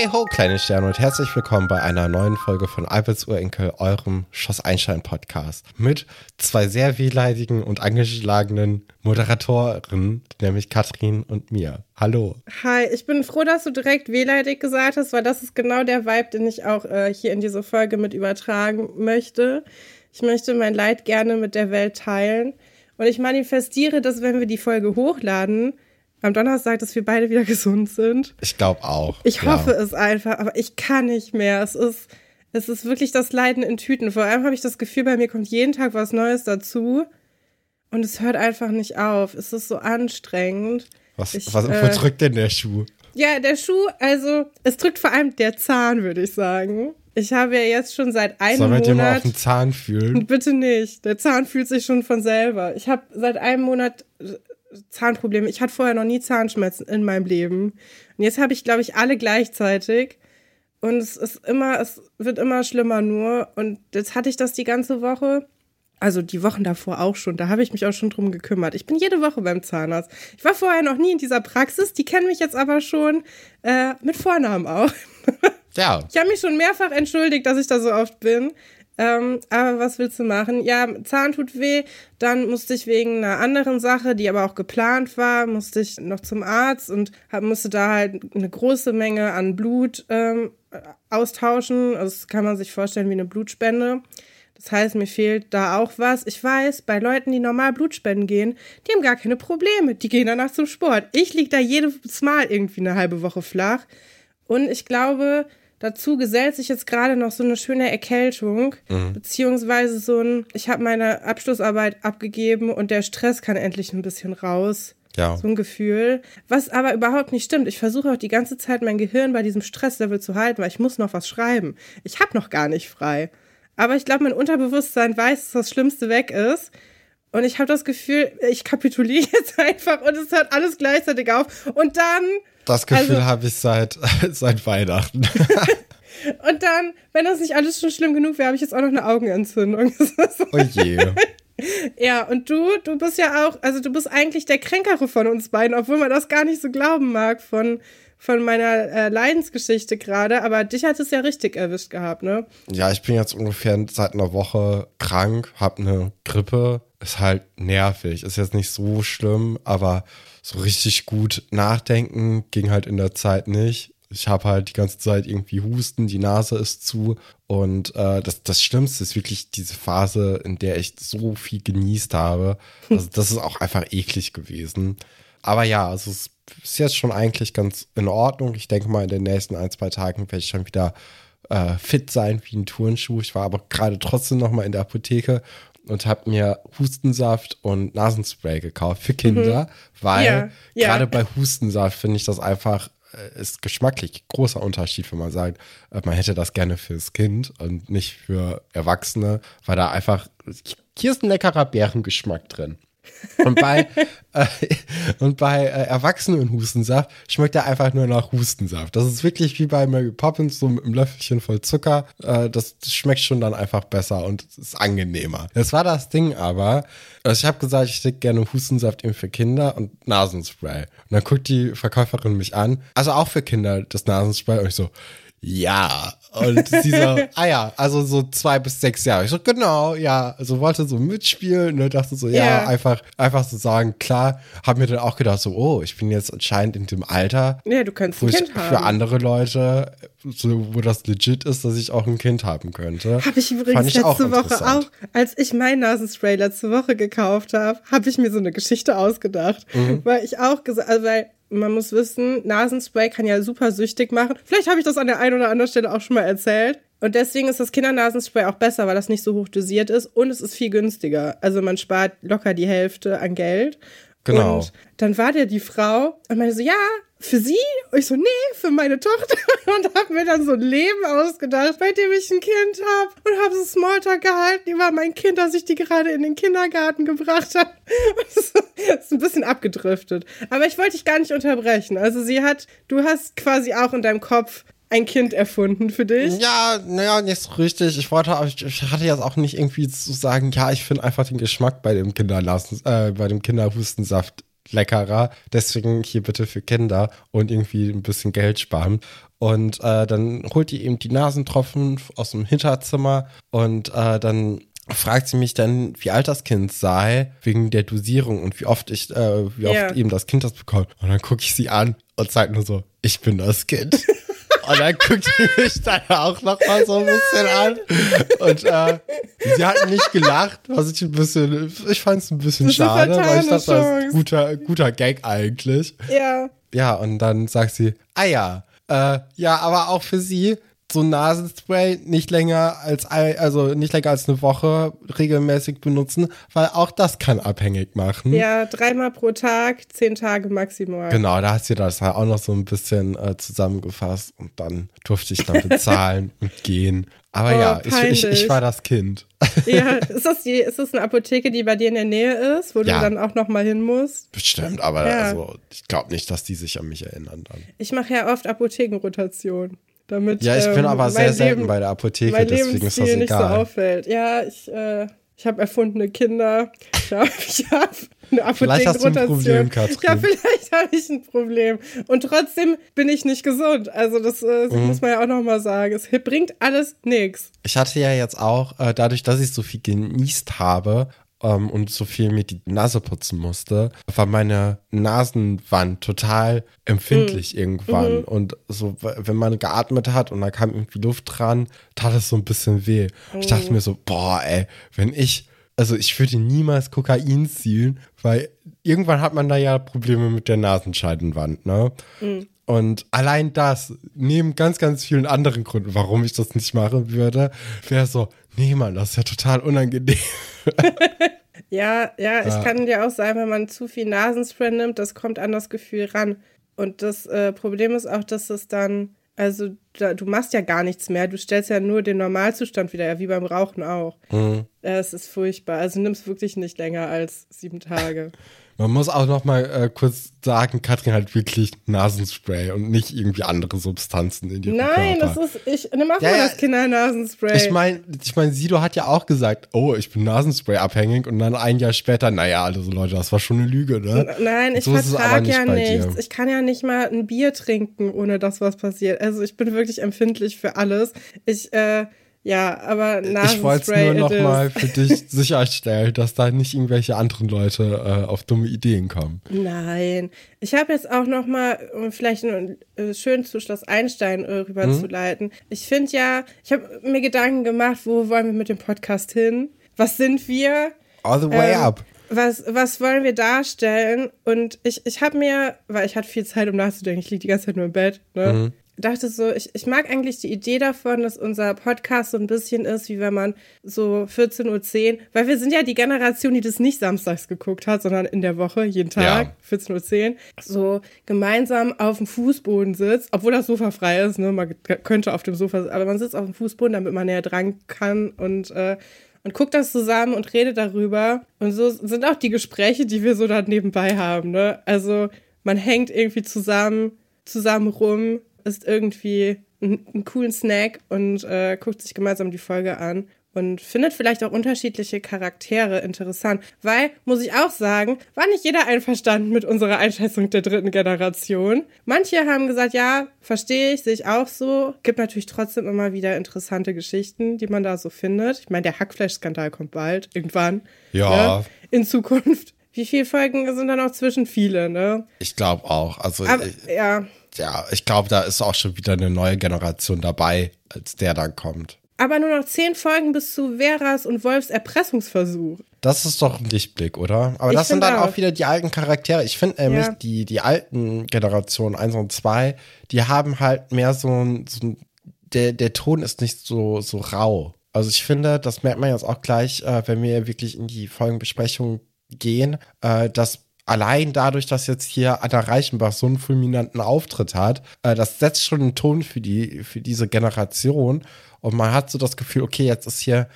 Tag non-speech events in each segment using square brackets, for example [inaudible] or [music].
Hey ho, kleine Sterne und herzlich willkommen bei einer neuen Folge von Alberts Urenkel, eurem Schoss Einstein Podcast. Mit zwei sehr wehleidigen und angeschlagenen Moderatoren, nämlich Katrin und mir. Hallo. Hi, ich bin froh, dass du direkt wehleidig gesagt hast, weil das ist genau der Vibe, den ich auch äh, hier in diese Folge mit übertragen möchte. Ich möchte mein Leid gerne mit der Welt teilen. Und ich manifestiere, dass wenn wir die Folge hochladen, am Donnerstag, dass wir beide wieder [laughs] gesund sind. Ich glaube auch. Ich hoffe ja. es einfach, aber ich kann nicht mehr. Es ist, es ist wirklich das Leiden in Tüten. Vor allem habe ich das Gefühl, bei mir kommt jeden Tag was Neues dazu. Und es hört einfach nicht auf. Es ist so anstrengend. Was, ich, was äh, drückt denn der Schuh? Ja, der Schuh, also es drückt vor allem der Zahn, würde ich sagen. Ich habe ja jetzt schon seit einem Sollen wir Monat. Dir mal auf den Zahn fühlen? Bitte nicht. Der Zahn fühlt sich schon von selber. Ich habe seit einem Monat Zahnprobleme. Ich hatte vorher noch nie Zahnschmerzen in meinem Leben. Und jetzt habe ich, glaube ich, alle gleichzeitig. Und es ist immer, es wird immer schlimmer nur. Und jetzt hatte ich das die ganze Woche. Also die Wochen davor auch schon. Da habe ich mich auch schon drum gekümmert. Ich bin jede Woche beim Zahnarzt. Ich war vorher noch nie in dieser Praxis. Die kennen mich jetzt aber schon äh, mit Vornamen auch. [laughs] Ja. Ich habe mich schon mehrfach entschuldigt, dass ich da so oft bin. Ähm, aber was willst du machen? Ja, Zahn tut weh. Dann musste ich wegen einer anderen Sache, die aber auch geplant war, musste ich noch zum Arzt und hab, musste da halt eine große Menge an Blut ähm, austauschen. Also das kann man sich vorstellen wie eine Blutspende. Das heißt, mir fehlt da auch was. Ich weiß, bei Leuten, die normal Blutspenden gehen, die haben gar keine Probleme. Die gehen danach zum Sport. Ich liege da jedes Mal irgendwie eine halbe Woche flach. Und ich glaube, Dazu gesellt sich jetzt gerade noch so eine schöne Erkältung, mhm. beziehungsweise so ein, ich habe meine Abschlussarbeit abgegeben und der Stress kann endlich ein bisschen raus. Ja. So ein Gefühl. Was aber überhaupt nicht stimmt. Ich versuche auch die ganze Zeit mein Gehirn bei diesem Stresslevel zu halten, weil ich muss noch was schreiben. Ich habe noch gar nicht frei. Aber ich glaube, mein Unterbewusstsein weiß, dass das Schlimmste weg ist. Und ich habe das Gefühl, ich kapituliere [laughs] jetzt einfach und es hört alles gleichzeitig auf. Und dann das Gefühl also, habe ich seit, [laughs] seit Weihnachten. [laughs] Und dann, wenn das nicht alles schon schlimm genug wäre, habe ich jetzt auch noch eine Augenentzündung. oh je. Ja, und du, du bist ja auch, also du bist eigentlich der Kränkere von uns beiden, obwohl man das gar nicht so glauben mag von, von meiner äh, Leidensgeschichte gerade. Aber dich hat es ja richtig erwischt gehabt, ne? Ja, ich bin jetzt ungefähr seit einer Woche krank, habe eine Grippe. Ist halt nervig. Ist jetzt nicht so schlimm, aber so richtig gut nachdenken ging halt in der Zeit nicht. Ich habe halt die ganze Zeit irgendwie Husten, die Nase ist zu. Und äh, das, das Schlimmste ist wirklich diese Phase, in der ich so viel genießt habe. Also das ist auch einfach eklig gewesen. Aber ja, also es ist jetzt schon eigentlich ganz in Ordnung. Ich denke mal, in den nächsten ein, zwei Tagen werde ich schon wieder äh, fit sein wie ein Turnschuh. Ich war aber gerade trotzdem noch mal in der Apotheke und habe mir Hustensaft und Nasenspray gekauft für Kinder, mhm. weil ja, ja. gerade bei Hustensaft finde ich das einfach äh, ist geschmacklich großer Unterschied, wenn man sagt, äh, man hätte das gerne fürs Kind und nicht für Erwachsene, weil da einfach hier ist ein leckerer Bärengeschmack drin. Und bei, äh, [laughs] und bei äh, Erwachsenen Hustensaft schmeckt er einfach nur nach Hustensaft. Das ist wirklich wie bei Mary Poppins, so mit einem Löffelchen voll Zucker. Äh, das, das, schmeckt schon dann einfach besser und ist angenehmer. Das war das Ding aber. Also ich habe gesagt, ich hätte gerne Hustensaft eben für Kinder und Nasenspray. Und dann guckt die Verkäuferin mich an. Also auch für Kinder das Nasenspray. Und ich so, ja. Und sie so, [laughs] ah ja, also so zwei bis sechs Jahre. Ich so, genau, ja. Also wollte so mitspielen, ne, dachte so, ja, yeah. einfach, einfach so sagen, klar. Hab mir dann auch gedacht, so, oh, ich bin jetzt anscheinend in dem Alter. Ja, du kannst ein Kind haben. Für andere Leute, so, wo das legit ist, dass ich auch ein Kind haben könnte. Habe ich übrigens ich letzte Woche auch, als ich mein Nasenspray letzte Woche gekauft habe, habe ich mir so eine Geschichte ausgedacht. Mhm. Weil ich auch gesagt, also weil man muss wissen, Nasenspray kann ja super süchtig machen. Vielleicht habe ich das an der einen oder anderen Stelle auch schon mal erzählt. Und deswegen ist das Kindernasenspray auch besser, weil das nicht so hoch dosiert ist und es ist viel günstiger. Also man spart locker die Hälfte an Geld. Genau. Und dann war der die Frau und meinte so, ja, für sie? Und ich so, nee, für meine Tochter. [laughs] Und habe mir dann so ein Leben ausgedacht, bei dem ich ein Kind habe. Und habe so Smalltalk gehalten über mein Kind, das ich die gerade in den Kindergarten gebracht habe. [laughs] Das ist ein bisschen abgedriftet. Aber ich wollte dich gar nicht unterbrechen. Also sie hat, du hast quasi auch in deinem Kopf ein Kind erfunden für dich? Ja, naja, nicht so richtig. Ich wollte, ich, ich hatte jetzt auch nicht irgendwie zu sagen, ja, ich finde einfach den Geschmack bei dem Kinderlassen, äh, bei dem Kinderhustensaft leckerer. Deswegen hier bitte für Kinder und irgendwie ein bisschen Geld sparen. Und äh, dann holt die eben die Nasentropfen aus dem Hinterzimmer und äh, dann fragt sie mich dann, wie alt das Kind sei, wegen der Dosierung und wie oft ich, äh, wie oft Ja. eben das Kind das bekommt. Und dann gucke ich sie an und zeigt nur so, ich bin das Kind. [laughs] Und dann guckt sie mich dann auch noch mal so ein bisschen an. Und äh, sie hat nicht gelacht, was ich ein bisschen, ich fand es ein bisschen Das schade, weil ich dachte, das ist ein guter, guter Gag eigentlich. Ja. Ja, und dann sagt sie, ah ja, äh, ja, aber auch für sie so ein Nasenspray nicht länger als also nicht länger als eine Woche regelmäßig benutzen, weil auch das kann abhängig machen. Ja, dreimal pro Tag, zehn Tage maximal. Genau, da hat sie das halt auch noch so ein bisschen äh, zusammengefasst und dann durfte ich dann bezahlen [laughs] und gehen. Aber Oh, ja, ich, ich, ich war das Kind. Ja, [laughs] ist das, die, ist das eine Apotheke, die bei dir in der Nähe ist, wo Ja. du dann auch noch mal hin musst? Bestimmt, aber Ja. also, ich glaube nicht, dass die sich an mich erinnern dann. Ich mache ja oft Apothekenrotation. Damit, Ja, ich bin ähm, aber mein sehr selten Leben- bei der Apotheke, mein deswegen ist das nicht so egal. auffällt. Ja, ich, äh, ich habe erfundene Kinder. Ich habe [laughs] ich hab eine Vielleicht hast du ein Apothekenrotation. Problem, Katrin. Ja, vielleicht habe ich ein Problem. Und trotzdem bin ich nicht gesund. Also das äh, Mhm. muss man ja auch noch mal sagen. Es bringt alles nichts. Ich hatte ja jetzt auch, äh, dadurch, dass ich so viel genießt habe ähm, und so viel mir die Nase putzen musste, war meine Nasenwand total empfindlich irgendwann. Und so, wenn man geatmet hat und da kam irgendwie Luft dran, tat es so ein bisschen weh. Ich dachte mir so, boah, ey, wenn ich, also ich würde niemals Kokain ziehen, weil irgendwann hat man da ja Probleme mit der Nasenscheidenwand, ne? Und allein das, neben ganz, ganz vielen anderen Gründen, warum ich das nicht machen würde, wäre so, nee, Mann, das ist ja total unangenehm. [laughs] Ja, ja, ich kann dir auch sagen, wenn man zu viel Nasenspray nimmt, das kommt an das Gefühl ran. Und das äh, Problem ist auch, dass es dann, also da, du machst ja gar nichts mehr, du stellst ja nur den Normalzustand wieder, ja, wie beim Rauchen auch. Mhm. Es ist furchtbar. Also nimm es wirklich nicht länger als sieben Tage. [laughs] Man muss auch noch mal äh, kurz sagen, Katrin hat wirklich Nasenspray und nicht irgendwie andere Substanzen in ihrem Nein, Körper. das ist, ich nimm auch Ja, mal das Kindernasenspray. ich meine, ich mein, Sido hat ja auch gesagt, oh, ich bin Nasenspray abhängig und dann ein Jahr später, naja, also Leute, das war schon eine Lüge, ne? Nein, ich So vertrag nicht ja nichts. dir. Ich kann ja nicht mal ein Bier trinken, ohne dass was passiert. Also ich bin wirklich empfindlich für alles. Ich, äh, ja, aber Nasenspray. Ich wollte es nur it noch is. mal für [laughs] dich sicherstellen, dass da nicht irgendwelche anderen Leute äh, auf dumme Ideen kommen. Nein. Ich habe jetzt auch noch mal, um vielleicht einen, äh, schön zu Schloss Einstein äh, rüberzuleiten. Ich finde ja, ich habe mir Gedanken gemacht, wo wollen wir mit dem Podcast hin? Was sind wir? All the way Ähm, up. Was, was wollen wir darstellen? Und ich, ich habe mir, weil ich hatte viel Zeit, um nachzudenken, ich liege die ganze Zeit nur im Bett, ne? Dachte so, ich, ich mag eigentlich die Idee davon, dass unser Podcast so ein bisschen ist, wie wenn man so 14.10 Uhr, weil wir sind ja die Generation, die das nicht samstags geguckt hat, sondern in der Woche, jeden Tag, Ja. 14.10 Uhr, so gemeinsam auf dem Fußboden sitzt, obwohl das Sofa frei ist, ne? Man könnte auf dem Sofa, aber man sitzt auf dem Fußboden, damit man näher dran kann und äh, und guckt das zusammen und redet darüber. Und so sind auch die Gespräche, die wir so dann nebenbei haben. Ne? Also man hängt irgendwie zusammen, zusammen rum, isst irgendwie einen, einen coolen Snack und äh, guckt sich gemeinsam die Folge an und findet vielleicht auch unterschiedliche Charaktere interessant. Weil, muss ich auch sagen, war nicht jeder einverstanden mit unserer Einschätzung der dritten Generation. Manche haben gesagt, ja, verstehe ich, sehe ich auch so. Gibt natürlich trotzdem immer wieder interessante Geschichten, die man da so findet. Ich meine, der Hackfleisch-Skandal kommt bald, irgendwann. Ja. Ne? In Zukunft. Wie viele Folgen sind da noch zwischen viele, ne? Ich glaube auch. Also Aber, ich, ja. Ja, ich glaube, da ist auch schon wieder eine neue Generation dabei, als der dann kommt. Aber nur noch zehn Folgen bis zu Veras und Wolfs Erpressungsversuch. Das ist doch ein Lichtblick, oder? Aber Ich das sind dann auch. auch. wieder die alten Charaktere. Ich finde nämlich, Ja. die, die alten Generationen 1 und 2, die haben halt mehr so ein, so ein der, der Ton ist nicht so, so rau. Also ich finde, das merkt man jetzt auch gleich, äh, wenn wir wirklich in die Folgenbesprechung gehen, äh, dass allein dadurch, dass jetzt hier Anna Reichenbach so einen fulminanten Auftritt hat, äh, das setzt schon einen Ton für die, für diese Generation. Und man hat so das Gefühl, okay, jetzt ist hier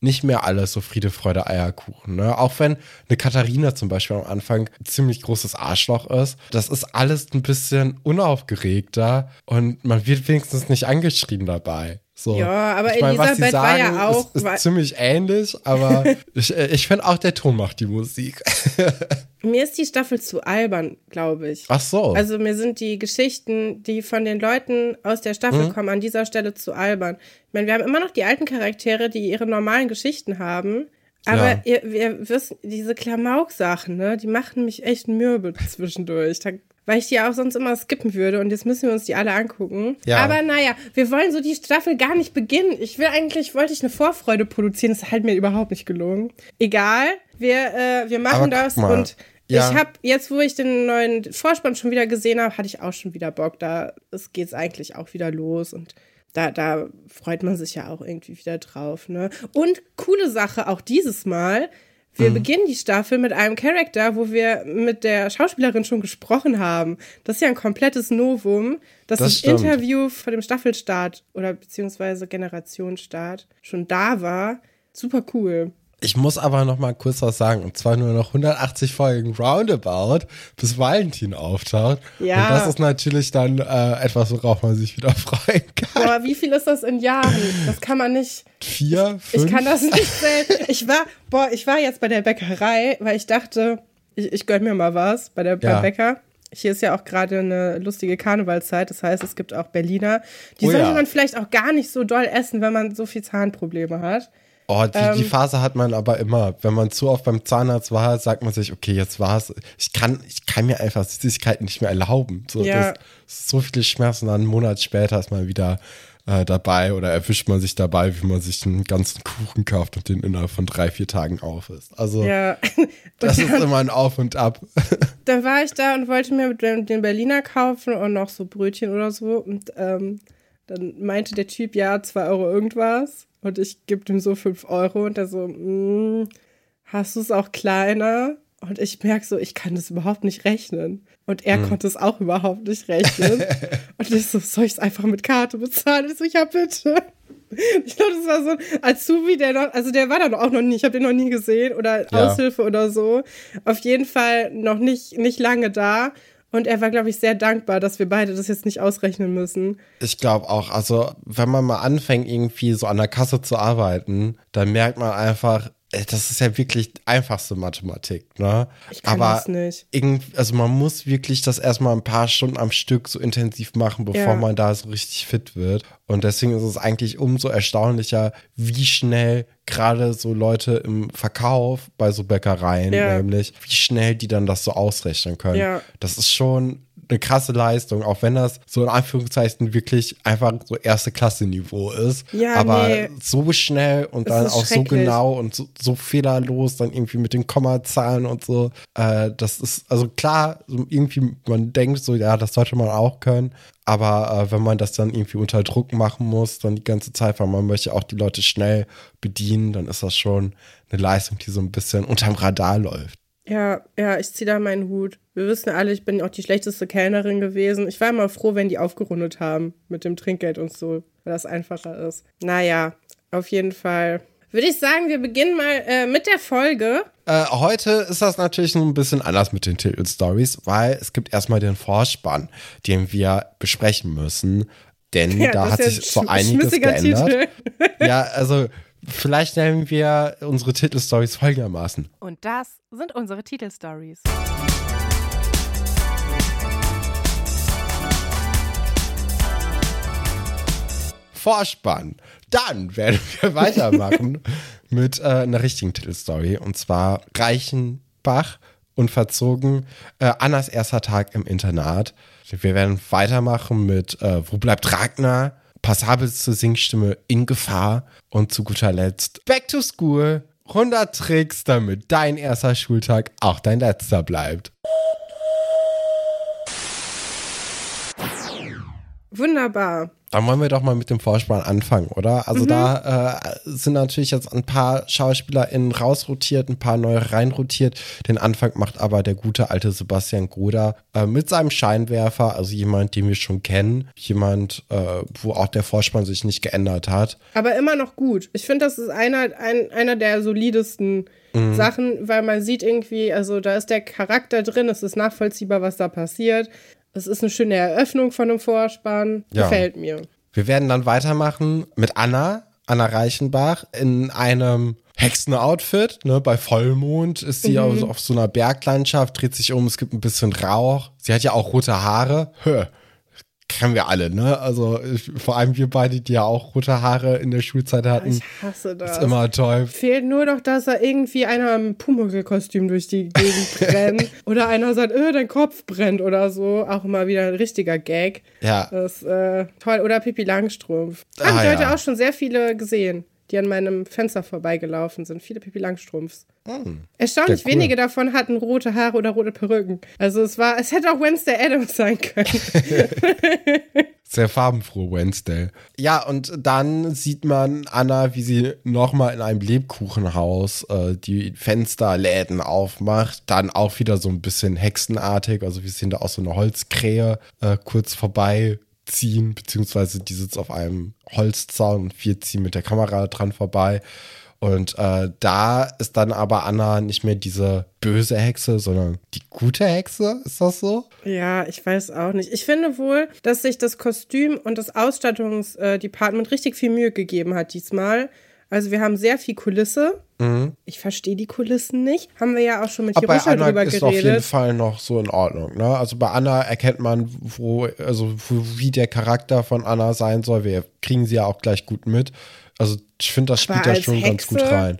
nicht mehr alles so Friede, Freude, Eierkuchen. Ne? Auch wenn eine Katharina zum Beispiel am Anfang ein ziemlich großes Arschloch ist, das ist alles ein bisschen unaufgeregter und man wird wenigstens nicht angeschrien dabei. So. Ja, aber ich mein, Elisabeth war sagen, ja auch- Ist, war- ist ziemlich ähnlich, aber [laughs] ich, äh, ich finde auch der Ton macht die Musik. [laughs] Mir ist die Staffel zu albern, glaube ich. Ach so. Also mir sind die Geschichten, die von den Leuten aus der Staffel Mhm. kommen, an dieser Stelle zu albern. Ich meine, wir haben immer noch die alten Charaktere, die ihre normalen Geschichten haben. Aber Ja. ihr, wir wissen, diese Klamauk-Sachen, ne, die machen mich echt mürbe zwischendurch. Da, weil ich die auch sonst immer skippen würde und jetzt müssen wir uns die alle angucken. Ja. Aber naja, wir wollen so die Staffel gar nicht beginnen. Ich will eigentlich, wollte ich eine Vorfreude produzieren, das ist halt mir überhaupt nicht gelungen. Egal, wir, äh, wir machen Aber das und Ja. ich habe jetzt, wo ich den neuen Vorspann schon wieder gesehen habe, hatte ich auch schon wieder Bock. Da es geht's eigentlich auch wieder los und da, da freut man sich ja auch irgendwie wieder drauf. Ne? Und coole Sache auch dieses Mal. Mhm. Wir beginnen die Staffel mit einem Charakter, wo wir mit der Schauspielerin schon gesprochen haben. Das ist ja ein komplettes Novum, dass Das das. Interview vor dem Staffelstart oder beziehungsweise Generationsstart schon da war. Super cool. Ich muss aber noch mal kurz was sagen. Und zwar nur noch 180 Folgen Roundabout, bis Valentin auftaucht. Ja. Und das ist natürlich dann äh, etwas, worauf man sich wieder [laughs] freuen kann. Boah, wie viel ist das in Jahren? Das kann man nicht. Vier, fünf? Ich kann das nicht zählen. Ich war, boah, ich war jetzt bei der Bäckerei, weil ich dachte, ich, ich gönn mir mal was bei der, Ja. Bäcker. Hier ist ja auch gerade eine lustige Karnevalszeit, das heißt, es gibt auch Berliner. Die Oh sollte ja. man vielleicht auch gar nicht so doll essen, wenn man so viel Zahnprobleme hat. Oh, die, Ähm. die Phase hat man aber immer. Wenn man zu oft beim Zahnarzt war, sagt man sich, okay, jetzt war's. Ich kann, ich kann mir einfach Süßigkeiten nicht mehr erlauben. So, Ja. das, so viele Schmerzen, dann einen Monat später ist man wieder äh, dabei oder erwischt man sich dabei, wie man sich einen ganzen Kuchen kauft und den innerhalb von drei, vier Tagen auf ist. Also, Ja. [laughs] das Und ist [laughs] immer ein Auf und Ab. [laughs] dann war ich da und wollte mir den, Berliner kaufen und noch so Brötchen oder so. Und ähm, dann meinte der Typ, ja, 2 Euro irgendwas. Und ich gebe dem so 5 Euro und der so, mm, hast du es auch kleiner? Und ich merke so, ich kann das überhaupt nicht rechnen. Und er konnte es auch überhaupt nicht rechnen. [laughs] und ich so, soll ich es einfach mit Karte bezahlen? Ich so, ja, bitte. Ich glaube, das war so ein Azubi, der noch, also der war da auch noch nie, ich habe den noch nie gesehen oder Ja. Aushilfe oder so. Auf jeden Fall noch nicht, nicht lange da. Und er war, glaube ich, sehr dankbar, dass wir beide das jetzt nicht ausrechnen müssen. Ich glaube auch, also wenn man mal anfängt, irgendwie so an der Kasse zu arbeiten, dann merkt man einfach, das ist ja wirklich einfachste Mathematik, ne? Ich kann Aber das nicht. irgend- also man muss wirklich das erstmal ein paar Stunden am Stück so intensiv machen, bevor Ja. man da so richtig fit wird. Und deswegen ist es eigentlich umso erstaunlicher, wie schnell gerade so Leute im Verkauf bei so Bäckereien, Ja. nämlich, wie schnell die dann das so ausrechnen können. Ja. Das ist schon eine krasse Leistung, auch wenn das so in Anführungszeichen wirklich einfach so erste Klasse Niveau ist. Ja, aber nee. so schnell und Das dann auch so genau und so, so fehlerlos dann irgendwie mit den Kommazahlen und so. Äh, das ist, also klar, irgendwie, man denkt so, ja, das sollte man auch können. Aber äh, wenn man das dann irgendwie unter Druck machen muss, dann die ganze Zeit, weil man möchte auch die Leute schnell bedienen, dann ist das schon eine Leistung, die so ein bisschen unterm Radar läuft. Ja, ja, ich ziehe da meinen Hut. Wir wissen alle, ich bin auch die schlechteste Kellnerin gewesen. Ich war immer froh, wenn die aufgerundet haben mit dem Trinkgeld und so, weil das einfacher ist. Naja, auf jeden Fall. Würde ich sagen, wir beginnen mal äh, mit der Folge. Äh, heute ist das natürlich ein bisschen anders mit den Titelstories, weil es gibt erstmal den Vorspann, den wir besprechen müssen. Denn Ja, da hat sich so ein einiges geändert. Titel. Ja, also vielleicht nennen wir unsere Titelstories folgendermaßen. Und das sind unsere Titelstories. Vorspann. Dann werden wir weitermachen [laughs] mit äh, einer richtigen Titelstory. Und zwar Reichenbach und verzogen äh, Annas erster Tag im Internat. Wir werden weitermachen mit äh, Wo bleibt Ragnar? Passabelste Singstimme in Gefahr. Und zu guter Letzt Back to School. 100 Tricks, damit dein erster Schultag auch dein letzter bleibt. Wunderbar. Dann wollen wir doch mal mit dem Vorspann anfangen, oder? Also da äh, sind natürlich jetzt ein paar SchauspielerInnen rausrotiert, ein paar neue reinrotiert. Den Anfang macht aber der gute alte Sebastian Gruder äh, mit seinem Scheinwerfer, also jemand, den wir schon kennen, jemand, äh, wo auch der Vorspann sich nicht geändert hat. Aber immer noch gut. Ich finde, das ist einer, ein, einer der solidesten Mhm. Sachen, weil man sieht irgendwie, also da ist der Charakter drin, es ist nachvollziehbar, was da passiert. Es ist eine schöne Eröffnung von einem Vorspann. Ja. Gefällt mir. Wir werden dann weitermachen mit Anna, Anna Reichenbach, in einem Hexen-Outfit. Ne? Bei Vollmond ist sie mhm. auf, auf so einer Berglandschaft, dreht sich um, es gibt ein bisschen Rauch. Sie hat ja auch rote Haare. Hö kennen wir alle, ne? Also ich, vor allem wir beide, die ja auch rote Haare in der Schulzeit hatten. Ich hasse das. Ist immer toll. Fehlt nur noch, dass da irgendwie einer im Pumuckl-Kostüm durch die Gegend [laughs] brennt. oder einer sagt, öh, dein Kopf brennt oder so. Auch immer wieder ein richtiger Gag. Ja. Das äh, toll. Oder Pippi Langstrumpf. Haben ah, ich heute ja. auch schon sehr viele gesehen die an meinem Fenster vorbeigelaufen sind. Viele Pippi Langstrumpfs. Hm. Erstaunlich cool. wenige davon hatten rote Haare oder rote Perücken. Also es war, es hätte auch Wednesday Adams sein können. [laughs] [laughs] Sehr farbenfroh, Wednesday. Ja, und dann sieht man Anna, wie sie nochmal in einem Lebkuchenhaus äh, die Fensterläden aufmacht. Dann auch wieder so ein bisschen hexenartig. Also wir sehen da auch so eine Holzkrähe äh, kurz vorbei ziehen, beziehungsweise die sitzt auf einem Holzzaun und wir ziehen mit der Kamera dran vorbei. Und äh, da ist dann aber Anna nicht mehr diese böse Hexe, sondern die gute Hexe. Ist das so? Ja, ich weiß auch nicht. Ich finde wohl, dass sich das Kostüm und das Ausstattungsdepartment richtig viel Mühe gegeben hat diesmal. Also wir haben sehr viel Kulisse. Mhm. Ich verstehe die Kulissen nicht. Haben wir ja auch schon mit Aber Jerusha drüber geredet. ist auf jeden Fall noch so in Ordnung. Ne? Also bei Anna erkennt man, wo, also wie der Charakter von Anna sein soll. Wir kriegen sie ja auch gleich gut mit. Also ich finde, das spielt da schon Hexe, ganz gut rein.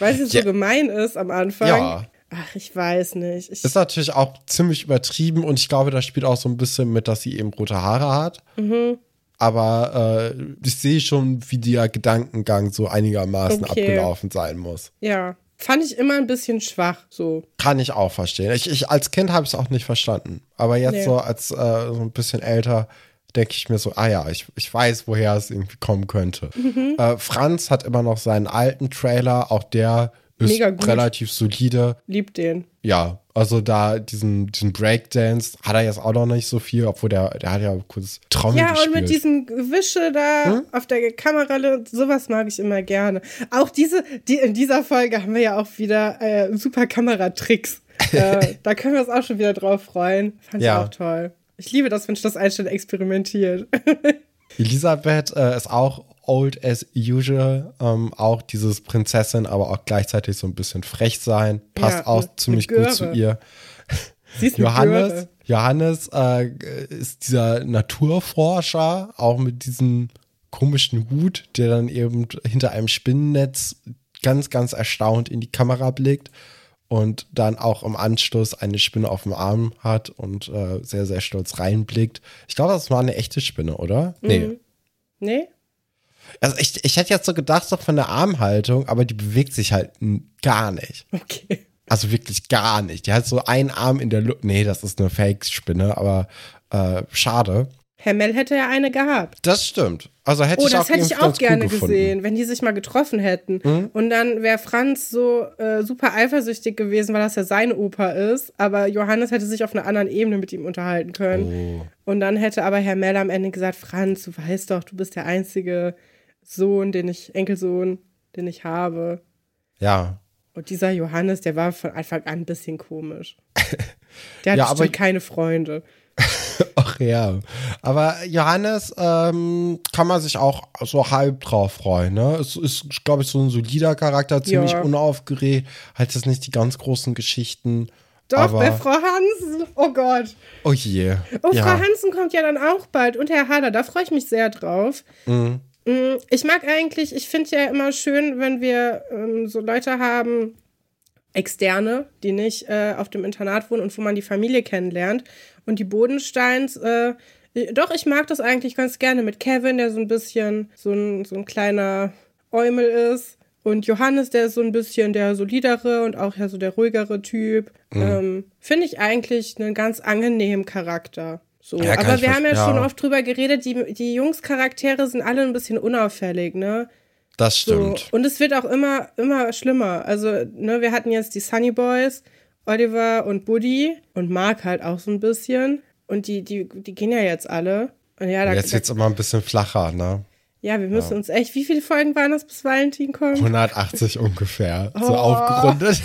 Weil sie ja. so gemein ist am Anfang. Ja. Ach, ich weiß nicht. Ich ist natürlich auch ziemlich übertrieben und ich glaube, das spielt auch so ein bisschen mit, dass sie eben rote Haare hat. Mhm aber äh, ich sehe schon, wie der Gedankengang so einigermaßen okay. abgelaufen sein muss. Ja. Fand ich immer ein bisschen schwach, so. Kann ich auch verstehen. Ich, ich als Kind habe ich es auch nicht verstanden. Aber jetzt nee. so als äh, so ein bisschen älter denke ich mir so, ah ja, ich, ich weiß, woher es irgendwie kommen könnte. Mhm. Äh, Franz hat immer noch seinen alten Trailer, auch der ist relativ solide. Liebt den. Ja, also da diesen, diesen Breakdance hat er jetzt auch noch nicht so viel, obwohl der, der hat ja kurz Trommel Ja, gespielt. und mit diesem Wische da hm? auf der Kamera, sowas mag ich immer gerne. Auch diese, die, in dieser Folge haben wir ja auch wieder äh, super Kameratricks. [laughs] äh, da können wir uns auch schon wieder drauf freuen. Fand ja. ich auch toll. Ich liebe das, wenn das Einstein experimentiert. [laughs] Elisabeth äh, ist auch old as usual. Ähm, auch dieses Prinzessin, aber auch gleichzeitig so ein bisschen frech sein. Passt ja, auch ziemlich gut zu ihr. Johannes, Johannes äh, ist dieser Naturforscher, auch mit diesem komischen Hut, der dann eben hinter einem Spinnennetz ganz, ganz erstaunt in die Kamera blickt und dann auch im Anschluss eine Spinne auf dem Arm hat und äh, sehr, sehr stolz reinblickt. Ich glaube, das war eine echte Spinne, oder? Mhm. Nee. Nee? Also ich, ich hätte jetzt so gedacht, doch von der Armhaltung, aber die bewegt sich halt gar nicht. Okay. Also wirklich gar nicht. Die hat so einen Arm in der Luft. Nee, das ist eine Fake-Spinne, aber äh, schade. Herr Mell hätte ja eine gehabt. Das stimmt. Also hätte oh, ich das auch, hätte ich auch gerne cool gesehen, wenn die sich mal getroffen hätten. Mhm. Und dann wäre Franz so äh, super eifersüchtig gewesen, weil das ja sein Opa ist. Aber Johannes hätte sich auf einer anderen Ebene mit ihm unterhalten können. Oh. Und dann hätte aber Herr Mell am Ende gesagt: Franz, du weißt doch, du bist der einzige Sohn, den ich, Enkelsohn, den ich habe. Ja. Und dieser Johannes, der war von Anfang an ein bisschen komisch. [laughs] Der hat ja, bestimmt keine Freunde. [laughs] Ach ja. Aber Johannes ähm, kann man sich auch so halb drauf freuen. Ne? Es ist, glaube ich, so ein solider Charakter, ziemlich ja. unaufgeregt, halt jetzt nicht die ganz großen Geschichten. Doch, aber bei Frau Hansen. Oh Gott. Oh je. Oh, ja. Frau Hansen kommt ja dann auch bald. Und Herr Hader, da freue ich mich sehr drauf. Mhm. Mm, ich mag eigentlich, ich finde ja immer schön, wenn wir ähm, so Leute haben, Externe, die nicht äh, auf dem Internat wohnen und wo man die Familie kennenlernt. Und die Bodensteins, äh, doch, ich mag das eigentlich ganz gerne mit Kevin, der so ein bisschen so ein, so ein kleiner Eumel ist. Und Johannes, der ist so ein bisschen der solidere und auch ja so der ruhigere Typ. Mhm. Ähm, Finde ich eigentlich einen ganz angenehmen Charakter. So. Ja, Aber wir haben ja, ja, schon oft drüber geredet, die, die Jungs-Charaktere sind alle ein bisschen unauffällig, ne? Das stimmt. So. Und es wird auch immer, immer schlimmer. Also, ne, wir hatten jetzt die Sunny Boys, Oliver und Buddy und Mark halt auch so ein bisschen. Und die, die, die gehen ja jetzt alle. Und ja, da, jetzt wird es immer ein bisschen flacher, ne? Ja, wir müssen ja. uns echt, wie viele Folgen waren das, bis Valentin kommt? 180 ungefähr, oh. so aufgerundet.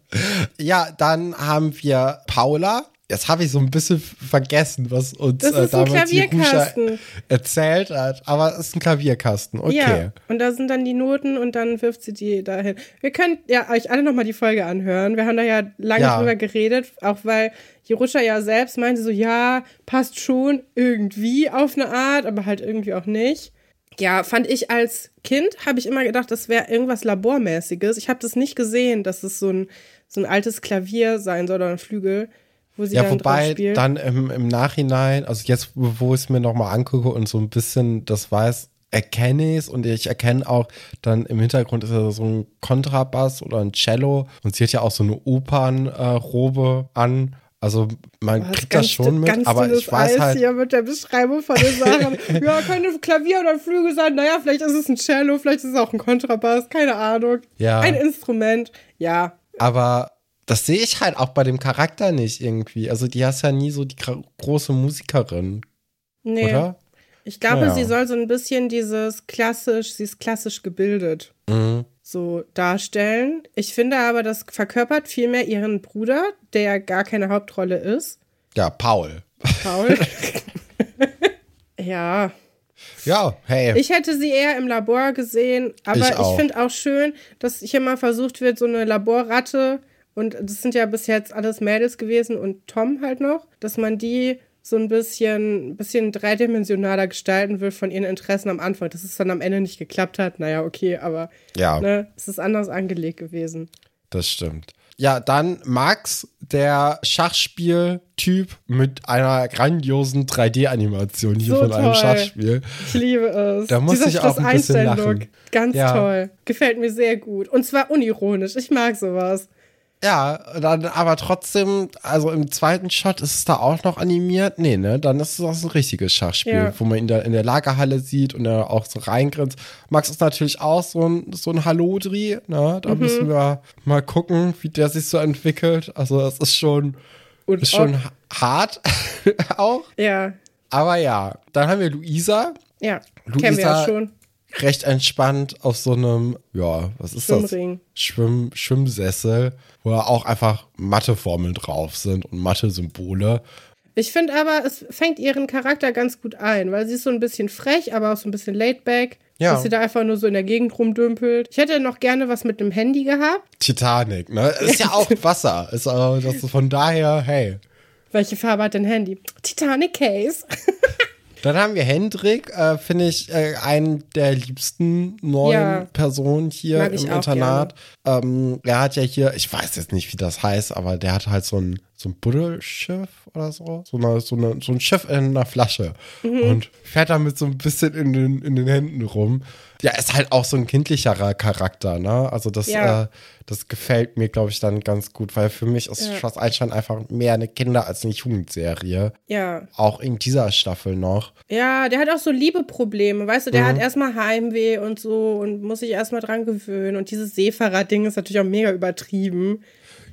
[laughs] ja, dann haben wir Paula, Jetzt habe ich so ein bisschen vergessen, was uns Das äh, damals Klavierkasten. erzählt hat. Aber es ist ein Klavierkasten. Okay. Ja, und da sind dann die Noten und dann wirft sie die dahin. Wir können ja euch alle nochmal die Folge anhören. Wir haben da ja lange Ja. drüber geredet, auch weil Jerusha ja selbst meinte so, ja, passt schon irgendwie auf eine Art, aber halt irgendwie auch nicht. Ja, fand ich als Kind, habe ich immer gedacht, das wäre irgendwas Labormäßiges. Ich habe das nicht gesehen, dass es so ein, so ein altes Klavier sein soll oder ein Flügel, wo sie Ja, dann wobei dann im, im Nachhinein, also jetzt, wo ich es mir nochmal angucke und so ein bisschen das weiß, erkenne ich es und ich erkenne auch dann im Hintergrund ist ja so ein Kontrabass oder ein Cello und sie hat ja auch so eine Opernrobe an. Also man Was, kriegt das schon mit, ganz aber ich weiß Eis halt, hier mit der Beschreibung von den Sachen. [laughs] ja, könnte Klavier oder ein Flügel sein. Naja, vielleicht ist es ein Cello, vielleicht ist es auch ein Kontrabass, keine Ahnung. Ja. Ein Instrument. Ja. aber das sehe ich halt auch bei dem Charakter nicht irgendwie. Also die hast ja nie so die große Musikerin, Nee. oder? Ich glaube, Ja. sie soll so ein bisschen dieses klassisch, sie ist klassisch gebildet. Mhm. So darstellen. Ich finde aber, das verkörpert vielmehr ihren Bruder, der ja gar keine Hauptrolle ist. Ja, Paul. Paul. [laughs] ja. Ja, hey. Ich hätte sie eher im Labor gesehen, aber Ich ich, finde auch schön, dass hier mal versucht wird, so eine Laborratte, und das sind ja bis jetzt alles Mädels gewesen und Tom halt noch, dass man die so ein bisschen, bisschen dreidimensionaler gestalten will von ihren Interessen am Anfang. Dass es dann am Ende nicht geklappt hat, naja, okay, aber ja. ne, es ist anders angelegt gewesen. Das stimmt. Ja, dann Max, der Schachspieltyp mit einer grandiosen 3D-Animation hier So von einem toll. Schachspiel. Ich liebe es. Da muss Dieser ich auch ein bisschen lachen. Ganz Ja. toll. Gefällt mir sehr gut. Und zwar unironisch. Ich mag sowas. Ja, dann aber trotzdem, also im zweiten Shot ist es da auch noch animiert. Nee, ne? Dann ist es auch so ein richtiges Schachspiel, Ja. wo man ihn da in der Lagerhalle sieht und er auch so reingrinst. Max ist natürlich auch so ein, so ein Hallodri, ne? Da Mhm. müssen wir mal gucken, wie der sich so entwickelt. Also, es ist schon, Und ist schon hart [laughs] auch. Ja, Aber ja, dann haben wir Luisa, ja. Kennen wir ja Luisa- schon. Recht entspannt auf so einem, ja, was ist Schwimmring. das? Schwimm, Schwimmsessel, wo auch einfach Matheformeln drauf sind und Mathe-Symbole. Ich finde aber, es fängt ihren Charakter ganz gut ein, weil sie ist so ein bisschen frech, aber auch so ein bisschen laid back. Ja. Dass sie da einfach nur so in der Gegend rumdümpelt. Ich hätte noch gerne was mit dem Handy gehabt. Titanic, ne? Ist ja auch [laughs] Wasser. Ist ist von daher, hey. Welche Farbe hat denn Handy? Titanic Case. [laughs] Dann haben wir Hendrik, äh, finde ich, äh, einen der liebsten neuen Ja. Personen hier im Internat. Ähm, er hat ja hier, ich weiß jetzt nicht, wie das heißt, aber der hat halt so ein, so ein Buddelschiff oder so. So, eine, so, eine, so ein Schiff in einer Flasche. Mhm. Und fährt damit so ein bisschen in den, in den Händen rum. Ja, ist halt auch so ein kindlicherer Charakter, ne? Also das, Ja. äh, das gefällt mir, glaube ich, dann ganz gut, weil für mich ist Ja. Schloss Einstein einfach mehr eine Kinder- als eine Jugendserie. ja. Auch in dieser Staffel noch. Ja, der hat auch so Liebeprobleme, weißt du, der Mhm. hat erstmal Heimweh und so und muss sich erstmal dran gewöhnen. Und dieses Seefahrer-Ding ist natürlich auch mega übertrieben.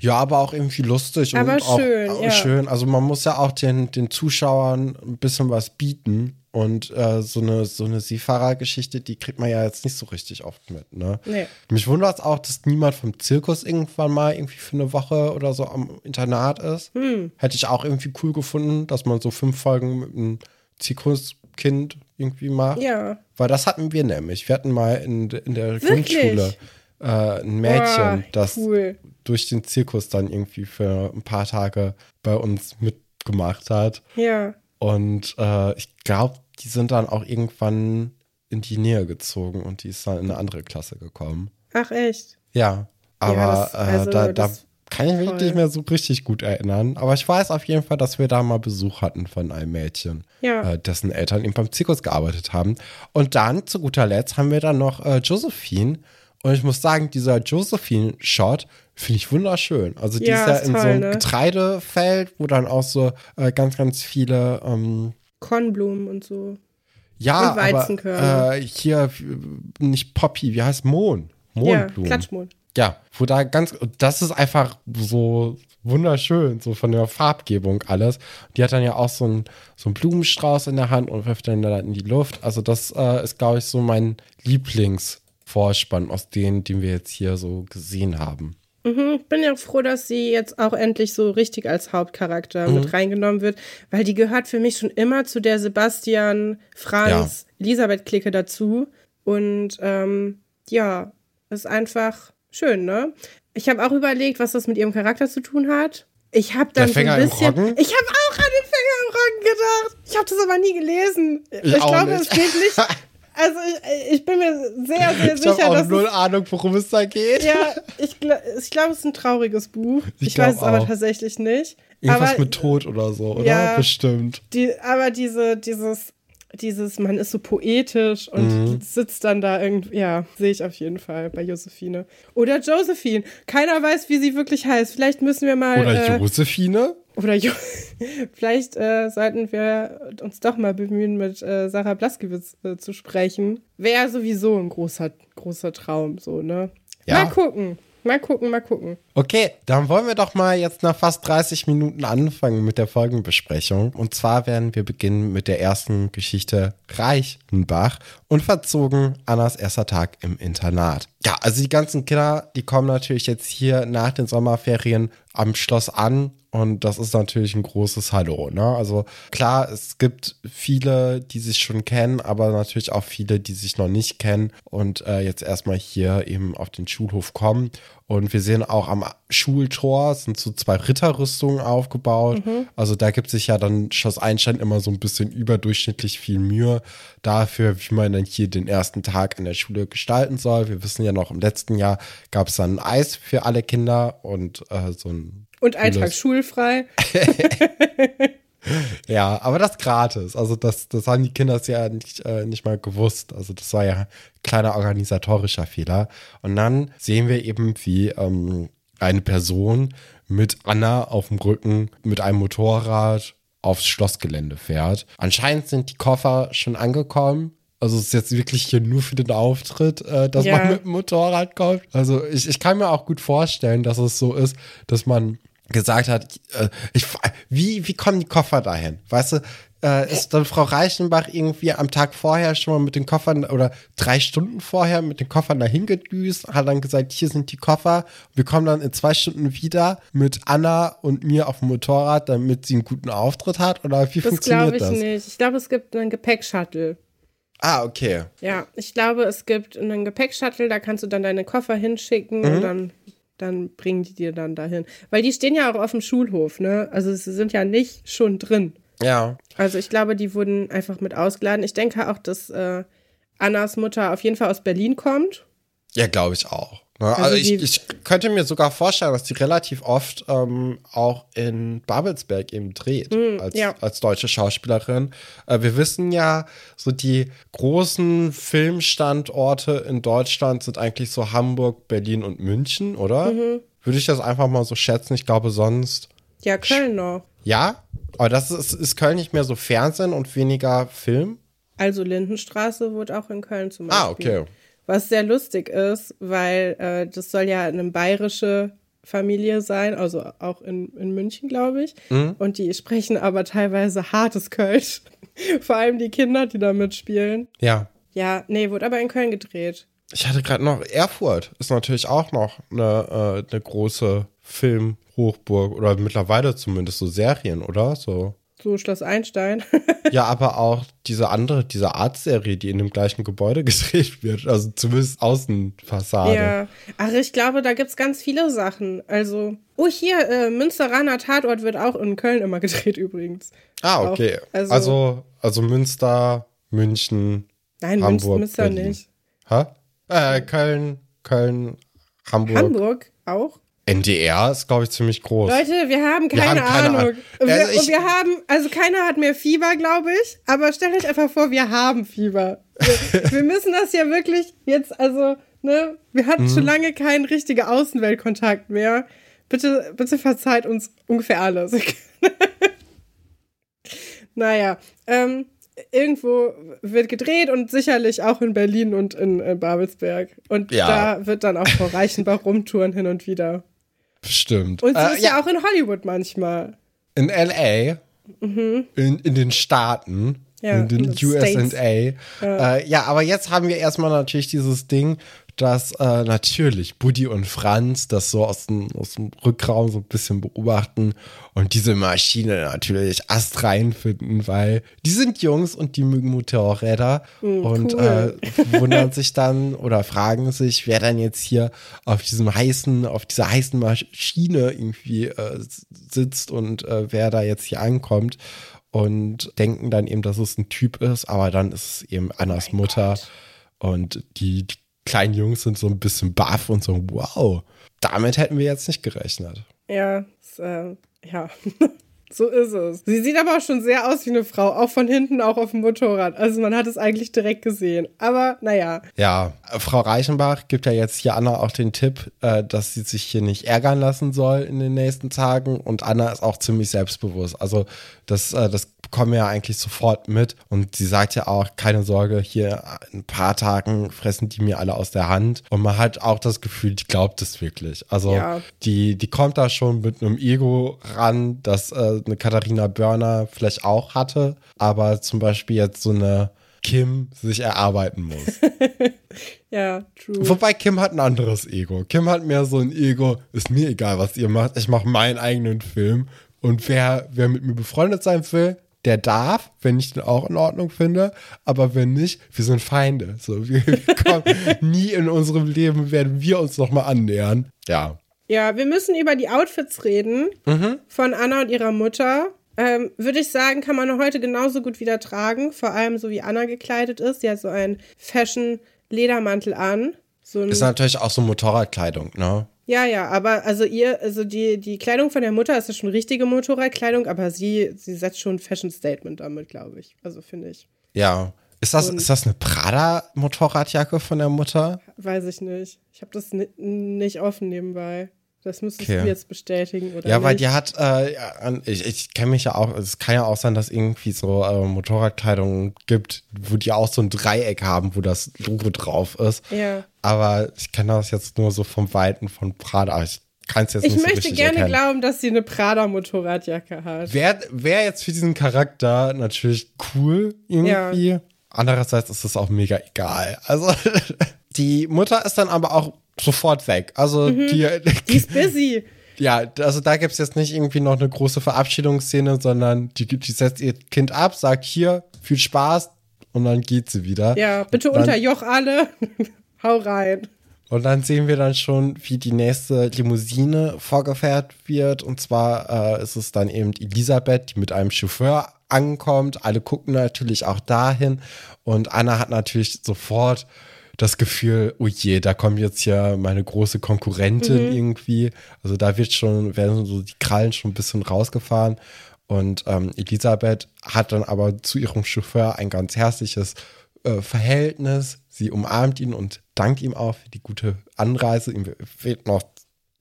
Ja, aber auch irgendwie lustig Aber und auch schön, auch ja. schön. Also man muss ja auch den, den Zuschauern ein bisschen was bieten. Und äh, so eine, so eine Seefahrergeschichte, die kriegt man ja jetzt nicht so richtig oft mit, ne? Nee. Mich wundert es auch, dass niemand vom Zirkus irgendwann mal irgendwie für eine Woche oder so am Internat ist. Hm. Hätte ich auch irgendwie cool gefunden, dass man so fünf Folgen mit einem Zirkuskind irgendwie macht. Ja. Weil das hatten wir nämlich. Wir hatten mal in, in der Wirklich? Grundschule äh, ein Mädchen, Boah, das cool. Durch den Zirkus dann irgendwie für ein paar Tage bei uns mitgemacht hat. Ja. Und äh, ich glaube, die sind dann auch irgendwann in die Nähe gezogen und die ist dann in eine andere Klasse gekommen. Ach, echt? Ja, aber das- also äh, da, da kann ich mich toll. nicht mehr so richtig gut erinnern. Aber ich weiß auf jeden Fall, dass wir da mal Besuch hatten von einem Mädchen, Ja. äh, dessen Eltern eben beim Zirkus gearbeitet haben. Und dann, zu guter Letzt, haben wir dann noch äh, Josephine. Und ich muss sagen, dieser Josephine-Shot finde ich wunderschön. Also die Ja, ist ja ist in so toll, einem ne? Getreidefeld, wo dann auch so äh, ganz, ganz viele ähm, Kornblumen und so. ja, Und Weizenkörner. aber äh, hier äh, nicht Poppy, wie heißt Mohn? Ja, Mohnblumen. Klatschmond. Ja, wo da ganz, das ist einfach so wunderschön, so von der Farbgebung alles. Die hat dann ja auch so einen so einen Blumenstrauß in der Hand und wirft dann in die Luft. Also das äh, ist, glaube ich, so mein Lieblingsvorspann aus denen, den wir jetzt hier so gesehen haben. Mhm, ich bin ja froh, dass sie jetzt auch endlich so richtig als Hauptcharakter Mhm. mit reingenommen wird, weil die gehört für mich schon immer zu der Sebastian, Franz, Elisabeth-Clique dazu. Und ähm, ja, ist einfach schön, ne? Ich habe auch überlegt, was das mit ihrem Charakter zu tun hat. Ich habe dann so ein bisschen. Ich habe auch an den Fänger im Roggen gedacht. Ich habe das aber nie gelesen. Ich auch glaube, es geht nicht. [laughs] Also ich, ich bin mir sehr, sehr Ich habe sicher, auch dass null es Ahnung, worum es da geht. ja, ich, ich glaube, es ist ein trauriges Buch. Ich Ich, weiß es aber auch. tatsächlich nicht. Irgendwas aber, mit Tod oder so, oder? Ja. Bestimmt. die, aber diese, dieses, dieses, man ist so poetisch und Mhm. sitzt dann da irgendwie, ja, sehe ich auf jeden Fall bei Josephine. Oder Josephine. Keiner weiß, wie sie wirklich heißt. Vielleicht müssen wir mal. Oder äh, Josephine? oder jo [laughs] Vielleicht äh, sollten wir uns doch mal bemühen, mit äh, Sarah Blaskewitz äh, zu sprechen. Wäre sowieso ein großer, großer Traum, so, ne? Ja. Mal gucken. Mal gucken, mal gucken. Okay, dann wollen wir doch mal jetzt nach fast 30 Minuten anfangen mit der Folgenbesprechung. Und zwar werden wir beginnen mit der ersten Geschichte Reichenbach und verzogen Annas erster Tag im Internat. Ja, also die ganzen Kinder, die kommen natürlich jetzt hier nach den Sommerferien am Schloss an und das ist natürlich ein großes Hallo. Ne? Also klar, es gibt viele, die sich schon kennen, aber natürlich auch viele, die sich noch nicht kennen und äh, jetzt erstmal hier eben auf den Schulhof kommen. Und wir sehen auch am Schultor sind so zwei Ritterrüstungen aufgebaut. Also da gibt sich ja dann Schloss Einstein immer so ein bisschen überdurchschnittlich viel Mühe dafür, wie man dann hier den ersten Tag an der Schule gestalten soll. Wir wissen ja noch, im letzten Jahr gab es dann Eis für alle Kinder und äh, so ein Und ein. Tag schulfrei. [laughs] [laughs] [laughs] Ja, aber das gratis. Also das, das haben die Kinder ja nicht, äh, nicht mal gewusst. Also das war ja ein kleiner organisatorischer Fehler. Und dann sehen wir eben, wie ähm, eine Person mit Anna auf dem Rücken mit einem Motorrad aufs Schlossgelände fährt. Anscheinend sind die Koffer schon angekommen. Also es ist jetzt wirklich hier nur für den Auftritt, äh, dass Ja. man mit dem Motorrad kommt. Also ich, ich kann mir auch gut vorstellen, dass es so ist, dass man gesagt hat, äh, ich, wie, wie kommen die Koffer dahin? Weißt du, äh, ist dann Frau Reichenbach irgendwie am Tag vorher schon mal mit den Koffern oder drei Stunden vorher mit den Koffern dahin gedüst, hat dann gesagt, hier sind die Koffer. Wir kommen dann in zwei Stunden wieder mit Anna und mir auf dem Motorrad, damit sie einen guten Auftritt hat? Oder wie Das funktioniert glaube ich das? nicht. Ich glaube, es gibt einen Gepäckshuttle. Ah, okay. Ja, ich glaube, es gibt einen Gepäckshuttle, da kannst du dann deine Koffer hinschicken Mhm. und dann, dann bringen die dir dann dahin. Weil die stehen ja auch auf dem Schulhof, ne? Also sie sind ja nicht schon drin. Ja. Also ich glaube, die wurden einfach mit ausgeladen. Ich denke auch, dass äh, Annas Mutter auf jeden Fall aus Berlin kommt. Ja, glaube ich auch. Ne? Also, Also ich, ich könnte mir sogar vorstellen, dass die relativ oft ähm, auch in Babelsberg eben dreht, als, Hm, ja. als deutsche Schauspielerin. Äh, wir wissen ja, so die großen Filmstandorte in Deutschland sind eigentlich so Hamburg, Berlin und München, oder? Mhm. Würde ich das einfach mal so schätzen? Ich glaube sonst. Ja, Köln noch. Ja, aber das ist, ist Köln nicht mehr so Fernsehen und weniger Film? Also Lindenstraße wurde auch in Köln zum Beispiel. Ah, okay. Was sehr lustig ist, weil äh, das soll ja eine bayerische Familie sein, also auch in, in München, glaube ich. Mhm. Und die sprechen aber teilweise hartes Kölsch. [laughs] Vor allem die Kinder, die da mitspielen. Ja. Ja, nee, wurde aber in Köln gedreht. Ich hatte gerade noch Erfurt ist natürlich auch noch eine, äh, eine große Filmhochburg oder mittlerweile zumindest so Serien, oder? So. So Schloss Einstein. [laughs] Ja, aber auch diese andere, diese Art-Serie, die in dem gleichen Gebäude [laughs] gedreht wird, also zumindest Außenfassade. ja. Ach, ich glaube, da gibt's ganz viele Sachen. Also, oh, hier, äh, Münsteraner Tatort wird auch in Köln immer gedreht übrigens. Ah, okay. Auch, also- also, also, Münster, München, Nein, Hamburg, Münster Berlin. nicht. Hä? Äh, Köln, Köln, Hamburg. Hamburg auch? NDR ist, glaube ich, ziemlich groß. Leute, wir haben keine, haben keine Ahnung. Ahnung. Wir, Also ich- wir haben, also keiner hat mehr Fieber, glaube ich. Aber stellt euch einfach vor, wir haben Fieber. Wir, [laughs] wir müssen das ja wirklich jetzt, also, ne, wir hatten Mhm. schon lange keinen richtigen Außenweltkontakt mehr. Bitte, bitte verzeiht uns ungefähr alles. [laughs] naja, ähm, irgendwo wird gedreht und sicherlich auch in Berlin und in, äh, Babelsberg. Und Ja. da wird dann auch Frau Reichenbach rumtouren hin und wieder. Bestimmt. Und sie Äh, ist ja. auch in Hollywood manchmal. In LA, Mhm. in, in den Staaten. Ja, in den. USA. Ja. Äh, ja, aber jetzt haben wir erstmal natürlich dieses Ding, dass äh, natürlich Buddy und Franz das so aus dem, aus dem Rückraum so ein bisschen beobachten und diese Maschine natürlich astrein finden, weil die sind Jungs und die mögen Motorräder Mm, und cool. äh, [laughs] wundern sich dann oder fragen sich, wer dann jetzt hier auf diesem heißen, auf dieser heißen Maschine irgendwie äh, sitzt und äh, wer da jetzt hier ankommt und denken dann eben, dass es ein Typ ist, aber dann ist es eben Annas Mutter und die, die kleinen Jungs sind so ein bisschen baff und so, wow, damit hätten wir jetzt nicht gerechnet. Ja, es, äh, ja. [laughs] so ist es. Sie sieht aber auch schon sehr aus wie eine Frau, auch von hinten, auch auf dem Motorrad. Also man hat es eigentlich direkt gesehen. Aber naja, Ja, Frau Reichenbach gibt ja jetzt hier Anna auch den Tipp, äh, dass sie sich hier nicht ärgern lassen soll in den nächsten Tagen. Und Anna ist auch ziemlich selbstbewusst. Also das, äh, das bekommen wir ja eigentlich sofort mit. Und sie sagt ja auch, keine Sorge, hier in ein paar Tagen fressen die mir alle aus der Hand. Und man hat auch das Gefühl, die glaubt es wirklich. Also Ja. die, die kommt da schon mit einem Ego ran, das äh, eine Katharina Börner vielleicht auch hatte. Aber zum Beispiel jetzt so eine Kim sich erarbeiten muss. [laughs] ja, true. Wobei Kim hat ein anderes Ego. Kim hat mehr so ein Ego, ist mir egal, was ihr macht. Ich mache meinen eigenen Film. Und wer, wer mit mir befreundet sein will, der darf, wenn ich den auch in Ordnung finde. Aber wenn nicht, wir sind Feinde. So, wir, wir [laughs] kommen, nie in unserem Leben werden wir uns nochmal annähern. Ja. Ja, wir müssen über die Outfits reden von Anna und ihrer Mutter. Ähm, Würde ich sagen, kann man heute genauso gut wieder tragen. Vor allem so wie Anna gekleidet ist. Sie hat so einen Fashion-Ledermantel an. So Ist natürlich auch so Motorradkleidung, ne? Ja, ja, aber also ihr, also die, die Kleidung von der Mutter ist ja schon richtige Motorradkleidung, aber sie, sie setzt schon ein Fashion-Statement damit, glaube ich. Also finde ich. Ja. Ist das, Und- ist das eine Prada-Motorradjacke von der Mutter? Weiß ich nicht. Ich habe das ni nicht offen nebenbei. Das müsstest Okay. du jetzt bestätigen, oder? Ja, weil nicht? die hat, äh, ja, ich, ich kenne mich ja auch, es kann ja auch sein, dass irgendwie so äh, Motorradkleidung gibt, wo die auch so ein Dreieck haben, wo das Logo drauf ist. Ja. Aber ich kenne das jetzt nur so vom Weiten von Prada. Ich kann es jetzt Ich nicht so möchte richtig gerne erkennen. glauben, dass sie eine Prada-Motorradjacke hat. Wäre wär jetzt für diesen Charakter natürlich cool irgendwie. Andererseits ist es auch mega egal. Also [laughs] die Mutter ist dann aber auch sofort weg. Also die, Mhm. Die ist [laughs] busy. Ja, also da gibt's jetzt nicht irgendwie noch eine große Verabschiedungsszene, sondern die, die setzt ihr Kind ab, sagt hier, viel Spaß und dann geht sie wieder. Ja, bitte dann, unterjoch alle. [laughs] Hau rein. Und dann sehen wir dann schon, wie die nächste Limousine vorgefährt wird. Und zwar äh, ist es dann eben Elisabeth, die mit einem Chauffeur ankommt. Alle gucken natürlich auch dahin. Und Anna hat natürlich sofort das Gefühl, oh je, da kommt jetzt ja meine große Konkurrentin irgendwie. Also da wird schon, werden so die Krallen schon ein bisschen rausgefahren. Und ähm, Elisabeth hat dann aber zu ihrem Chauffeur ein ganz herzliches äh, Verhältnis. Sie umarmt ihn und dankt ihm auch für die gute Anreise. Ihm wird noch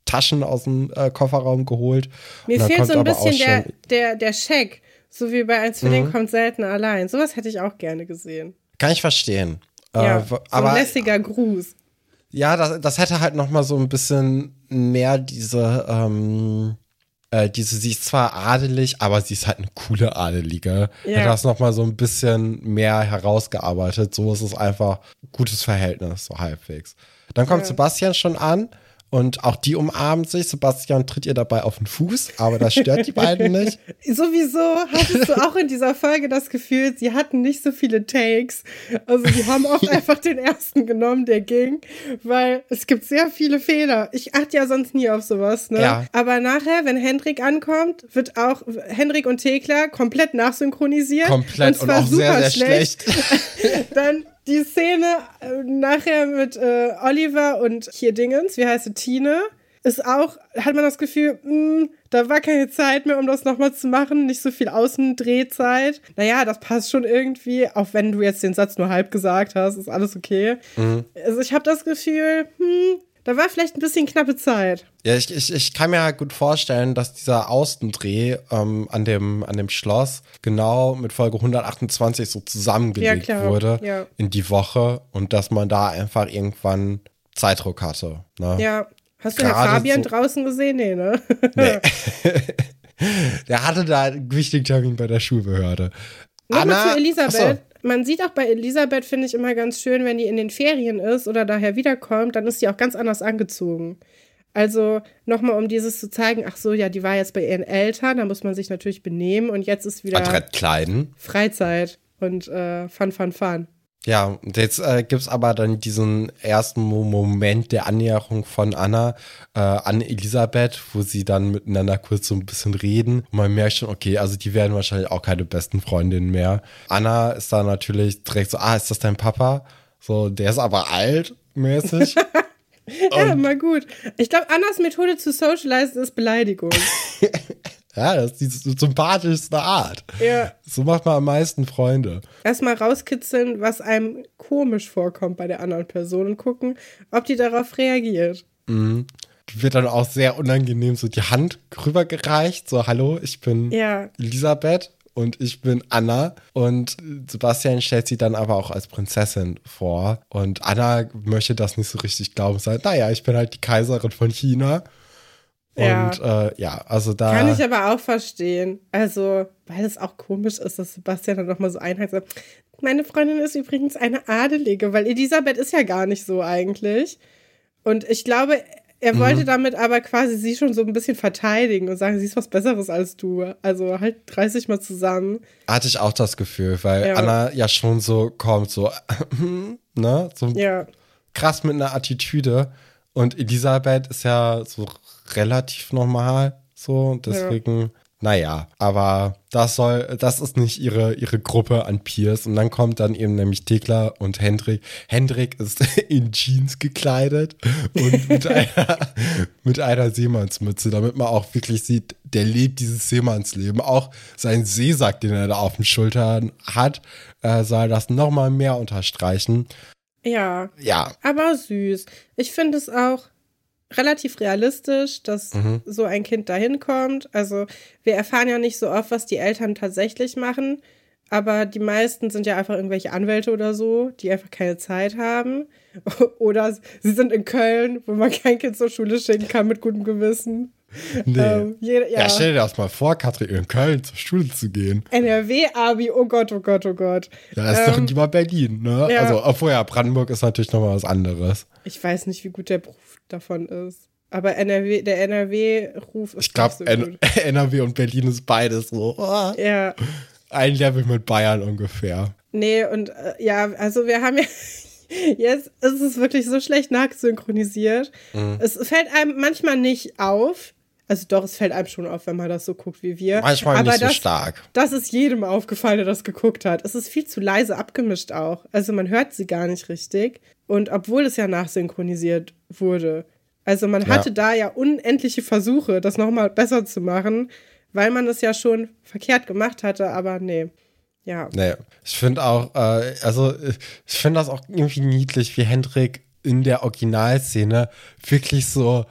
Taschen aus dem äh, Kofferraum geholt. Mir fehlt so ein bisschen der, Mhm. der, der Scheck. So wie bei Ein Zwilling kommt selten allein. Sowas hätte ich auch gerne gesehen. Kann ich verstehen. Ja, Äh, so aber ein lässiger Gruß. ja, das, das hätte halt noch mal so ein bisschen mehr diese, ähm, äh, diese, sie ist zwar adelig, aber sie ist halt eine coole Adelige. Ja. Hätte das noch mal so ein bisschen mehr herausgearbeitet. So ist es einfach gutes Verhältnis, so halbwegs. Dann kommt Ja. Sebastian schon an und auch die umarmen sich. Sebastian tritt ihr dabei auf den Fuß, aber das stört die beiden nicht. [laughs] Sowieso hattest du auch in dieser Folge das Gefühl, sie hatten nicht so viele Takes. Also die haben auch [laughs] einfach den ersten genommen, der ging, weil es gibt sehr viele Fehler. Ich achte ja sonst nie auf sowas, ne? Ja. Aber nachher, wenn Hendrik ankommt, wird auch Hendrik und Thekla komplett nachsynchronisiert. Komplett und, zwar auch sehr, sehr schlecht. [laughs] Dann die Szene äh, nachher mit äh, Oliver und hier Dingens, wie heißt sie, Tine, ist auch, hat man das Gefühl, mh, da war keine Zeit mehr, um das nochmal zu machen, nicht so viel Außendrehzeit. Naja, das passt schon irgendwie, auch wenn du jetzt den Satz nur halb gesagt hast, ist alles okay. Also ich habe das Gefühl, hm, da war vielleicht ein bisschen knappe Zeit. Ja, ich, ich, ich kann mir halt gut vorstellen, dass dieser Außendreh ähm, an, dem, an dem Schloss genau mit Folge 128 so zusammengelegt Ja, wurde Ja. in die Woche und dass man da einfach irgendwann Zeitdruck hatte. Ne? Ja. Hast du Herr Fabian so- draußen gesehen? Nee, ne? [laughs] [laughs] Der hatte da einen wichtigen Termin bei der Schulbehörde. Nochmal Anna- zu Elisabeth. Man sieht auch bei Elisabeth, finde ich immer ganz schön, wenn die in den Ferien ist oder daher wiederkommt, dann ist die auch ganz anders angezogen. Also nochmal, um dieses zu zeigen, ach so, ja, die war jetzt bei ihren Eltern, da muss man sich natürlich benehmen und jetzt ist wieder Adrettkleiden. Freizeit und äh, Fun, Fun, Fun. Ja, jetzt äh, gibt's aber dann diesen ersten Mo- Moment der Annäherung von Anna äh, an Elisabeth, wo sie dann miteinander kurz so ein bisschen reden. Und man merkt schon, okay, also die werden wahrscheinlich auch keine besten Freundinnen mehr. Anna ist da natürlich direkt so, ah, ist das dein Papa? So, der ist aber alt, mäßig. [laughs] Ja, mal gut. Ich glaube, Annas Methode zu socializen ist Beleidigung. [laughs] ja, das ist die sympathischste Art. ja. So macht man am meisten Freunde. Erstmal rauskitzeln, was einem komisch vorkommt bei der anderen Person und gucken, ob die darauf reagiert. Wird dann auch sehr unangenehm so die Hand rübergereicht. So, hallo, ich bin Ja. Elisabeth und ich bin Anna. Und Sebastian stellt sie dann aber auch als Prinzessin vor. Und Anna möchte das nicht so richtig glauben. Sagt, naja, ich bin halt die Kaiserin von China. Ja. Und äh, ja, also da. Kann ich aber auch verstehen. Also, weil es auch komisch ist, dass Sebastian dann nochmal so einhakt. sagt, Meine Freundin ist übrigens eine Adelige, weil Elisabeth ist ja gar nicht so eigentlich. Und ich glaube, er Mhm. wollte damit aber quasi sie schon so ein bisschen verteidigen und sagen, sie ist was Besseres als du. Also halt 30 mal zusammen. hatte ich auch das Gefühl, weil Ja. Anna ja schon so kommt, so, [laughs] ne, so Ja. krass mit einer Attitüde. Und Elisabeth ist ja so relativ normal, so, deswegen, naja, aber das soll, das ist nicht ihre, ihre Gruppe an Peers. Und dann kommt dann eben nämlich Thekla und Hendrik. Hendrik ist [laughs] in Jeans gekleidet und mit [laughs] einer, mit einer Seemannsmütze, damit man auch wirklich sieht, der lebt dieses Seemannsleben. Auch sein Seesack, den er da auf den Schultern hat, äh, soll das nochmal mehr unterstreichen. Ja. Ja, Aber süß. Ich finde es auch relativ realistisch, dass Mhm. so ein Kind dahin kommt. Also wir erfahren ja nicht so oft, was die Eltern tatsächlich machen, aber die meisten sind ja einfach irgendwelche Anwälte oder so, die einfach keine Zeit haben. [laughs] Oder sie sind in Köln, wo man kein Kind zur Schule schicken kann mit gutem Gewissen. nee. Ähm, jede, Ja, ja. stell dir das mal vor, Katrin, in Köln zur Schule zu gehen. NRW-Abi, oh Gott, oh Gott, oh Gott. Ja, ist doch Ähm, lieber Berlin, ne? ja. Also, obwohl ja, Brandenburg ist natürlich nochmal was anderes. Ich weiß nicht, wie gut der Beruf davon ist. Aber NRW, der NRW-Ruf ist Ich glaube, so. NRW [laughs] und Berlin ist beides so. oh, Ja, ein Level mit Bayern ungefähr. nee, und äh, ja, also wir haben ja. [laughs] Jetzt ist es wirklich so schlecht nachsynchronisiert. Mhm. Es fällt einem manchmal nicht auf. Also doch, es fällt einem schon auf, wenn man das so guckt wie wir. Manchmal Aber nicht so das, stark. Das ist jedem aufgefallen, der das geguckt hat. Es ist viel zu leise abgemischt auch. Also man hört sie gar nicht richtig. Und obwohl es ja nachsynchronisiert wurde. Also man Ja. hatte da ja unendliche Versuche, das nochmal besser zu machen, weil man es ja schon verkehrt gemacht hatte, aber nee. Ja. Nee, ich finde auch, äh, also ich finde das auch irgendwie niedlich, wie Hendrik in der Originalszene wirklich so,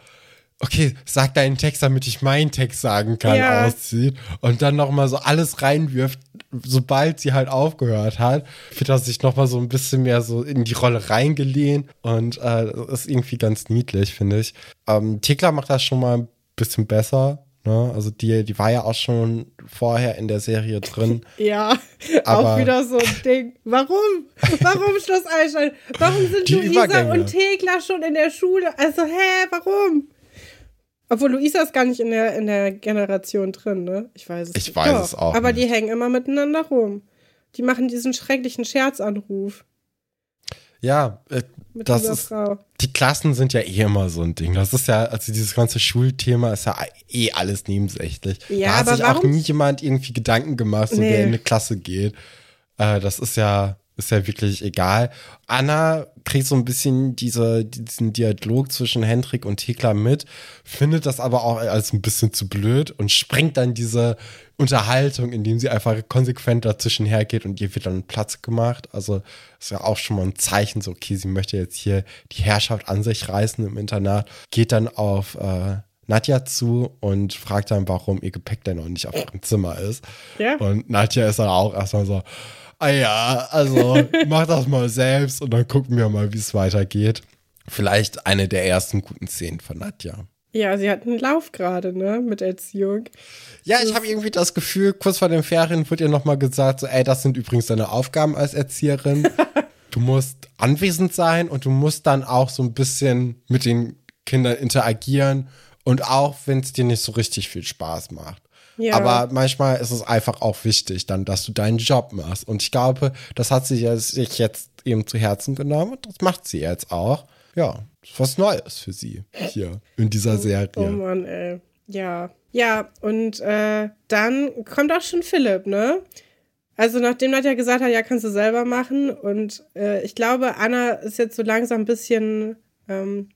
okay, sag deinen Text, damit ich meinen Text sagen kann, Ja. aussieht. Und dann nochmal so alles reinwirft, sobald sie halt aufgehört hat. Wird er sich nochmal so ein bisschen mehr so in die Rolle reingelehnt. Und äh, das ist irgendwie ganz niedlich, finde ich. Ähm, Thekla macht das schon mal ein bisschen besser. Ne? Also die, die war ja auch schon vorher in der Serie drin. [laughs] Ja, auch wieder so ein Ding. Warum? Warum Schloss Einstein? Warum sind Luisa und Thekla schon in der Schule? Also, hä, warum? Obwohl Luisa ist gar nicht in der, in der Generation drin, ne? Ich weiß es Ich nicht. weiß Doch, es auch Aber nicht. die hängen immer miteinander rum. Die machen diesen schrecklichen Scherzanruf Ja, äh, mit das dieser ist, Frau. die Klassen sind ja eh immer so ein Ding. Das ist ja, also dieses ganze Schulthema ist ja eh alles nebensächlich. Ja, da hat aber sich auch warum- nie jemand irgendwie Gedanken gemacht, so Nee. wer in eine Klasse geht. Äh, das ist ja, ist ja wirklich egal. Anna kriegt so ein bisschen diese, diesen Dialog zwischen Hendrik und Thekla mit, findet das aber auch als ein bisschen zu blöd und sprengt dann diese Unterhaltung, indem sie einfach konsequent dazwischen hergeht und ihr wird dann Platz gemacht. Also ist ja auch schon mal ein Zeichen, so okay, sie möchte jetzt hier die Herrschaft an sich reißen im Internat, geht dann auf äh, Nadja zu und fragt dann, warum ihr Gepäck denn noch nicht auf ihrem Zimmer ist. Ja. Und Nadja ist dann auch erstmal so, ah ja, also [laughs] mach das mal selbst und dann gucken wir mal, wie es weitergeht. Vielleicht eine der ersten guten Szenen von Nadja. Ja, sie hat einen Lauf gerade, ne, mit Erziehung. Ja, ich habe irgendwie das Gefühl, kurz vor den Ferien wird ihr nochmal gesagt, so, ey, das sind übrigens deine Aufgaben als Erzieherin. [laughs] du musst anwesend sein und du musst dann auch so ein bisschen mit den Kindern interagieren und auch, wenn es dir nicht so richtig viel Spaß macht. Ja. Aber manchmal ist es einfach auch wichtig, dann, dass du deinen Job machst. Und ich glaube, das hat sie sich jetzt eben zu Herzen genommen und das macht sie jetzt auch. Ja, ist was Neues für sie hier in dieser Serie. Oh Mann, ey. Ja. Ja, und äh, dann kommt auch schon Philipp, ne? Also nachdem Nadja gesagt hat, ja, kannst du selber machen. Und äh, ich glaube, Anna ist jetzt so langsam ein bisschen ähm,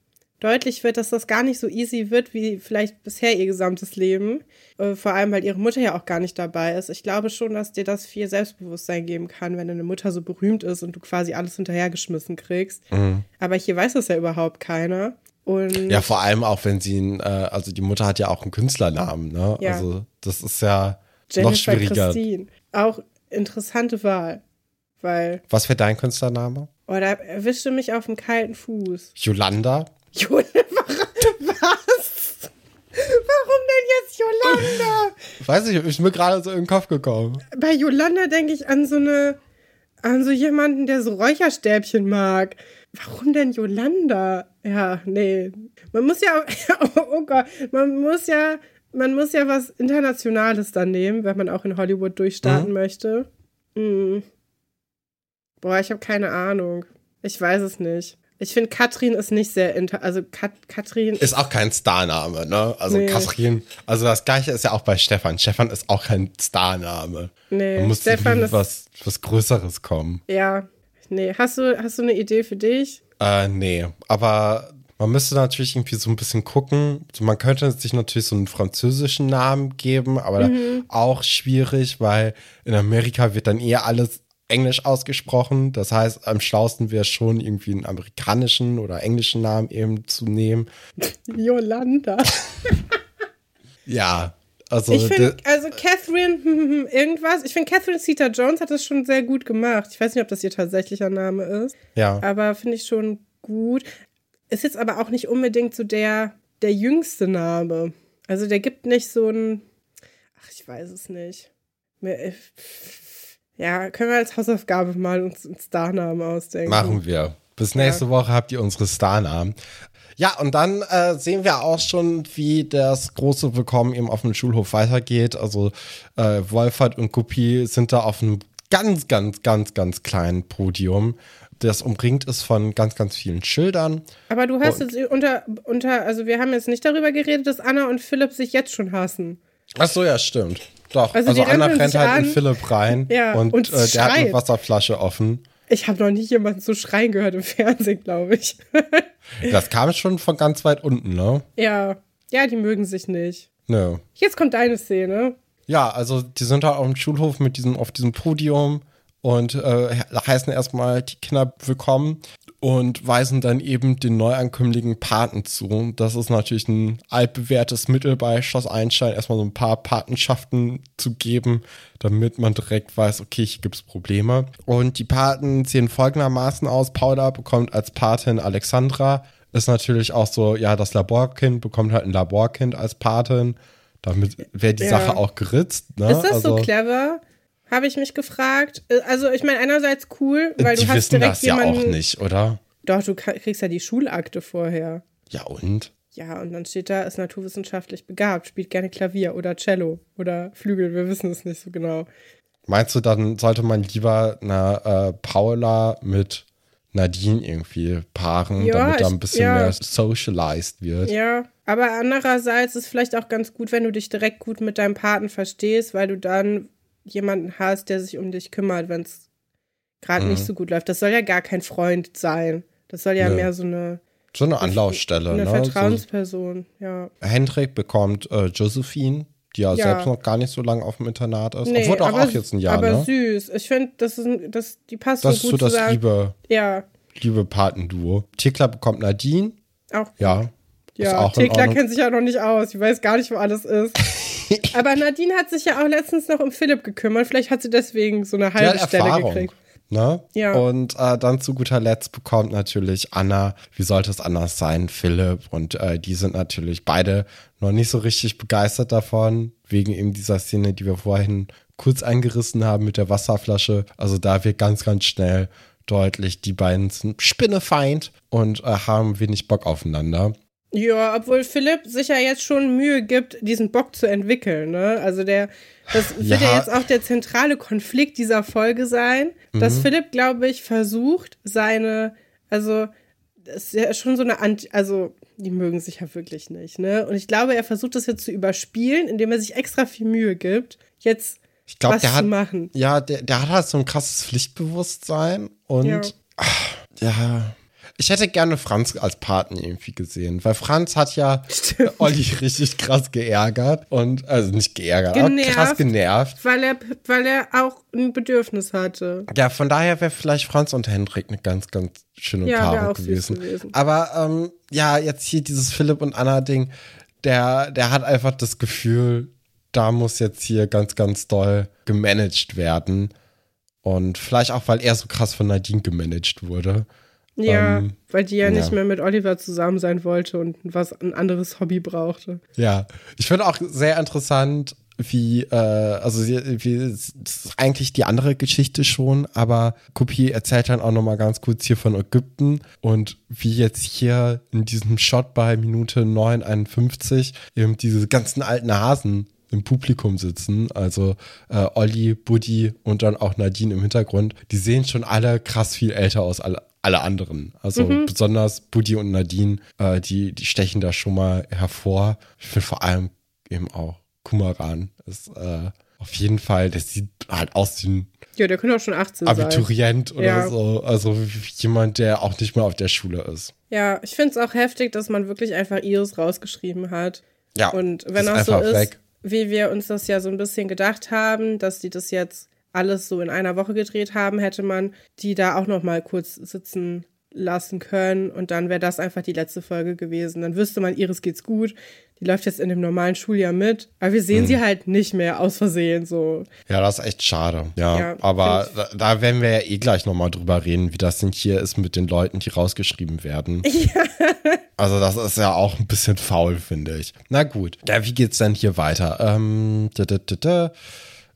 deutlich wird, dass das gar nicht so easy wird, wie vielleicht bisher ihr gesamtes Leben. Äh, vor allem, weil ihre Mutter ja auch gar nicht dabei ist. Ich glaube schon, dass dir das viel Selbstbewusstsein geben kann, wenn deine Mutter so berühmt ist und du quasi alles hinterhergeschmissen kriegst. Mhm. Aber hier weiß das ja überhaupt keiner. Und Ja, vor allem auch, wenn sie, ein, äh, also die Mutter hat ja auch einen Künstlernamen, ne? Ja. Also das ist ja noch Jennifer schwieriger. Christine. Auch interessante Wahl. Weil, Was wäre dein Künstlername? oh, da erwischte mich auf dem kalten Fuß. Yolanda? Jule, [laughs] was? Warum denn jetzt Jolanda? Weiß ich, ist mir gerade so in den Kopf gekommen. Bei Jolanda denke ich an so eine, an so jemanden, der so Räucherstäbchen mag. Warum denn Jolanda? Ja, nee. Man muss ja, [laughs] oh, Gott, man muss ja, man muss ja was Internationales dann nehmen, wenn man auch in Hollywood durchstarten Mhm. möchte. Hm. Boah, ich habe keine Ahnung. Ich weiß es nicht. Ich finde, Katrin ist nicht sehr inter, also Kat Katrin Ist auch kein Starname, ne? Also Nee. Katrin, also das gleiche ist ja auch bei Stefan. Stefan ist auch kein Starname. Nee, Da muss Stefan ist- was, was Größeres kommen. Ja, nee. Hast du, hast du eine Idee für dich? Äh, nee, aber man müsste natürlich irgendwie so ein bisschen gucken. Man könnte sich natürlich so einen französischen Namen geben, aber Mhm. auch schwierig, weil in Amerika wird dann eher alles Englisch ausgesprochen. Das heißt, am schlausten wäre schon irgendwie einen amerikanischen oder englischen Namen eben zu nehmen. [laughs] Yolanda. [laughs] Ja, also Ich finde, de- also Catherine, hm, hm, hm, irgendwas. Ich finde, Catherine Zeta Jones hat das schon sehr gut gemacht. Ich weiß nicht, ob das ihr tatsächlicher Name ist, ja. aber finde ich schon gut. Ist jetzt aber auch nicht unbedingt so der, der jüngste Name. Also der gibt nicht so ein, ach, ich weiß es nicht. Mir, ja, können wir als Hausaufgabe mal uns einen Starnamen ausdenken. Machen wir. Bis nächste Woche habt ihr unsere Starnamen. Ja, und dann äh, sehen wir auch schon, wie das große Willkommen eben auf dem Schulhof weitergeht. Also äh, Wolfert und Guppi sind da auf einem ganz, ganz, ganz, ganz kleinen Podium, das umringt ist von ganz, ganz vielen Schildern. Aber du hast Und- jetzt unter, unter, also wir haben jetzt nicht darüber geredet, dass Anna und Philipp sich jetzt schon hassen. Ach so, ja, stimmt. Doch, Also also, Anna rennt halt in an. Philipp rein [laughs] Ja, und, und äh, der hat eine. Wasserflasche offen. Ich habe noch nie jemanden so schreien gehört im [laughs] Fernsehen, glaube ich. [laughs] Das kam schon von ganz weit unten, ne? ja. Ja, die mögen sich nicht. Nö. Jetzt kommt deine Szene. Ja, also die sind da auf dem Schulhof mit diesem, auf diesem Podium und äh, heißen erstmal die Kinder willkommen und weisen dann eben den Neuankömmlingen Paten zu. Das ist natürlich ein altbewährtes Mittel bei Schloss Einstein, erstmal so ein paar Patenschaften zu geben, damit man direkt weiß, okay, hier gibt's Probleme. Und die Paten sehen folgendermaßen aus. Paula bekommt als Patin Alexandra. Ist natürlich auch so, ja, das Laborkind bekommt halt ein Laborkind als Patin. Damit wäre die Ja. Sache auch geritzt. Ne? Ist das also, so clever? Habe ich mich gefragt. Äh, Also, ich meine, einerseits cool, weil die du hast wissen direkt das ja jemanden. auch nicht, oder? Doch, du kriegst ja die Schulakte vorher. Ja, und? Ja, und dann steht da, ist naturwissenschaftlich begabt, spielt gerne Klavier oder Cello oder Flügel, wir wissen es nicht so genau. Meinst du, dann sollte man lieber eine äh, Paula mit Nadine irgendwie paaren, Ja, damit da ich- ein bisschen ja. mehr socialized wird? Ja, aber andererseits ist vielleicht auch ganz gut, wenn du dich direkt gut mit deinem Paten verstehst, weil du dann jemanden hast, der sich um dich kümmert, wenn es gerade Mhm. nicht so gut läuft. Das soll ja gar kein Freund sein. Das soll ja Nö. mehr so eine, So eine Anlaufstelle, eine ne? Vertrauensperson, ja. So, Hendrik bekommt äh, Josephine, die ja, Ja. selbst noch gar nicht so lange auf dem Internat ist. Nee, Obwohl doch aber, auch jetzt ein Jahr, aber ne? süß. Ich finde, das ist, das, die passt Das ist so so gut das zusammen. liebe, Ja, liebe Patenduo. Tekla bekommt Nadine, auch ja. ist Ja, in Thekla kennt sich ja noch nicht aus. Ich weiß gar nicht, wo alles ist. [laughs] [laughs] Aber Nadine hat sich ja auch letztens noch um Philipp gekümmert. Vielleicht hat sie deswegen so eine halbe Stelle Erfahrung. gekriegt. Ne? Ja. Und äh, dann zu guter Letzt bekommt natürlich Anna, wie sollte es anders sein, Philipp. Und äh, die sind natürlich beide noch nicht so richtig begeistert davon, wegen eben dieser Szene, die wir vorhin kurz eingerissen haben mit der Wasserflasche. Also da wird ganz, ganz schnell deutlich, die beiden sind Spinnefeind und äh, haben wenig Bock aufeinander. Ja, obwohl Philipp sich ja jetzt schon Mühe gibt, diesen Bock zu entwickeln. Ne? Also der, das wird ja. Ja. jetzt auch der zentrale Konflikt dieser Folge sein, dass Philipp, glaube ich, versucht, seine, also das ist ja schon so eine Anti, also die mögen sich ja wirklich nicht, ne? Und ich glaube, er versucht das jetzt zu überspielen, indem er sich extra viel Mühe gibt, jetzt Ich glaube, was der zu hat, machen. ja, der, der hat halt so ein krasses Pflichtbewusstsein und Ja. ach, ja. Ich hätte gerne Franz als Paten irgendwie gesehen, weil Franz hat ja Stimmt. Olli [laughs] richtig krass geärgert und, also nicht geärgert, Genervt. aber krass genervt. Weil er, weil er auch ein Bedürfnis hatte. Ja, von daher wäre vielleicht Franz und Hendrik eine ganz, ganz schöne Ja, Paarung gewesen. gewesen. Aber ähm, ja, jetzt hier dieses Philipp und Anna-Ding, der, der hat einfach das Gefühl, da muss jetzt hier ganz, ganz doll gemanagt werden. Und vielleicht auch, weil er so krass von Nadine gemanagt wurde. Ja, Ähm, weil die ja, ja. nicht mehr mit Oliver zusammen sein wollte und was ein anderes Hobby brauchte. Ja, ich finde auch sehr interessant, wie, äh, also sie- wie, das ist eigentlich die andere Geschichte schon, aber Kopie erzählt dann auch nochmal ganz kurz hier von Ägypten und wie jetzt hier in diesem Shot bei Minute 9,51 eben diese ganzen alten Hasen im Publikum sitzen, also äh, Olli, Buddy und dann auch Nadine im Hintergrund, die sehen schon alle krass viel älter aus, alle, alle anderen. Also besonders Buddy und Nadine, äh, die, die stechen da schon mal hervor. Ich finde vor allem eben auch Kumaran ist äh, auf jeden Fall, der sieht halt aus wie ein Ja, der könnte auch schon 18 sein. Abiturient oder Ja. so. Also jemand, der auch nicht mehr auf der Schule ist. Ja, ich finde es auch heftig, dass man wirklich einfach Iris rausgeschrieben hat. Ja, Und wenn ist das so ist, weg. wie wir uns das ja so ein bisschen gedacht haben, dass die das jetzt alles so in einer Woche gedreht haben, hätte man die da auch noch mal kurz sitzen lassen können und dann wäre das einfach die letzte Folge gewesen. Dann wüsste man, Iris geht's gut. Die läuft jetzt in dem normalen Schuljahr mit, aber wir Hm. sehen sie halt nicht mehr aus Versehen so. Ja, das ist echt schade. Ja, Ja, aber da, da werden wir ja eh gleich nochmal drüber reden, wie das denn hier ist mit den Leuten, die rausgeschrieben werden. [laughs] Also das ist ja auch ein bisschen faul, finde ich. Na gut. Ja, wie geht's denn hier weiter? Ähm, da, da, da, da.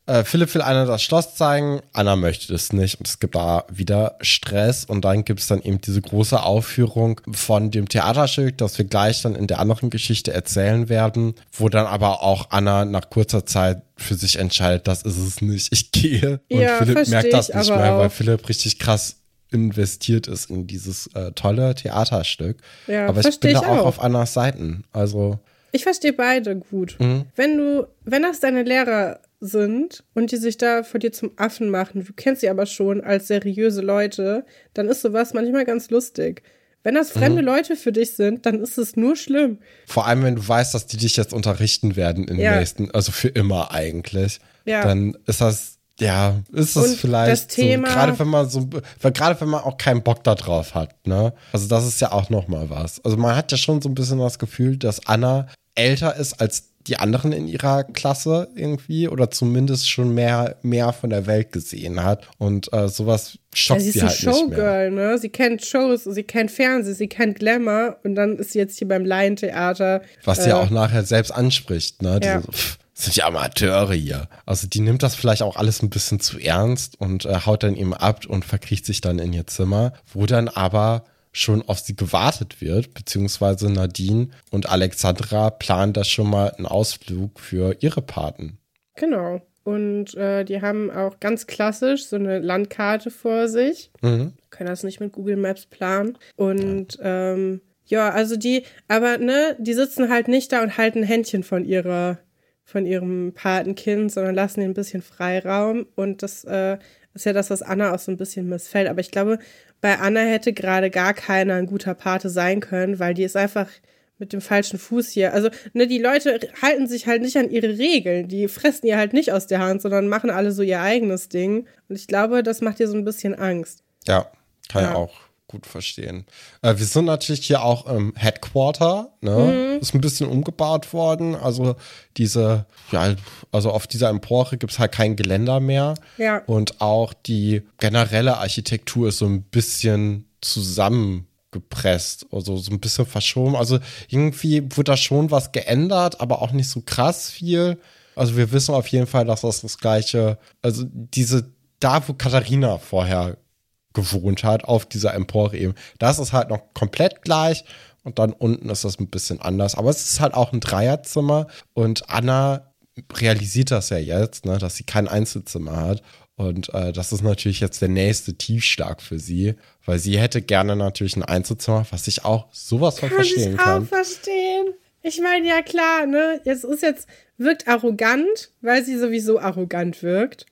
Äh, Philipp will Anna das Schloss zeigen, Anna möchte das nicht und es gibt da wieder Stress und dann gibt es dann eben diese große Aufführung von dem Theaterstück, das wir gleich dann in der anderen Geschichte erzählen werden, wo dann aber auch Anna nach kurzer Zeit für sich entscheidet, das ist es nicht, ich gehe. Und Ja, Philipp merkt das ich nicht mehr, weil auch. Philipp richtig krass investiert ist in dieses äh, tolle Theaterstück. Ja, aber ich bin da auch. auf Annas Seiten. Also Ich verstehe beide gut. Mhm. Wenn du, wenn das deine Lehrer sind und die sich da vor dir zum Affen machen, du kennst sie aber schon als seriöse Leute, dann ist sowas manchmal ganz lustig. Wenn das Mhm. fremde Leute für dich sind, dann ist es nur schlimm. Vor allem, wenn du weißt, dass die dich jetzt unterrichten werden in Ja. den nächsten, also für immer eigentlich, Ja. dann ist das, ja, ist das Und vielleicht das Thema- so, gerade wenn man so, gerade wenn man auch keinen Bock da drauf hat, ne? Also das ist ja auch noch mal was. Also man hat ja schon so ein bisschen das Gefühl, dass Anna älter ist als die anderen in ihrer Klasse irgendwie oder zumindest schon mehr, mehr von der Welt gesehen hat und äh, sowas schockt Ja, sie ist sie halt nicht mehr. Showgirl, ne? Sie kennt Shows, sie kennt Fernsehen, sie kennt Glamour und dann ist sie jetzt hier beim Laientheater. Was sie ja auch nachher selbst anspricht, ne? Ja. Diese, so, sind ja Amateure hier. Also die nimmt das vielleicht auch alles ein bisschen zu ernst und äh, haut dann eben ab und verkriecht sich dann in ihr Zimmer, wo dann aber schon auf sie gewartet wird, beziehungsweise Nadine und Alexandra planen da schon mal einen Ausflug für ihre Paten. Genau. Und äh, die haben auch ganz klassisch so eine Landkarte vor sich. Mhm. Können das nicht mit Google Maps planen. Und ähm, ja, also die, aber ne, die sitzen halt nicht da und halten Händchen von ihrer, von ihrem Patenkind, sondern lassen ihnen ein bisschen Freiraum. Und das äh, ist ja das, was Anna auch so ein bisschen missfällt. Aber ich glaube, bei Anna hätte gerade gar keiner ein guter Pate sein können, weil die ist einfach mit dem falschen Fuß hier. Also, ne, die Leute halten sich halt nicht an ihre Regeln. Die fressen ihr halt nicht aus der Hand, sondern machen alle so ihr eigenes Ding. Und ich glaube, das macht ihr so ein bisschen Angst. Ja, kann ja. Ja. auch gut verstehen. Äh, wir sind natürlich hier auch im Headquarter, ne? Mhm. Ist ein bisschen umgebaut worden. Also diese, ja, also auf dieser Empore gibt es halt kein Geländer mehr. Ja. Und auch die generelle Architektur ist so ein bisschen zusammengepresst, also so ein bisschen verschoben. Also irgendwie wurde da schon was geändert, aber auch nicht so krass viel. Also wir wissen auf jeden Fall, dass das das gleiche, also diese, da wo Katharina vorher gewohnt hat, auf dieser Empore eben, das ist halt noch komplett gleich. Und dann unten ist das ein bisschen anders. Aber es ist halt auch ein Dreierzimmer. Und Anna realisiert das ja jetzt, ne, dass sie kein Einzelzimmer hat. Und äh, das ist natürlich jetzt der nächste Tiefschlag für sie, weil sie hätte gerne natürlich ein Einzelzimmer, was ich auch sowas von Kann verstehen ich kann. auch verstehen. Ich meine, ja klar, ne? Jetzt ist jetzt, wirkt arrogant, weil sie sowieso arrogant wirkt.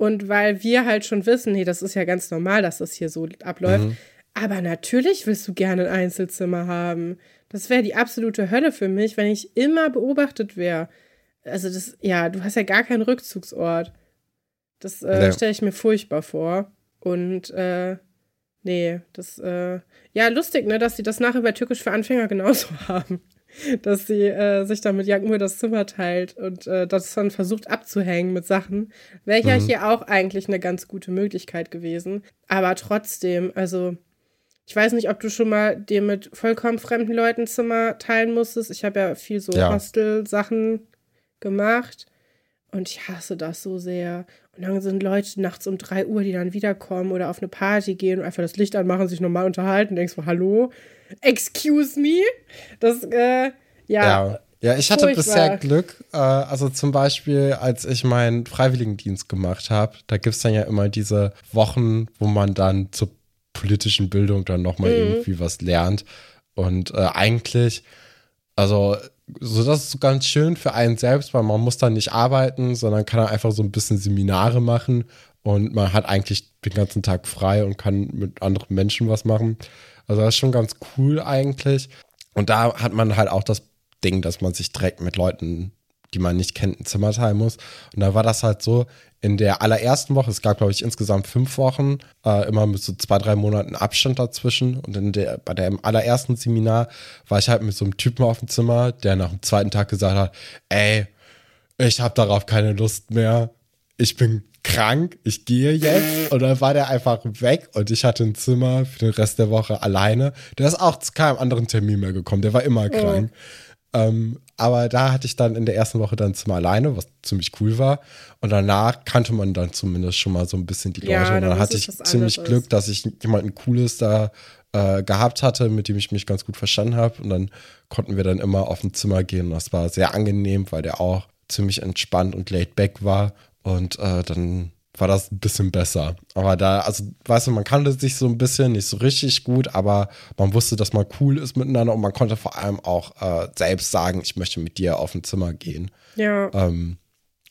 Und weil wir halt schon wissen, nee, das ist ja ganz normal, dass das hier so abläuft. Mhm. Aber natürlich willst du gerne ein Einzelzimmer haben. Das wäre die absolute Hölle für mich, wenn ich immer beobachtet wäre. Also das, ja, du hast ja gar keinen Rückzugsort. Das äh, Nee. stelle ich mir furchtbar vor. Und äh, nee, das, äh, ja, lustig, ne, dass sie das nachher bei Türkisch für Anfänger genauso [laughs] haben. Dass sie äh, sich dann mit Jankmur das Zimmer teilt und äh, das dann versucht abzuhängen mit Sachen. Wäre ja Mhm. hier auch eigentlich eine ganz gute Möglichkeit gewesen. Aber trotzdem, also, ich weiß nicht, ob du schon mal dir mit vollkommen fremden Leuten Zimmer teilen musstest. Ich habe ja viel so Ja. Hostel-Sachen gemacht. Und ich hasse das so sehr. Und dann sind Leute nachts um 3 Uhr, die dann wiederkommen oder auf eine Party gehen und einfach das Licht anmachen, sich normal unterhalten. Und denkst so, hallo? Excuse me? Das, äh, ja. Ja. Ja, ich hatte Furchtbar. bisher Glück. Äh, also zum Beispiel, als ich meinen Freiwilligendienst gemacht habe, da gibt es dann ja immer diese Wochen, wo man dann zur politischen Bildung dann nochmal Mhm. irgendwie was lernt. Und äh, eigentlich, also, so das ist ganz schön für einen selbst, weil man muss dann nicht arbeiten, sondern kann einfach so ein bisschen Seminare machen und man hat eigentlich den ganzen Tag frei und kann mit anderen Menschen was machen. Also das ist schon ganz cool eigentlich. Und da hat man halt auch das Ding, dass man sich direkt mit Leuten, die man nicht kennt, ein Zimmer teilen muss. Und da war das halt so, in der allerersten Woche, es gab, glaube ich, insgesamt fünf Wochen, äh, immer mit so zwei, drei Monaten Abstand dazwischen. Und in der, bei dem allerersten Seminar war ich halt mit so einem Typen auf dem Zimmer, der nach dem zweiten Tag gesagt hat, ey, ich habe darauf keine Lust mehr. Ich bin krank, ich gehe jetzt. Und dann war der einfach weg und ich hatte ein Zimmer für den Rest der Woche alleine. Der ist auch zu keinem anderen Termin mehr gekommen, der war immer krank. Ähm, aber da hatte ich dann in der ersten Woche dann ein Zimmer alleine, was ziemlich cool war. Und danach kannte man dann zumindest schon mal so ein bisschen die Leute. Ja, und dann hatte ich ziemlich. Glück, dass ich jemanden Cooles da äh, gehabt hatte, mit dem ich mich ganz gut verstanden habe. Und dann konnten wir dann immer auf ein Zimmer gehen. Und das war sehr angenehm, weil der auch ziemlich entspannt und laid back war. Und äh, dann war das ein bisschen besser. Aber da, also, weißt du, man kannte sich so ein bisschen, nicht so richtig gut, aber man wusste, dass man cool ist miteinander und man konnte vor allem auch äh, selbst sagen, ich möchte mit dir auf ein Zimmer gehen. Ja. Ähm,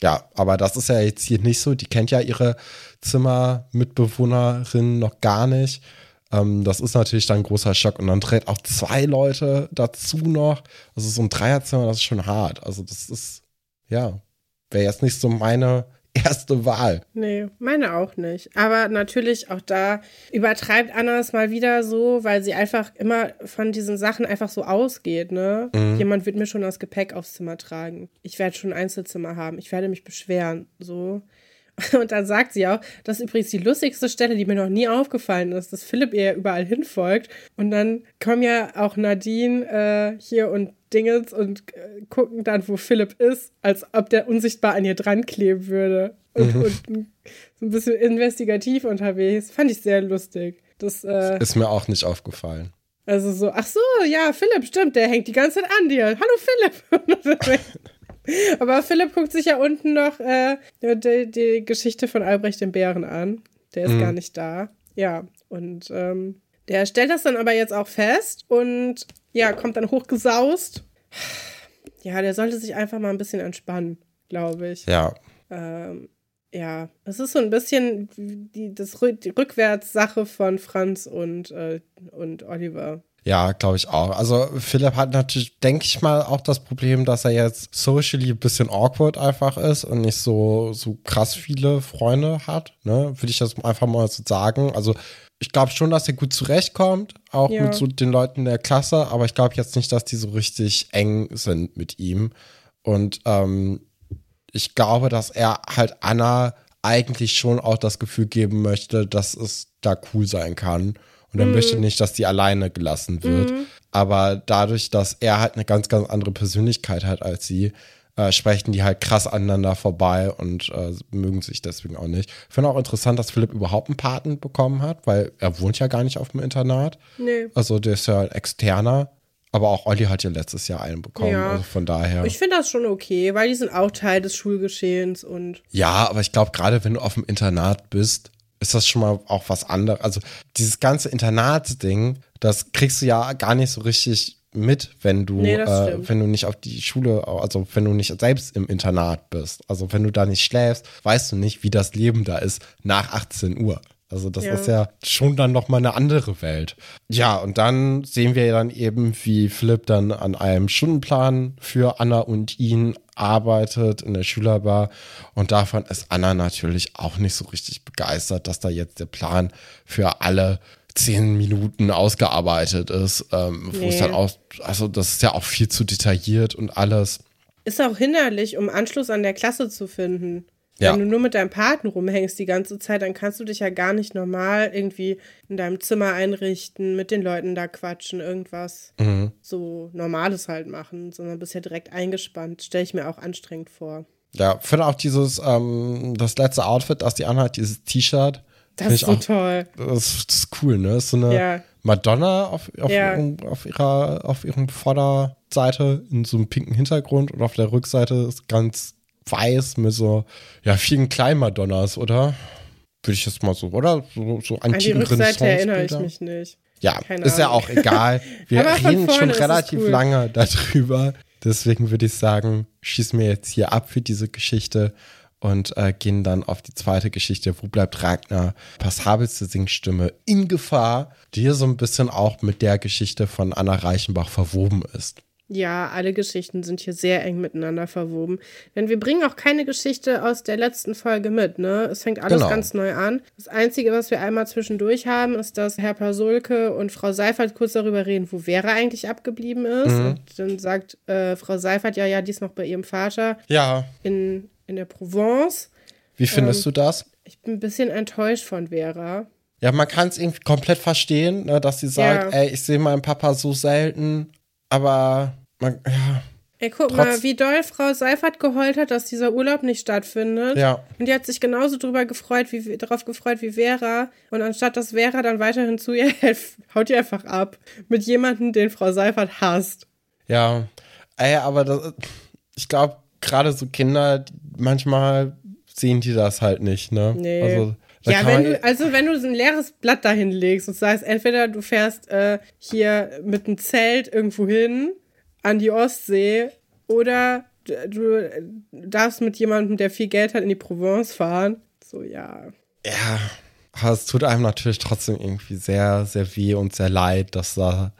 ja, aber das ist ja jetzt hier nicht so. Die kennt ja ihre Zimmermitbewohnerin noch gar nicht. Ähm, das ist natürlich dann ein großer Schock. Und dann dreht auch zwei Leute dazu noch. Also so ein Dreierzimmer, das ist schon hart. Also das ist, ja, wäre jetzt nicht so meine [laughs] erste Wahl. Nee, meine auch nicht. Aber natürlich auch da übertreibt Anna es mal wieder so, weil sie einfach immer von diesen Sachen einfach so ausgeht, ne? Jemand wird mir schon das Gepäck aufs Zimmer tragen. Ich werde schon ein Einzelzimmer haben. Ich werde mich beschweren, so. [laughs] Und dann sagt sie auch, das ist übrigens die lustigste Stelle, die mir noch nie aufgefallen ist, dass Philipp ihr überall hinfolgt. Und dann kommen ja auch Nadine äh, hier und Dingens und äh, gucken dann, wo Philipp ist, als ob der unsichtbar an ihr dran kleben würde. Und, und so ein bisschen investigativ unterwegs. Fand ich sehr lustig. Das, äh, Ist mir auch nicht aufgefallen. also so, ach so, ja, Philipp, stimmt, der hängt die ganze Zeit an dir. Hallo Philipp. [laughs] [laughs] Aber Philipp guckt sich ja unten noch äh, die, die Geschichte von Albrecht dem Bären an. Der ist gar nicht da. Ja, und ähm, der stellt das dann aber jetzt auch fest und ja, kommt dann hochgesaust. [sighs] Ja, der sollte sich einfach mal ein bisschen entspannen, glaube ich. Ja. Ähm, ja, es ist so ein bisschen die, das die Rückwärtssache von Franz und, äh, und Oliver. Ja, glaube ich auch. Also Philipp hat natürlich, denke ich mal, auch das Problem, dass er jetzt socially ein bisschen awkward einfach ist und nicht so, so krass viele Freunde hat. Ne? Würde ich das einfach mal so sagen. Also ich glaube schon, dass er gut zurechtkommt, auch Ja. mit so den Leuten der Klasse, aber ich glaube jetzt nicht, dass die so richtig eng sind mit ihm. Und ähm, ich glaube, dass er halt Anna eigentlich schon auch das Gefühl geben möchte, dass es da cool sein kann. Und er möchte nicht, dass die alleine gelassen wird. Aber dadurch, dass er halt eine ganz, ganz andere Persönlichkeit hat als sie, äh, sprechen die halt krass aneinander vorbei und äh, mögen sich deswegen auch nicht. Ich finde auch interessant, dass Philipp überhaupt einen Paten bekommen hat, weil er wohnt ja gar nicht auf dem Internat. Nee. Also der ist ja ein externer. Aber auch Olli hat ja letztes Jahr einen bekommen. Ja. Also von daher. Ich finde das schon okay, weil die sind auch Teil des Schulgeschehens und Ja, aber ich glaube, gerade wenn du auf dem Internat bist, ist das schon mal auch was anderes. Also dieses ganze Internatsding, das kriegst du ja gar nicht so richtig mit, wenn du, Nee, äh, wenn du nicht auf die Schule, also wenn du nicht selbst im Internat bist. Also wenn du da nicht schläfst, weißt du nicht, wie das Leben da ist nach 18 Uhr. Also das Ja. ist ja schon dann noch mal eine andere Welt. Ja, und dann sehen wir dann eben, wie Philipp dann an einem Stundenplan für Anna und ihn arbeitet in der Schülerbar. Und davon ist Anna natürlich auch nicht so richtig begeistert, dass da jetzt der Plan für alle zehn Minuten ausgearbeitet ist. Ähm, Wo es Nee. dann auch, also das ist ja auch viel zu detailliert und alles. ist auch hinderlich, um Anschluss an der Klasse zu finden. Ja. Wenn du nur mit deinem Paten rumhängst die ganze Zeit, dann kannst du dich ja gar nicht normal irgendwie in deinem Zimmer einrichten, mit den Leuten da quatschen, irgendwas Mhm. so Normales halt machen, sondern bist ja direkt eingespannt. Stelle ich mir auch anstrengend vor. Ja, finde auch dieses, ähm, das letzte Outfit, das die anhat, dieses T-Shirt. Das ist so auch, toll. Das ist, das ist cool, ne? Das ist so eine Ja. Madonna auf, auf, Ja. ihrem, auf ihrer, auf ihrem Vorderseite in so einem pinken Hintergrund und auf der Rückseite ist ganz weiß mit so, ja, vielen kleinen Madonnas, oder? Würde ich jetzt mal so, oder? So, so An die antiken Rückseite erinnere ich mich nicht. Ja, Keine ist ja Ahnung. auch egal. [laughs] Wir reden schon relativ cool. lange darüber. Deswegen würde ich sagen, schießen wir jetzt hier ab für diese Geschichte und äh, gehen dann auf die zweite Geschichte. Wo bleibt Ragnar? Passabelste Singstimme in Gefahr, die hier so ein bisschen auch mit der Geschichte von Anna Reichenbach verwoben ist. Ja, alle Geschichten sind hier sehr eng miteinander verwoben. Denn wir bringen auch keine Geschichte aus der letzten Folge mit, ne? Es fängt alles Genau. ganz neu an. Das Einzige, was wir einmal zwischendurch haben, ist, dass Herr Pasulke und Frau Seifert kurz darüber reden, wo Vera eigentlich abgeblieben ist. Und dann sagt äh, Frau Seifert, ja, ja, die ist noch bei ihrem Vater Ja, in, in der Provence. wie findest Ähm. du das? Ich bin ein bisschen enttäuscht von Vera. Ja, man kann es irgendwie komplett verstehen, ne, dass sie sagt, Ja. ey, ich sehe meinen Papa so selten, aber man, ja, Ey, guck Trotz- mal, wie doll Frau Seifert geheult hat, dass dieser Urlaub nicht stattfindet. Ja. Und die hat sich genauso drüber gefreut, wie, darauf gefreut wie Vera. Und anstatt dass Vera dann weiterhin zu ihr hält, [laughs] haut die einfach ab. Mit jemandem, den Frau Seifert hasst. Ja, ey, aber das, ich glaube, gerade so Kinder, manchmal sehen die das halt nicht, ne? Nee. Also, ja, wenn du, also wenn du so ein leeres Blatt dahin legst und sagst, entweder du fährst äh, hier mit einem Zelt irgendwo hin an die Ostsee oder du, darfst mit jemandem, der viel Geld hat, in die Provence fahren. So, ja. ja, aber es tut einem natürlich trotzdem irgendwie sehr, sehr weh und sehr leid, dass da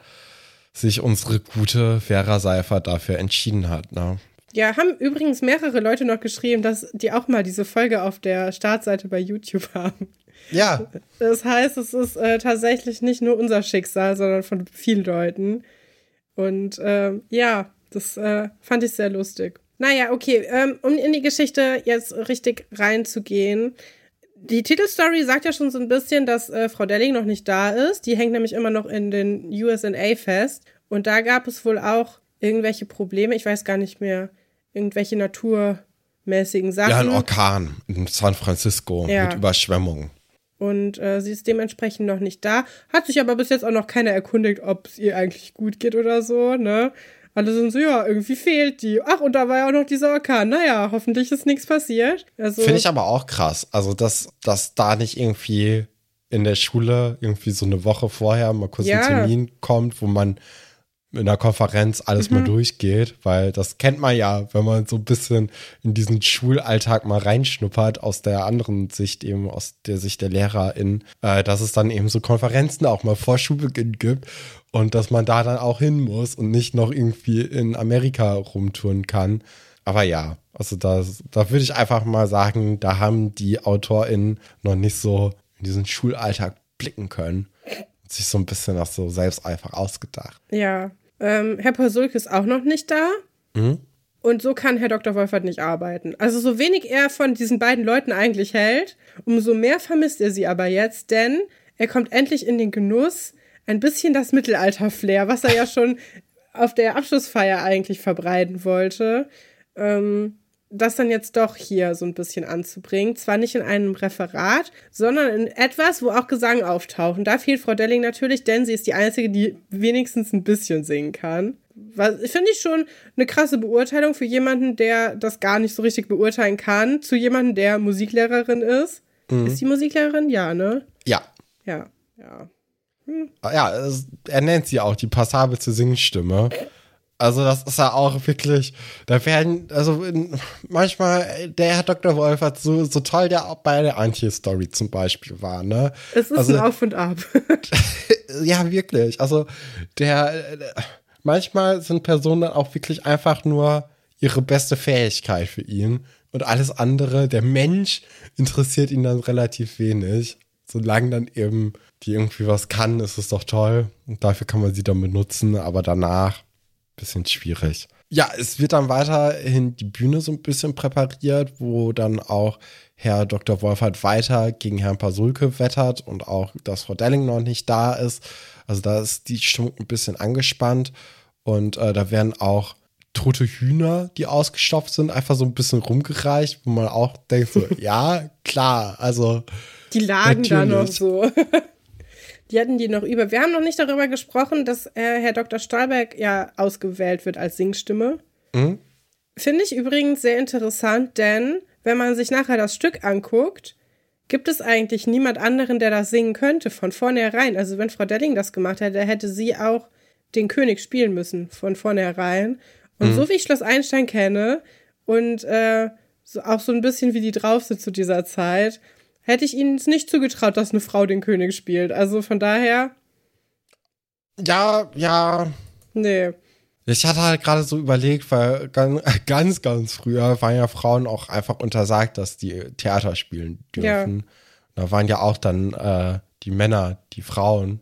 sich unsere gute Vera Seifert dafür entschieden hat, ne? Ja, haben übrigens mehrere Leute noch geschrieben, dass die auch mal diese Folge auf der Startseite bei YouTube haben. Ja, Das heißt, es ist äh, tatsächlich nicht nur unser Schicksal, sondern von vielen Leuten. Und ähm, ja, das äh, fand ich sehr lustig. Naja, okay, ähm, um in die Geschichte jetzt richtig reinzugehen. Die Titelstory sagt ja schon so ein bisschen, dass äh, Frau Delling noch nicht da ist. Die hängt nämlich immer noch in den USA fest. Und da gab es wohl auch irgendwelche Probleme. Ich weiß gar nicht mehr, irgendwelche naturmäßigen Sachen. ja, ein Orkan in San Francisco Ja. mit Überschwemmungen. Und äh, sie ist dementsprechend noch nicht da. Hat sich aber bis jetzt auch noch keiner erkundigt, ob es ihr eigentlich gut geht oder so, ne? Alle sind so, ja, irgendwie fehlt die. Ach, und da war ja auch noch dieser Orkan. Naja, hoffentlich ist nichts passiert. Also, Finde ich aber auch krass. Also, dass, dass da nicht irgendwie in der Schule irgendwie so eine Woche vorher mal kurz Ja. ein Termin kommt, wo man in der Konferenz alles mal durchgeht, weil das kennt man ja, wenn man so ein bisschen in diesen Schulalltag mal reinschnuppert, aus der anderen Sicht eben, aus der Sicht der LehrerInnen, äh, dass es dann eben so Konferenzen auch mal vor Schulbeginn gibt und dass man da dann auch hin muss und nicht noch irgendwie in Amerika rumtouren kann. Aber ja, also da, da würde ich einfach mal sagen, da haben die AutorInnen noch nicht so in diesen Schulalltag blicken können. Sich so ein bisschen das so selbst einfach ausgedacht. Ja. Ähm, Herr Pasulke ist auch noch nicht da. Mhm. Und so kann Herr Dr. Wolfert nicht arbeiten. Also so wenig er von diesen beiden Leuten eigentlich hält, umso mehr vermisst er sie aber jetzt, denn er kommt endlich in den Genuss, ein bisschen das Mittelalter-Flair, was er ja schon auf der Abschlussfeier eigentlich verbreiten wollte, ähm, das dann jetzt doch hier so ein bisschen anzubringen. Zwar nicht in einem Referat, sondern in etwas, wo auch Gesang auftaucht. Und da fehlt Frau Delling natürlich, denn sie ist die Einzige, die wenigstens ein bisschen singen kann. Was finde ich schon eine krasse Beurteilung für jemanden, der das gar nicht so richtig beurteilen kann, zu jemandem, der Musiklehrerin ist. Ist die Musiklehrerin? Ja, ne? Ja. Ja, ja. Ja, es, er nennt sie auch die passabelste Singstimme. Also das ist ja auch wirklich, da werden, also in, manchmal, der Herr Dr. Wolfert, so, so toll der auch bei der Anti-Story zum Beispiel war, ne? Es ist also, ein Auf und Ab. [laughs] ja, wirklich. Also der, manchmal sind Personen dann auch wirklich einfach nur ihre beste Fähigkeit für ihn. Und alles andere, der Mensch, interessiert ihn dann relativ wenig. Solange dann eben die irgendwie was kann, ist es doch toll. Und dafür kann man sie dann benutzen, aber danach bisschen schwierig. Ja, es wird dann weiterhin die Bühne so ein bisschen präpariert, wo dann auch Herr Dr. Wolfert weiter gegen Herrn Pasulke wettert und auch, dass Frau Delling noch nicht da ist. Also da ist die Stimmung ein bisschen angespannt und äh, da werden auch tote Hühner, die ausgestopft sind, einfach so ein bisschen rumgereicht, wo man auch denkt so, [laughs] ja, klar, also Die lagen da noch Natürlich. so. [laughs] Die hatten die noch über. Wir haben noch nicht darüber gesprochen, dass äh, Herr Dr. Stahlberg ja ausgewählt wird als Singstimme. Mhm. Finde ich übrigens sehr interessant, denn wenn man sich nachher das Stück anguckt, gibt es eigentlich niemand anderen, der das singen könnte, von vornherein. Also wenn Frau Delling das gemacht hätte, hätte sie auch den König spielen müssen, von vornherein. Und so wie ich Schloss Einstein kenne und äh, so, auch so ein bisschen wie die drauf sind zu dieser Zeit, hätte ich ihnen es nicht zugetraut, dass eine Frau den König spielt. Also von daher, ja, ja, nee. Ich hatte halt gerade so überlegt, weil ganz, [laughs] ganz, ganz früher waren ja Frauen auch einfach untersagt, dass die Theater spielen dürfen. Da waren ja auch dann äh, die Männer, die Frauen.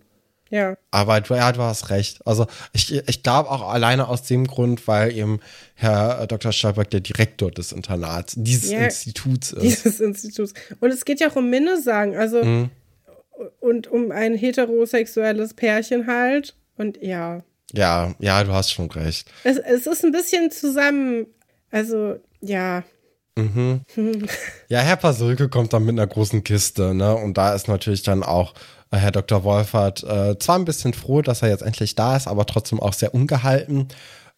Ja. Aber du, ja, du hast recht. Also ich, ich glaube auch alleine aus dem Grund, weil eben Herr Dr. Stolberg der Direktor des Internats, dieses Ja, Instituts ist. Dieses Instituts. Und es geht ja auch um Minnesagen, also Mhm. und um ein heterosexuelles Pärchen halt. Und ja. Ja, ja, du hast schon recht. Es, es ist ein bisschen zusammen, also ja. Mhm. [laughs] Ja, Herr Pasulke kommt dann mit einer großen Kiste, ne? Und da ist natürlich dann auch äh, Herr Dr. Wolfert äh, zwar ein bisschen froh, dass er jetzt endlich da ist, aber trotzdem auch sehr ungehalten.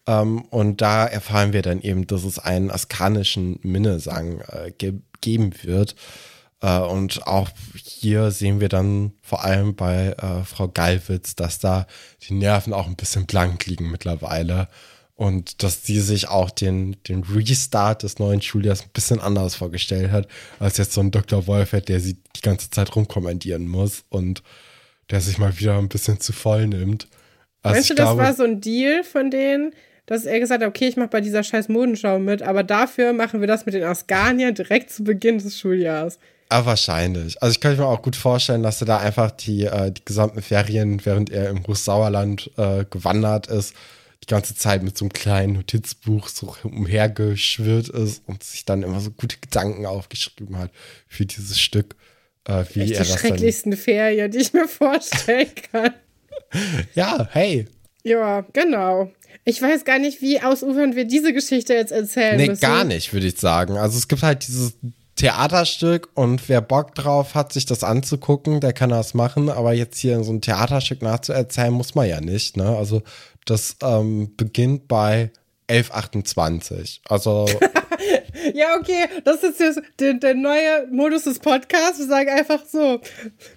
Ähm, und da erfahren wir dann eben, dass es einen askanischen Minnesang äh, ge geben wird. Äh, und auch hier sehen wir dann vor allem bei äh, Frau Gallwitz, dass da die Nerven auch ein bisschen blank liegen mittlerweile. Und dass sie sich auch den, den Restart des neuen Schuljahres ein bisschen anders vorgestellt hat, als jetzt so ein Dr. Wolfert, der sie die ganze Zeit rumkommandieren muss und der sich mal wieder ein bisschen zu voll nimmt. Also Meinst du, das glaube- war so ein Deal von denen, dass er gesagt hat, okay, ich mache bei dieser scheiß Modenschau mit, aber dafür machen wir das mit den Askaniern direkt zu Beginn des Schuljahres. Ah, wahrscheinlich. Also ich kann mir auch gut vorstellen, dass er da einfach die, äh, die gesamten Ferien, während er im Hochsauerland äh, gewandert ist, die ganze Zeit mit so einem kleinen Notizbuch so umhergeschwirrt ist und sich dann immer so gute Gedanken aufgeschrieben hat für dieses Stück, äh, wie Echt er die das dann. schrecklichsten Ferien, die ich mir vorstellen kann. [laughs] Ja, hey. Ja, genau. Ich weiß gar nicht, wie ausufernd wir diese Geschichte jetzt erzählen Nee, müssen. gar nicht, würde ich sagen. Also es gibt halt dieses Theaterstück und wer Bock drauf hat, sich das anzugucken, der kann das machen. Aber jetzt hier so ein Theaterstück nachzuerzählen, muss man ja nicht. Ne? Also das ähm, beginnt bei 1128. Also [laughs] Ja, okay, das ist jetzt der, der neue Modus des Podcasts. Wir sagen einfach so,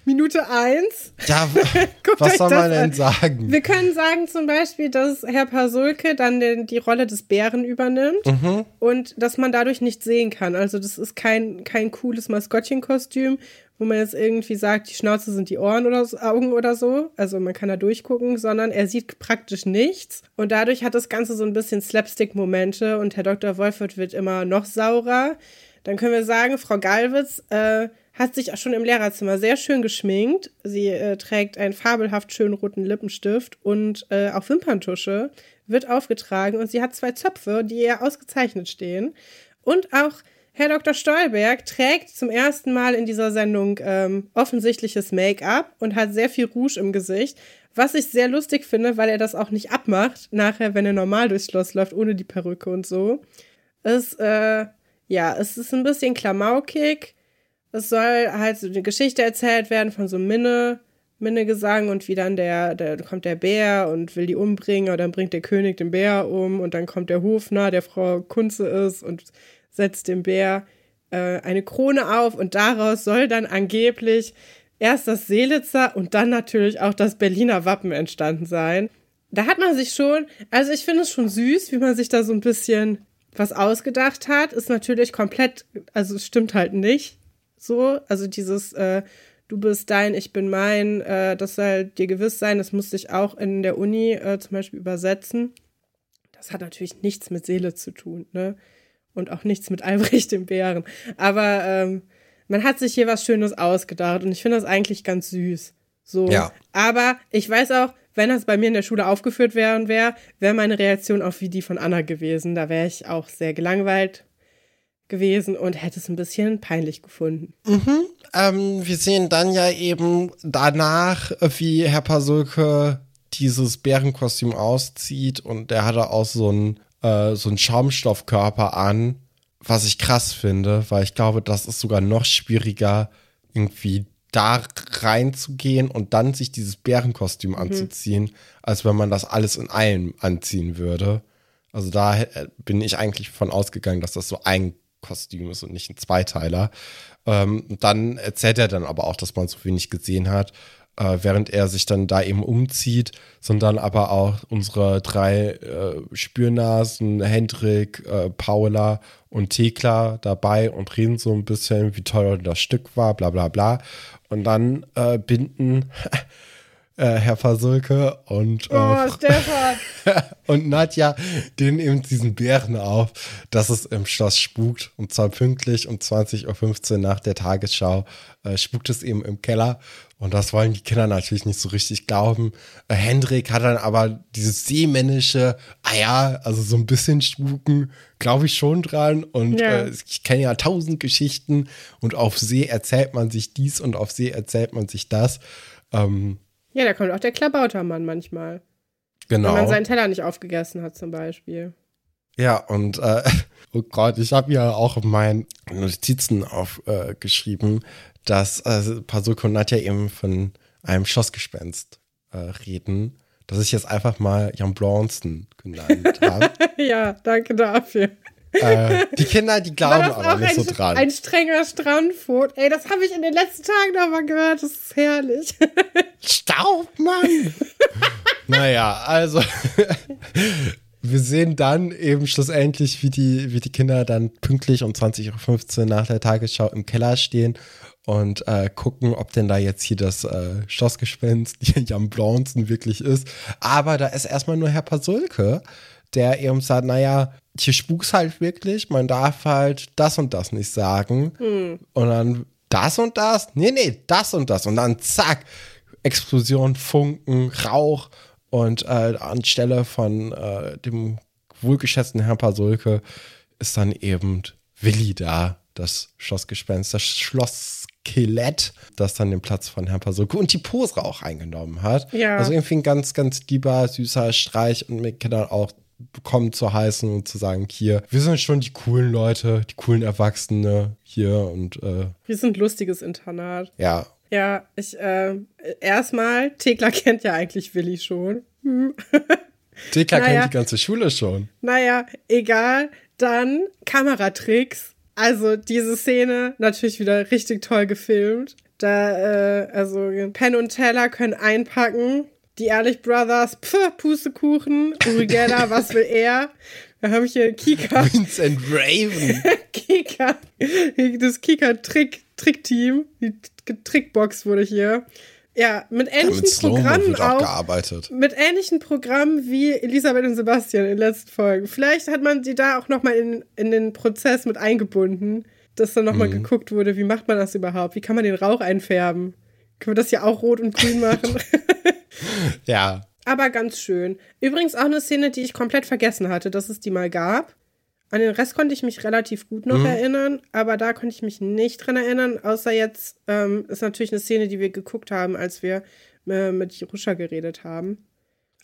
Minute eins. ja, [laughs] [laughs] Guckt was soll man denn sagen? Wir können sagen zum Beispiel, dass Herr Pasulke dann den, die Rolle des Bären übernimmt und dass man dadurch nicht sehen kann. Also das ist kein, kein cooles Maskottchenkostüm, wo man jetzt irgendwie sagt, die Schnauze sind die Ohren oder so, Augen oder so. Also man kann da durchgucken, sondern er sieht praktisch nichts. Und dadurch hat das Ganze so ein bisschen Slapstick-Momente und Herr Dr. Wolfert wird immer noch saurer. Dann können wir sagen, Frau Gallwitz äh, hat sich auch schon im Lehrerzimmer sehr schön geschminkt. Sie äh, trägt einen fabelhaft schönen roten Lippenstift und äh, auch Wimperntusche wird aufgetragen und sie hat zwei Zöpfe, die ihr ausgezeichnet stehen. Und auch Herr Dr. Stolberg trägt zum ersten Mal in dieser Sendung ähm, offensichtliches Make-up und hat sehr viel Rouge im Gesicht, was ich sehr lustig finde, weil er das auch nicht abmacht, nachher, wenn er normal durchs Schloss läuft, ohne die Perücke und so. Es, äh, ja, es ist ein bisschen klamaukig. Es soll halt so eine Geschichte erzählt werden von so Minne, Minnegesang und wie dann der, der kommt der Bär und will die umbringen, oder dann bringt der König den Bär um und dann kommt der Hofner, der Frau Kunze ist und setzt dem Bär äh, eine Krone auf und daraus soll dann angeblich erst das Seelitzer und dann natürlich auch das Berliner Wappen entstanden sein. Da hat man sich schon, also ich finde es schon süß, wie man sich da so ein bisschen was ausgedacht hat. Ist natürlich komplett, also es stimmt halt nicht so. Also dieses, äh, du bist dein, ich bin mein, äh, das soll dir gewiss sein, das musste ich auch in der Uni äh, zum Beispiel übersetzen. Das hat natürlich nichts mit Seele zu tun, ne? Und auch nichts mit Albrecht [laughs] dem Bären. Aber ähm, man hat sich hier was Schönes ausgedacht und ich finde das eigentlich ganz süß. So. Ja. Aber ich weiß auch, wenn das bei mir in der Schule aufgeführt wäre, wäre wär meine Reaktion auch wie die von Anna gewesen. Da wäre ich auch sehr gelangweilt gewesen und hätte es ein bisschen peinlich gefunden. Mhm. Ähm, wir sehen dann ja eben danach, wie Herr Pasulke dieses Bärenkostüm auszieht und der hatte auch so einen, äh, so einen Schaumstoffkörper an, was ich krass finde, weil ich glaube, das ist sogar noch schwieriger, irgendwie da reinzugehen und dann sich dieses Bärenkostüm mhm. anzuziehen, als wenn man das alles in einem anziehen würde. Also da äh, bin ich eigentlich von ausgegangen, dass das so ein Kostüm ist und nicht ein Zweiteiler. Ähm, dann erzählt er dann aber auch, dass man so wenig gesehen hat, äh, während er sich dann da eben umzieht, sondern aber auch unsere drei äh, Spürnasen, Hendrik, äh, Paula und Thekla dabei und reden so ein bisschen, wie toll das Stück war, bla bla bla. Und dann äh, binden [laughs] äh, Herr Fasulke und, oh, Stefan. [laughs] und Nadja den eben diesen Bären auf, dass es im Schloss spukt. Und zwar pünktlich um 20.15 Uhr nach der Tagesschau äh, spukt es eben im Keller. Und das wollen die Kinder natürlich nicht so richtig glauben. Äh, Hendrik hat dann aber dieses seemännische, ah ja, also so ein bisschen spuken, glaube ich schon dran. Und ja. äh, ich kenne ja tausend Geschichten und auf See erzählt man sich dies und auf See erzählt man sich das. Ähm, ja, da kommt auch der Klabautermann manchmal. Genau. Wenn man seinen Teller nicht aufgegessen hat, zum Beispiel. Ja, und äh, [laughs] oh Gott, ich habe ja auch in meinen Notizen aufgeschrieben, dass äh, Pasuko und Nadja eben von einem Schossgespenst äh, reden, das ich jetzt einfach mal Jan Blonston genannt [laughs] habe. ja, danke dafür. Äh, die Kinder, die glauben aber nicht ein, so dran. Ein strenger Strandfot. Ey, das habe ich in den letzten Tagen nochmal gehört. Das ist herrlich. [laughs] Staubmann! naja, also [laughs] wir sehen dann eben schlussendlich, wie die, wie die Kinder dann pünktlich um 20.15 Uhr nach der Tagesschau im Keller stehen und äh, gucken, ob denn da jetzt hier das äh, Schlossgespenst [laughs] Jan Blonzen wirklich ist. Aber da ist erstmal nur Herr Pasulke, der eben sagt, naja, hier spuks halt wirklich, man darf halt das und das nicht sagen. Hm. Und dann das und das? Nee, nee, das und das. Und dann zack, Explosion, Funken, Rauch. Und äh, anstelle von äh, dem wohlgeschätzten Herrn Pasulke ist dann eben Willi da, das Schlossgespenst, das Schlossskelett, das dann den Platz von Herrn Pasulke und die Pose auch eingenommen hat. Ja. Also irgendwie ein ganz, ganz lieber, süßer Streich und mit Kindern auch bekommen zu heißen und zu sagen, hier, wir sind schon die coolen Leute, die coolen Erwachsene hier und äh, wir sind lustiges Internat. Ja. Ja, ich äh, erstmal, Thekla kennt ja eigentlich Willi schon. Hm. Thekla [laughs] naja, kennt die ganze Schule schon. Naja, egal. Dann Kameratricks. Also diese Szene natürlich wieder richtig toll gefilmt. Da, äh, also Penn und Teller können einpacken die Ehrlich Brothers, pf, Pustekuchen. Uri [laughs] Geller, was will er? Wir haben hier Kika. Vincent Raven. [laughs] Kika. Das Kika-Trick-Team. Die Trickbox wurde hier. Ja, mit ähnlichen ja, mit Programmen auch, auch gearbeitet. Mit ähnlichen Programmen wie Elisabeth und Sebastian in den letzten Folgen. Vielleicht hat man sie da auch nochmal in, in den Prozess mit eingebunden. dass dann nochmal mhm. geguckt wurde, wie macht man das überhaupt? Wie kann man den Rauch einfärben? Können wir das ja auch rot und grün machen? [laughs] ja. Aber ganz schön. Übrigens auch eine Szene, die ich komplett vergessen hatte, dass es die mal gab. An den Rest konnte ich mich relativ gut noch mhm. erinnern, aber da konnte ich mich nicht dran erinnern, außer jetzt ähm, ist natürlich eine Szene, die wir geguckt haben, als wir äh, mit Jerusha geredet haben.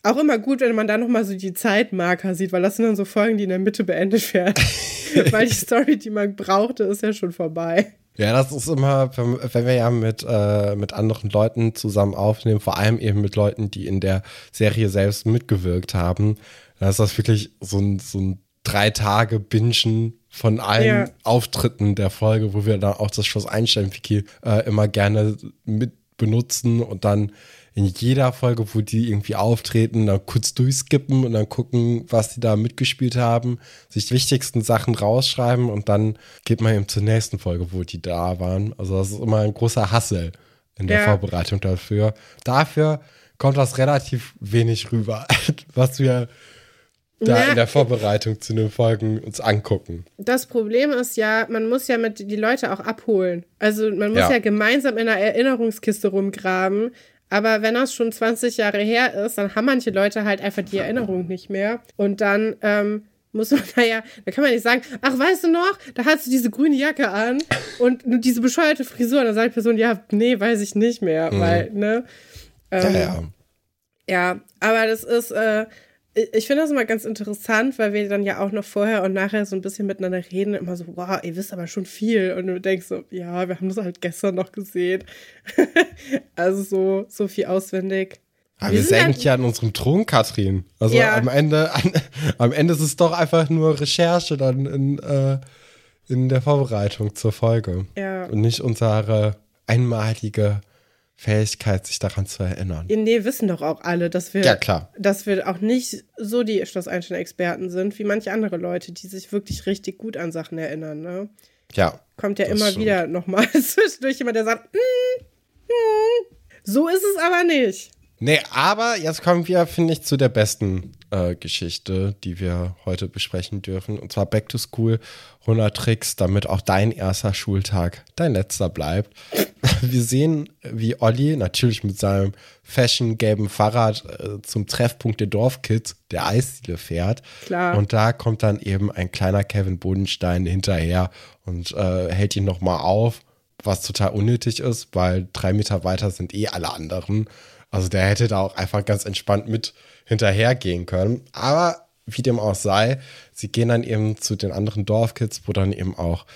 Auch immer gut, wenn man da nochmal so die Zeitmarker sieht, weil das sind dann so Folgen, die in der Mitte beendet werden. [laughs] weil die Story, die man brauchte, ist ja schon vorbei. Ja, das ist immer, wenn wir ja mit, äh, mit anderen Leuten zusammen aufnehmen, vor allem eben mit Leuten, die in der Serie selbst mitgewirkt haben, dann ist das wirklich so ein, so ein drei Tage Bingen von allen ja. Auftritten der Folge, wo wir dann auch das Schloss Einstein-Wiki äh, immer gerne mit benutzen und dann in jeder Folge, wo die irgendwie auftreten, dann kurz durchskippen und dann gucken, was die da mitgespielt haben, sich die wichtigsten Sachen rausschreiben und dann geht man eben zur nächsten Folge, wo die da waren. Also das ist immer ein großer Hassel in der ja. Vorbereitung dafür. Dafür kommt das relativ wenig rüber, [laughs] was wir da ja, in der Vorbereitung zu den Folgen uns angucken. Das Problem ist ja, man muss ja mit die Leute auch abholen. Also man muss ja, ja gemeinsam in einer Erinnerungskiste rumgraben. Aber wenn das schon 20 Jahre her ist, dann haben manche Leute halt einfach die Erinnerung nicht mehr. Und dann ähm, muss man [laughs] da ja, da kann man nicht sagen, ach, weißt du noch, da hast du diese grüne Jacke an und diese bescheuerte Frisur. Und dann sagt die Person, ja, nee, weiß ich nicht mehr, mhm. weil, ne? Ähm, ja, ja. Ja, aber das ist, äh, ich finde das immer ganz interessant, weil wir dann ja auch noch vorher und nachher so ein bisschen miteinander reden, immer so, wow, ihr wisst aber schon viel. Und du denkst so, ja, wir haben das halt gestern noch gesehen. [laughs] also so, so viel auswendig. Aber wir, wir senken halt ja an unserem Thron, Katrin. Also ja. am Ende, an, am Ende ist es doch einfach nur Recherche dann in, äh, in der Vorbereitung zur Folge. Ja. Und nicht unsere einmalige Fähigkeit, sich daran zu erinnern. Nee, wissen doch auch alle, dass wir, ja, klar. dass wir auch nicht so die Schloss Einstein-Experten sind, wie manche andere Leute, die sich wirklich richtig gut an Sachen erinnern. Ne? Ja. Kommt ja immer stimmt. wieder nochmal [laughs] zwischendurch jemand, der sagt, mm, mm. so ist es aber nicht. Nee, aber jetzt kommen wir, finde ich, zu der besten äh, Geschichte, die wir heute besprechen dürfen. Und zwar Back to School 100 Tricks, damit auch dein erster Schultag dein letzter bleibt. [laughs] Wir sehen, wie Olli natürlich mit seinem fashion-gelben Fahrrad äh, zum Treffpunkt der Dorfkids, der Eisdiele, fährt. Klar. Und da kommt dann eben ein kleiner Kevin Bodenstein hinterher und äh, hält ihn nochmal auf, was total unnötig ist, weil drei Meter weiter sind eh alle anderen. Also der hätte da auch einfach ganz entspannt mit hinterhergehen können. Aber wie dem auch sei, sie gehen dann eben zu den anderen Dorfkids, wo dann eben auch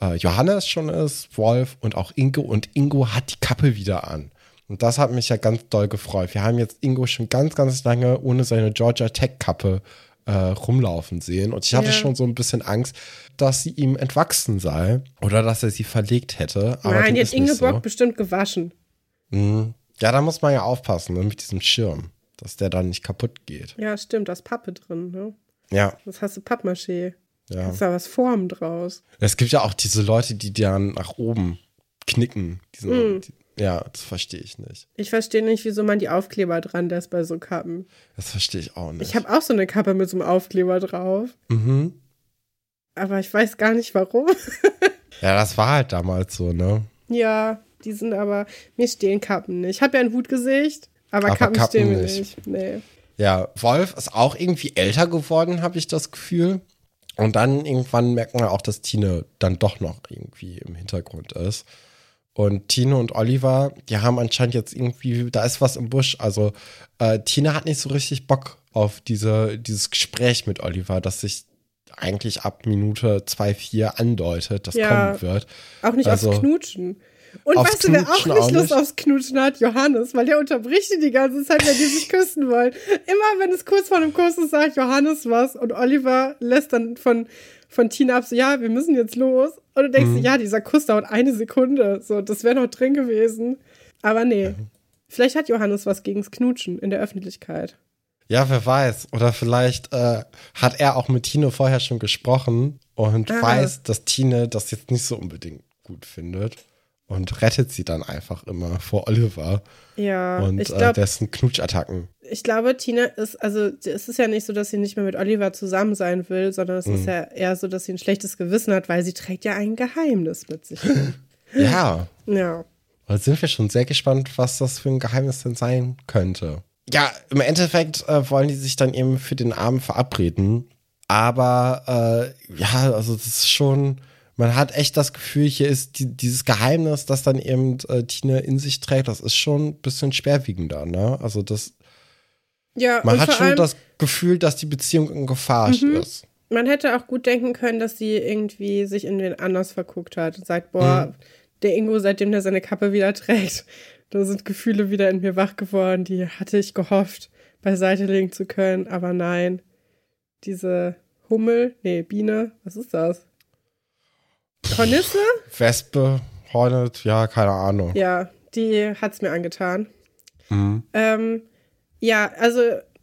äh, Johannes schon ist, Wolf und auch Ingo. Und Ingo hat die Kappe wieder an. Und das hat mich ja ganz doll gefreut. Wir haben jetzt Ingo schon ganz, ganz lange ohne seine Georgia Tech Kappe äh, rumlaufen sehen. Und ich hatte ja. schon so ein bisschen Angst, dass sie ihm entwachsen sei oder dass er sie verlegt hätte. Aber Nein, die hat Ingeborg so. bestimmt gewaschen. Mhm. Ja, da muss man ja aufpassen ne, mit diesem Schirm, dass der dann nicht kaputt geht. Ja, stimmt, da ist Pappe drin, ne? Ja. Das hast du Pappmaché. Ja. Da ist da was Form draus. Es gibt ja auch diese Leute, die dann nach oben knicken. Diesen, mm. die, ja, das verstehe ich nicht. Ich verstehe nicht, wieso man die Aufkleber dran lässt bei so Kappen. Das verstehe ich auch nicht. Ich habe auch so eine Kappe mit so einem Aufkleber drauf. Mhm. Aber ich weiß gar nicht warum. [laughs] ja, das war halt damals so, ne? Ja. Die sind aber, mir stehen Kappen nicht. Ich habe ja ein Hutgesicht, aber, aber Kappen, Kappen, stehen mir nicht. nicht. Nee. Ja, Wolf ist auch irgendwie älter geworden, habe ich das Gefühl. Und dann irgendwann merkt man auch, dass Tine dann doch noch irgendwie im Hintergrund ist. Und Tine und Oliver, die haben anscheinend jetzt irgendwie, da ist was im Busch. Also äh, Tine hat nicht so richtig Bock auf diese, dieses Gespräch mit Oliver, das sich eigentlich ab Minute 2, 4 andeutet, das ja, kommen wird. Auch nicht also, aufs Knutschen. Und weißt du, wer auch nicht Lust aufs Knutschen hat? Johannes, weil der unterbricht die die ganze Zeit, wenn die sich [laughs] küssen wollen. Immer wenn es kurz vor dem Kuss ist, sagt Johannes was und Oliver lässt dann von, von Tina ab, so, ja, wir müssen jetzt los. Und du denkst, mhm. ja, dieser Kuss dauert eine Sekunde. So, das wäre noch drin gewesen. Aber nee. Vielleicht hat Johannes was gegens Knutschen in der Öffentlichkeit. Ja, wer weiß. Oder vielleicht äh, hat er auch mit Tine vorher schon gesprochen und ah. weiß, dass Tine das jetzt nicht so unbedingt gut findet. Und rettet sie dann einfach immer vor Oliver Ja, und ich äh, glaube, dessen Knutschattacken. ich glaube, Tina ist, also es ist ja nicht so, dass sie nicht mehr mit Oliver zusammen sein will, sondern es Mhm. ist ja eher so, dass sie ein schlechtes Gewissen hat, weil sie trägt ja ein Geheimnis mit sich. [laughs] Ja, ja. da sind wir schon sehr gespannt, was das für ein Geheimnis denn sein könnte. Ja, im Endeffekt äh, wollen die sich dann eben für den Abend verabreden. Aber äh, ja, also das ist schon, man hat echt das Gefühl, hier ist die, dieses Geheimnis, das dann eben äh, Tina in sich trägt, das ist schon ein bisschen schwerwiegender, ne? Also das, Ja, man hat schon das Gefühl, dass die Beziehung in Gefahr Mhm. ist. man hätte auch gut denken können, dass sie irgendwie sich in den anders verguckt hat und sagt, boah, Mhm. der Ingo, seitdem der seine Kappe wieder trägt, [laughs] da sind Gefühle wieder in mir wach geworden, die hatte ich gehofft, beiseite legen zu können, aber nein. Diese Hummel, nee, Biene, was ist das? Hornisse? Wespe, Hornet, ja, keine Ahnung. Ja, die hat's mir angetan. Mhm. Ähm, ja, also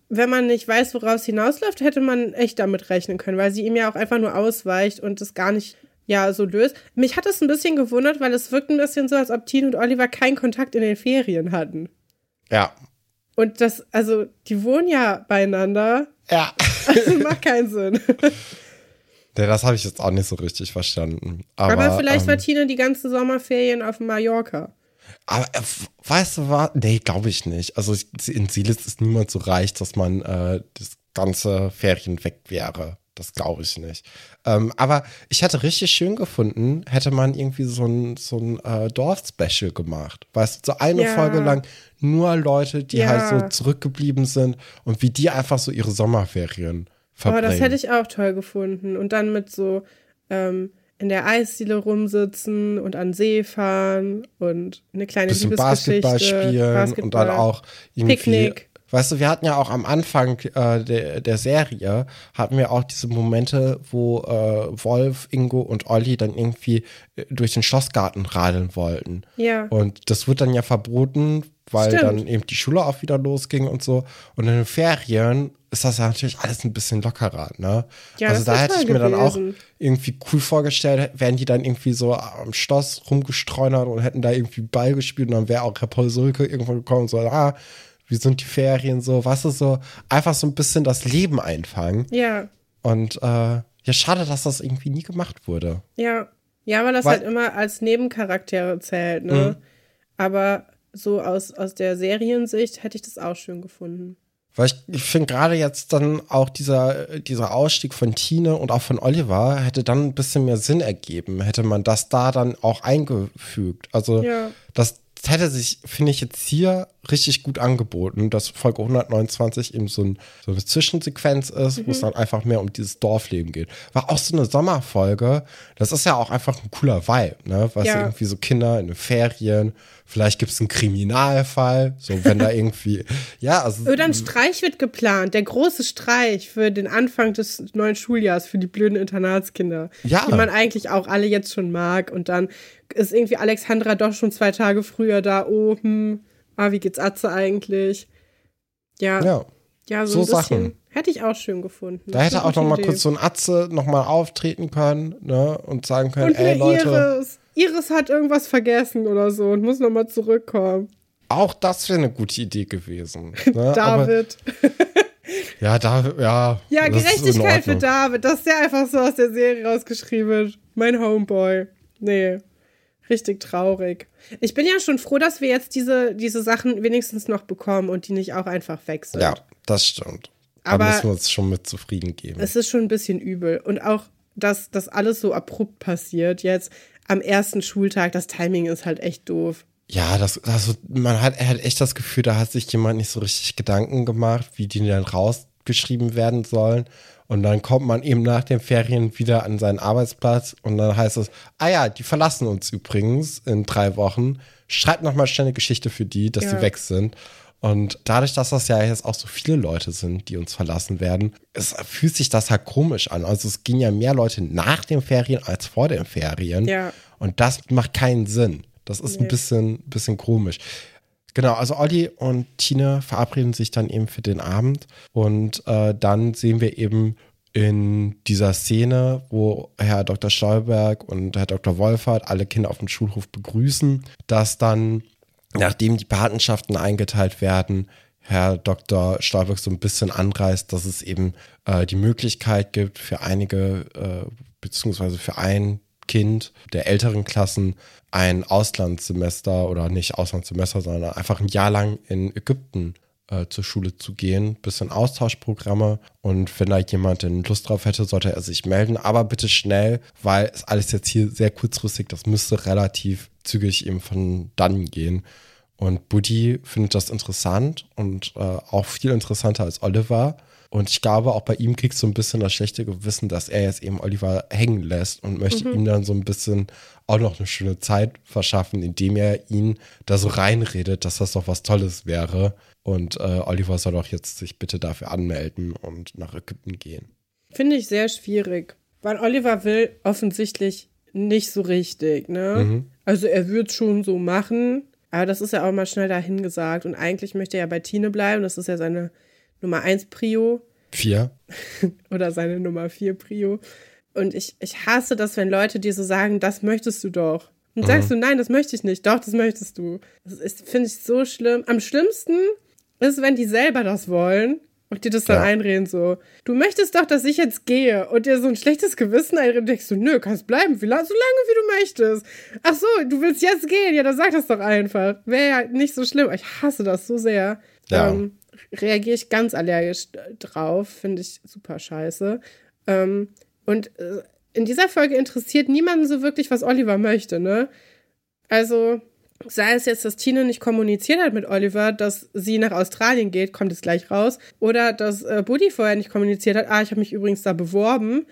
wenn man nicht weiß, woraus es hinausläuft, hätte man echt damit rechnen können, weil sie ihm ja auch einfach nur ausweicht und es gar nicht ja so löst. Mich hat es ein bisschen gewundert, weil es wirkt ein bisschen so, als ob Tine und Oliver keinen Kontakt in den Ferien hatten. Ja. Und das, also, die wohnen ja beieinander. Ja. Also macht keinen [laughs] Sinn. Ja, das habe ich jetzt auch nicht so richtig verstanden. Aber, Aber, vielleicht ähm, war Tine die ganzen Sommerferien auf Mallorca. Aber äh, weißt du was? Nee, glaube ich nicht. Also ich- in Silis ist niemand so reich, dass man äh, das ganze Ferien weg wäre. Das glaube ich nicht. Ähm, aber ich hätte richtig schön gefunden, hätte man irgendwie so ein, so ein äh, Dorf-Special gemacht. Weißt du, so eine Ja. Folge lang nur Leute, die Ja. halt so zurückgeblieben sind und wie die einfach so ihre Sommerferien Oh, verbringen. das hätte ich auch toll gefunden. Und dann mit so ähm, in der Eisdiele rumsitzen und an See fahren und eine kleine bisschen Liebesgeschichte. Basketball spielen und dann auch irgendwie. Picknick. Weißt du, wir hatten ja auch am Anfang äh, der, der Serie, hatten wir auch diese Momente, wo äh, Wolf, Ingo und Olli dann irgendwie äh, durch den Schlossgarten radeln wollten. Ja. Und das wird dann ja verboten, weil Stimmt. dann eben die Schule auch wieder losging und so. Und in den Ferien ist das ja natürlich alles ein bisschen lockerer, ne? Ja, also da hätte ich toll mir dann auch gewesen. irgendwie cool vorgestellt, wären die dann irgendwie so am Schloss rumgestreunert und hätten da irgendwie Ball gespielt und dann wäre auch Herr Paul Sulke irgendwo gekommen und so, ah, wie sind die Ferien so, was ist so, einfach so ein bisschen das Leben einfangen. Ja, Und äh, ja, schade, dass das irgendwie nie gemacht wurde. ja. Ja, weil das Weil- halt immer als Nebencharaktere zählt, ne? Mhm. Aber so aus, aus der Seriensicht hätte ich das auch schön gefunden. Weil ich, ich finde gerade jetzt dann auch dieser, dieser Ausstieg von Tine und auch von Oliver hätte dann ein bisschen mehr Sinn ergeben, hätte man das da dann auch eingefügt. Also Ja. Das hätte sich, finde ich, jetzt hier richtig gut angeboten, dass Folge 129 eben so, ein, so eine Zwischensequenz ist, Mhm. wo es dann einfach mehr um dieses Dorfleben geht. War auch so eine Sommerfolge, das ist ja auch einfach ein cooler Vibe, ne? Weißt Ja. irgendwie so Kinder in den Ferien, vielleicht gibt es einen Kriminalfall, so wenn da [laughs] irgendwie, ja, also. Oder ein Streich wird geplant, der große Streich für den Anfang des neuen Schuljahrs für die blöden Internatskinder, Ja. die man eigentlich auch alle jetzt schon mag. Und dann ist irgendwie Alexandra doch schon zwei Tage früher da. Oh, hm, ah, wie geht's Atze eigentlich? Ja, ja, ja. so, so. Sachen. Hätte ich auch schön gefunden. Da hätte auch noch mal Idee. kurz so ein Atze noch mal auftreten können, ne, und sagen können, Und ey Leute, Iris. Iris hat irgendwas vergessen oder so und muss noch mal zurückkommen. auch das wäre eine gute Idee gewesen. Ne? Aber, David. ja, da, ja. Ja, Gerechtigkeit für. David, dass der einfach so aus der Serie rausgeschrieben wird. Mein Homeboy. Nee. Richtig traurig. Ich bin ja schon froh, dass wir jetzt diese, diese Sachen wenigstens noch bekommen und die nicht auch einfach weg sind. Ja, das stimmt. Aber da müssen wir uns schon mit zufrieden geben. Es ist schon ein bisschen übel. Und auch, dass das alles so abrupt passiert, jetzt am ersten Schultag, das Timing ist halt echt doof. Ja, das, also man hat, er hat echt das Gefühl, da hat sich jemand nicht so richtig Gedanken gemacht, wie die dann rausgeschrieben werden sollen. Und dann kommt man eben nach den Ferien wieder an seinen Arbeitsplatz und dann heißt es, ah ja, die verlassen uns übrigens in drei Wochen. Schreibt noch mal schnell eine Geschichte für die, dass Ja. sie weg sind. Und dadurch, dass das ja jetzt auch so viele Leute sind, die uns verlassen werden, es fühlt sich das halt komisch an. Also es gehen ja mehr Leute nach den Ferien als vor den Ferien. Ja. Und das macht keinen Sinn. Das ist Nee. ein bisschen, bisschen komisch. Genau, also Olli und Tine verabreden sich dann eben für den Abend und äh, dann sehen wir eben in dieser Szene, wo Herr Dr. Stolberg und Herr Dr. Wolfert alle Kinder auf dem Schulhof begrüßen, dass dann, nachdem die Patenschaften eingeteilt werden, Herr Dr. Stolberg so ein bisschen anreißt, dass es eben äh, die Möglichkeit gibt für einige, äh, beziehungsweise für ein Kind der älteren Klassen ein Auslandssemester oder nicht Auslandssemester, sondern einfach ein Jahr lang in Ägypten äh, zur Schule zu gehen, bisschen Austauschprogramme und wenn da jemand Lust drauf hätte, sollte er sich melden, aber bitte schnell, weil es alles jetzt hier sehr kurzfristig, das müsste relativ zügig eben von dann gehen. Und Buddy findet das interessant und äh, auch viel interessanter als Oliver. Und ich glaube, auch bei ihm kriegst du ein bisschen das schlechte Gewissen, dass er jetzt eben Oliver hängen lässt und möchte mhm. ihm dann so ein bisschen auch noch eine schöne Zeit verschaffen, indem er ihn da so reinredet, dass das doch was Tolles wäre. Und äh, Oliver soll doch jetzt sich bitte dafür anmelden und nach Ägypten gehen. Finde ich sehr schwierig, weil Oliver will offensichtlich nicht so richtig, ne? Mhm. Also er wird schon so machen, aber das ist ja auch mal schnell dahingesagt. Und eigentlich möchte er ja bei Tine bleiben. Das ist ja seine Nummer 1 Prio. Vier. [laughs] Oder seine Nummer 4 Prio. Und ich, ich hasse das, wenn Leute dir so sagen, das möchtest du doch. Und mhm. sagst du, nein, das möchte ich nicht. Doch, das möchtest du. Das finde ich so schlimm. Am schlimmsten ist, wenn die selber das wollen und dir das dann ja. einreden, so, du möchtest doch, dass ich jetzt gehe und dir so ein schlechtes Gewissen einreden, denkst du, nö, kannst bleiben, wie so lange wie du möchtest. Ach so, du willst jetzt gehen, ja, dann sag das doch einfach. Wäre ja nicht so schlimm. Ich hasse das so sehr. Ja. Ähm, reagiere ich ganz allergisch drauf, finde ich super scheiße. Ähm, und äh, in dieser Folge interessiert niemanden so wirklich, was Oliver möchte, ne? Also, sei es jetzt, dass Tine nicht kommuniziert hat mit Oliver, dass sie nach Australien geht, kommt es gleich raus, oder dass äh, Buddy vorher nicht kommuniziert hat, ah, ich habe mich übrigens da beworben.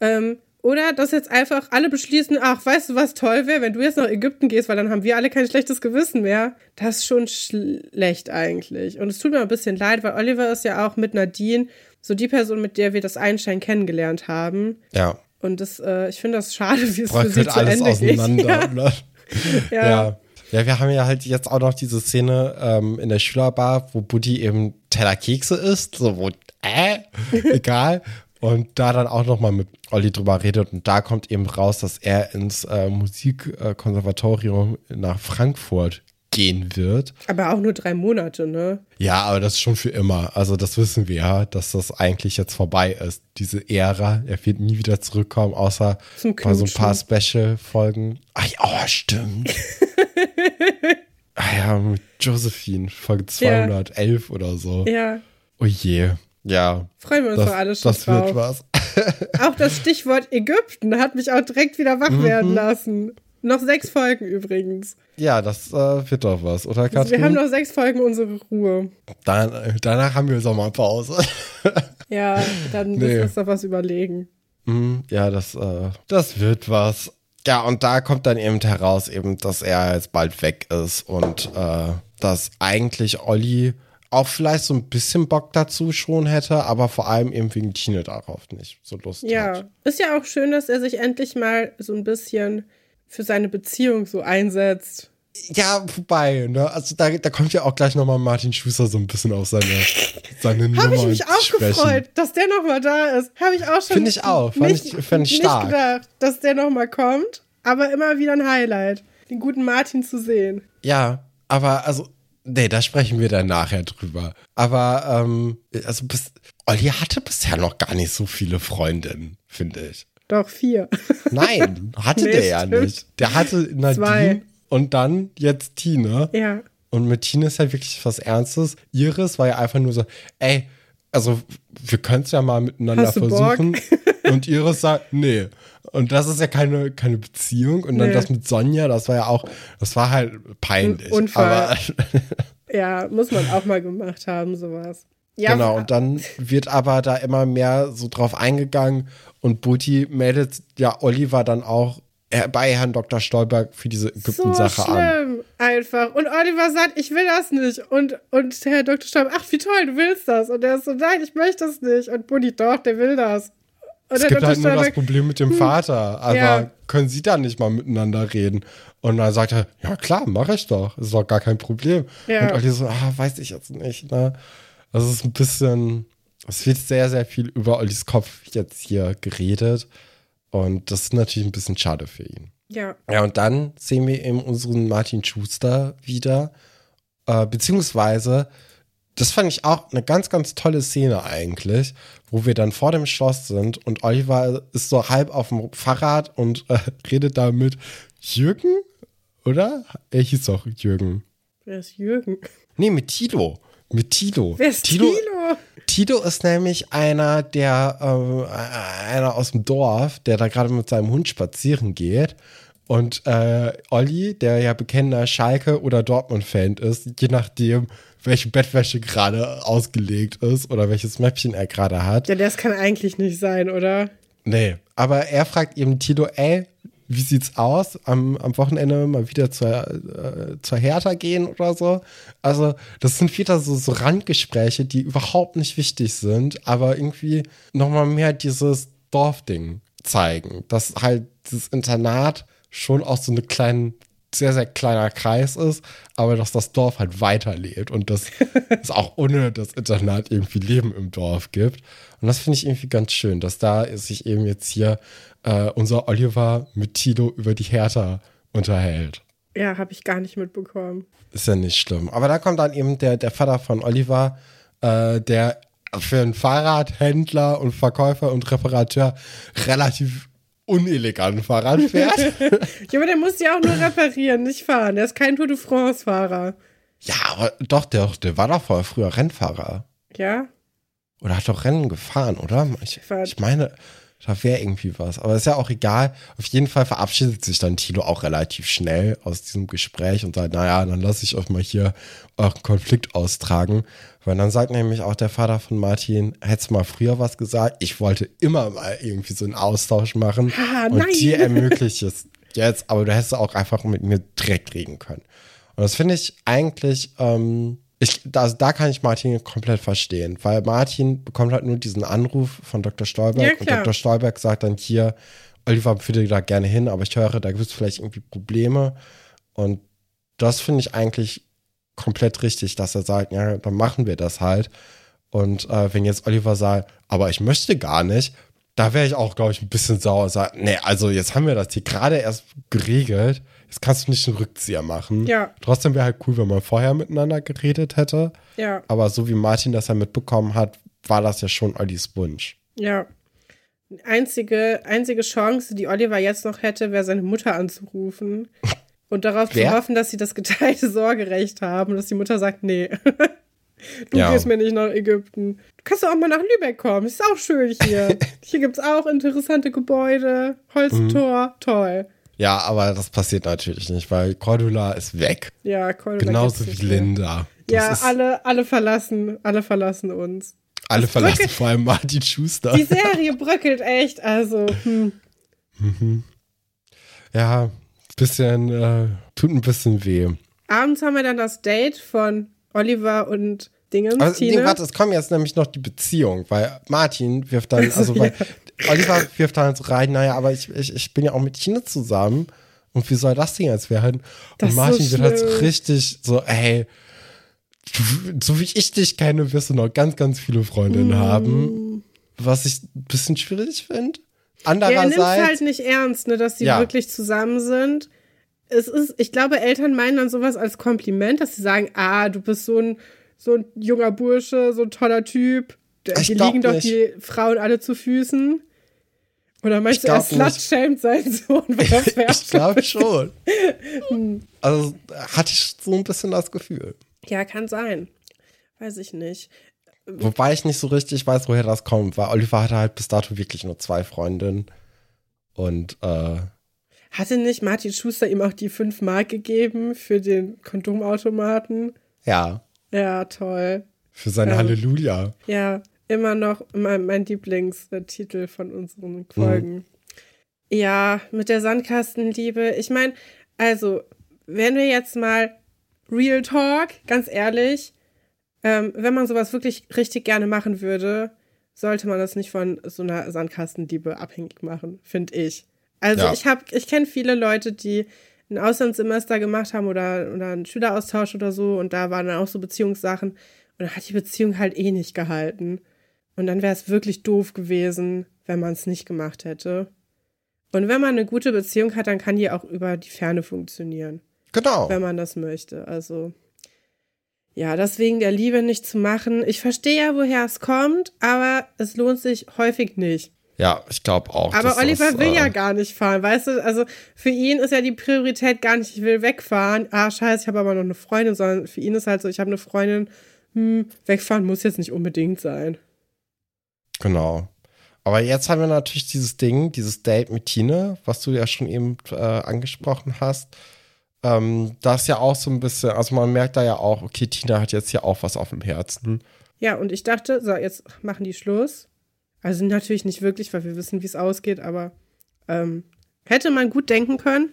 Ähm, oder dass jetzt einfach alle beschließen, ach, weißt du, was toll wäre, wenn du jetzt nach Ägypten gehst, weil dann haben wir alle kein schlechtes Gewissen mehr. Das ist schon schlecht eigentlich. Und es tut mir ein bisschen leid, weil Oliver ist ja auch mit Nadine so die Person, mit der wir das Einstein kennengelernt haben. Ja. Und das, äh, ich finde das schade, wie es für sie zu alles Ende auseinander, geht. [laughs] Ja. ja. ja. Ja, wir haben ja halt jetzt auch noch diese Szene ähm, in der Schülerbar, wo Buddy eben Teller Kekse isst, so wo, äh, [laughs] egal. Und da dann auch nochmal mit Olli drüber redet und da kommt eben raus, dass er ins äh, Musikkonservatorium nach Frankfurt gehen wird. Aber auch nur drei Monate, ne? Ja, aber das ist schon für immer. Also das wissen wir ja, dass das eigentlich jetzt vorbei ist. Diese Ära, er wird nie wieder zurückkommen, außer bei so ein paar Special-Folgen. Ach, oh, stimmt. [laughs] ah ja, mit Josephine, Folge 211 ja. oder so. Ja. Oh je. Ja. Freuen wir uns das, doch alle schon Das drauf. wird was. [laughs] auch das Stichwort Ägypten hat mich auch direkt wieder wach mhm. werden lassen. Noch sechs Folgen übrigens. Ja, das äh, wird doch was, oder Katrin? Also wir haben noch sechs Folgen unsere Ruhe. Dann, danach haben wir Sommerpause. [laughs] ja, dann nee. müssen wir uns doch was überlegen. Mhm, ja, das, äh, das wird was. Ja, und da kommt dann eben heraus, eben, dass er jetzt bald weg ist und äh, dass eigentlich Olli auch vielleicht so ein bisschen Bock dazu schon hätte, aber vor allem eben wegen Tine darauf nicht so Lust ja. hat. Ja, ist ja auch schön, dass er sich endlich mal so ein bisschen für seine Beziehung so einsetzt. Ja, wobei, ne? Also da, da kommt ja auch gleich nochmal Martin Schuster so ein bisschen auf seine, seine Nummer. Habe ich mich auch sprechen. gefreut, dass der nochmal da ist. Habe ich auch schon. Finde ich auch. Fand nicht, ich, fand ich stark. Nicht gedacht, dass der nochmal kommt, aber immer wieder ein Highlight, den guten Martin zu sehen. Ja, aber also, nee, da sprechen wir dann nachher drüber. Aber, ähm, also, bis, Olli hatte bisher noch gar nicht so viele Freundinnen, finde ich. Doch, vier. Nein, hatte nee, der ja nicht. Der hatte Nadine Zwei. und dann jetzt Tine. Ja. Und mit Tine ist halt wirklich was Ernstes. Iris war ja einfach nur so, ey, also wir können es ja mal miteinander versuchen. [laughs] und Iris sagt, nee. Und das ist ja keine, keine Beziehung. Und dann nee. das mit Sonja, das war ja auch, das war halt peinlich. Unfall. [laughs] Ja, muss man auch mal gemacht haben, sowas. Ja, genau, und dann wird aber da immer mehr so drauf eingegangen und Buti meldet ja Oliver dann auch bei Herrn Dr. Stolberg für diese Ägypten-Sache so schlimm, einfach. Und Oliver sagt, ich will das nicht. Und, und Herr Dr. Stolberg, ach, wie toll, du willst das. Und er ist so, nein, ich möchte das nicht. Und Buddy, doch, der will das. Es gibt halt nur das Problem mit dem hm, Vater. Aber ja. können sie da nicht mal miteinander reden? Und dann sagt er, ja klar, mache ich doch. Ist doch gar kein Problem. Ja. Und Olli so, ah, weiß ich jetzt nicht. Ne? Das ist ein bisschen, Es wird sehr, sehr viel über Ollis Kopf jetzt hier geredet. Und das ist natürlich ein bisschen schade für ihn. Ja. Ja, und dann sehen wir eben unseren Martin Schuster wieder. Äh, beziehungsweise, das fand ich auch eine ganz, ganz tolle Szene eigentlich, wo wir dann vor dem Schloss sind und Oliver ist so halb auf dem Fahrrad und äh, [laughs] redet da mit Jürgen, oder? Er hieß doch Jürgen. Wer ist Jürgen? Nee, mit Tilo. Mit Tilo. Wer ist Tilo? Tito ist nämlich einer, der, äh, einer aus dem Dorf, der da gerade mit seinem Hund spazieren geht. Und äh, Olli, der ja bekennender Schalke- oder Dortmund-Fan ist, je nachdem, welche Bettwäsche gerade ausgelegt ist oder welches Mäppchen er gerade hat. Ja, das kann eigentlich nicht sein, oder? Nee, aber er fragt eben Tilo, ey, wie sieht's aus? Am, am Wochenende mal wieder zur, äh, zur Hertha gehen oder so. Also, das sind wieder so, so Randgespräche, die überhaupt nicht wichtig sind, aber irgendwie nochmal mehr dieses Dorfding zeigen. Dass halt das Internat schon auch so eine kleine, sehr, sehr kleiner Kreis ist, aber dass das Dorf halt weiterlebt und dass [laughs] es auch ohne das Internat irgendwie Leben im Dorf gibt. Und das finde ich irgendwie ganz schön, dass da sich eben jetzt hier äh, unser Oliver mit Tilo über die Hertha unterhält. Ja, habe ich gar nicht mitbekommen. Ist ja nicht schlimm. Aber da kommt dann eben der, der Vater von Oliver, äh, der für einen Fahrradhändler und Verkäufer und Reparateur relativ unelegant Fahrrad fährt. [laughs] ja, aber der muss ja auch nur reparieren, nicht fahren. Der ist kein Tour de France-Fahrer. Ja, aber doch, der, der war doch vorher früher Rennfahrer. Ja? Oder hat doch Rennen gefahren, oder? Ich, ich meine, da wäre irgendwie was. Aber ist ja auch egal. Auf jeden Fall verabschiedet sich dann Tilo auch relativ schnell aus diesem Gespräch und sagt, naja, dann lasse ich euch mal hier euren Konflikt austragen. Weil dann sagt nämlich auch der Vater von Martin, hättest mal früher was gesagt? Ich wollte immer mal irgendwie so einen Austausch machen. Ah, und nein. dir [laughs] ermöglicht es jetzt, aber du hättest auch einfach mit mir direkt reden können. Und das finde ich eigentlich, ähm, ich, also da kann ich Martin komplett verstehen, weil Martin bekommt halt nur diesen Anruf von Dr. Stolberg Ja, und. Dr. Stolberg sagt dann hier, Oliver würde da gerne hin, aber ich höre, da gibt es vielleicht irgendwie Probleme. Und das finde ich eigentlich komplett richtig, dass er sagt, ja, dann machen wir das halt. Und äh, wenn jetzt Oliver sagt, aber ich möchte gar nicht, da wäre ich auch, glaube ich, ein bisschen sauer. Sagen, nee, also jetzt haben wir das hier gerade erst geregelt. Jetzt kannst du nicht einen Rückzieher machen. Ja. Trotzdem wäre halt cool, wenn man vorher miteinander geredet hätte. Ja, Aber so wie Martin das ja mitbekommen hat, war das ja schon Ollis Wunsch. ja. Einzige, einzige Chance, die Oliver jetzt noch hätte, wäre seine Mutter anzurufen [laughs] und darauf Wer? zu hoffen, dass sie das geteilte [laughs] Sorgerecht haben und dass die Mutter sagt, nee. [laughs] Du Ja. gehst mir nicht nach Ägypten. Du kannst doch auch mal nach Lübeck kommen. Ist auch schön hier. [laughs] hier gibt es auch interessante Gebäude. Holztor. Mhm. Toll. Ja, aber das passiert natürlich nicht, weil Cordula ist weg. Ja, Cordula Genauso wie. Linda. Ja, alle, alle verlassen, alle verlassen uns. alle das verlassen, drücke- vor allem Martin Schuster. Die Serie bröckelt echt, also, hm. Ja, bisschen, äh, tut ein bisschen weh. Abends haben wir dann das Date von Oliver und Dingens, nee, Tine. warte, es kommt jetzt nämlich noch die Beziehung, weil Martin wirft dann, also weil [laughs] Oliver wirft dann so rein, naja, aber ich, ich, ich bin ja auch mit Tine zusammen und wie soll das denn jetzt werden? Das und Martin so wird halt so richtig so, ey, so wie ich dich kenne, wirst du noch ganz, ganz viele Freundinnen Mm. haben, was ich ein bisschen schwierig finde. Ja, er nimmt Andererseits, halt nicht ernst, ne, dass die Ja. wirklich zusammen sind. Es ist, ich glaube, Eltern meinen dann sowas als Kompliment, dass sie sagen, ah, du bist so ein, so ein junger Bursche, so ein toller Typ. Die liegen doch nicht. die Frauen alle zu Füßen. Oder meinst du, er slut-shamed seinen [laughs] Sohn? [laughs] ich glaube schon. [laughs] Hm. also hatte ich so ein bisschen das Gefühl. Ja, kann sein. Weiß ich nicht. Wobei ich nicht so richtig weiß, woher das kommt, weil Oliver hatte halt bis dato wirklich nur zwei Freundinnen. Und äh, Hatte nicht Martin Schuster ihm auch die 5 Mark gegeben für den Kondomautomaten? ja, Ja, toll. für sein Ja. Halleluja. Ja, immer noch mein, mein Lieblingstitel von unseren Folgen. Ja, mit der Sandkastenliebe. Ich meine, also, wenn wir jetzt mal Real Talk, ganz ehrlich, ähm, wenn man sowas wirklich richtig gerne machen würde, sollte man das nicht von so einer Sandkastenliebe abhängig machen, finde ich. Also Ja. ich habe, ich kenne viele Leute, die ein Auslandssemester gemacht haben oder, oder einen Schüleraustausch oder so und da waren dann auch so Beziehungssachen und da hat die Beziehung halt eh nicht gehalten. Und dann wäre es wirklich doof gewesen, wenn man es nicht gemacht hätte. Und wenn man eine gute Beziehung hat, dann kann die auch über die Ferne funktionieren. Genau. Wenn man das möchte. Also, ja, deswegen der Liebe nicht zu machen. Ich verstehe ja, woher es kommt, aber es lohnt sich häufig nicht. Ja, ich glaube auch. Aber Oliver das, will äh, ja gar nicht fahren, weißt du? Also für ihn ist ja die Priorität gar nicht, ich will wegfahren. Ah, scheiße, ich habe aber noch eine Freundin, sondern für ihn ist halt so, ich habe eine Freundin, hm, wegfahren muss jetzt nicht unbedingt sein. Genau. Aber jetzt haben wir natürlich dieses Ding, dieses Date mit Tine, was du ja schon eben äh, angesprochen hast. Ähm, das ist ja auch so ein bisschen, also man merkt da ja auch, okay, Tina hat jetzt hier auch was auf dem Herzen. Ja, und ich dachte, so, jetzt machen die Schluss. Also natürlich nicht wirklich, weil wir wissen, wie es ausgeht, aber ähm, hätte man gut denken können.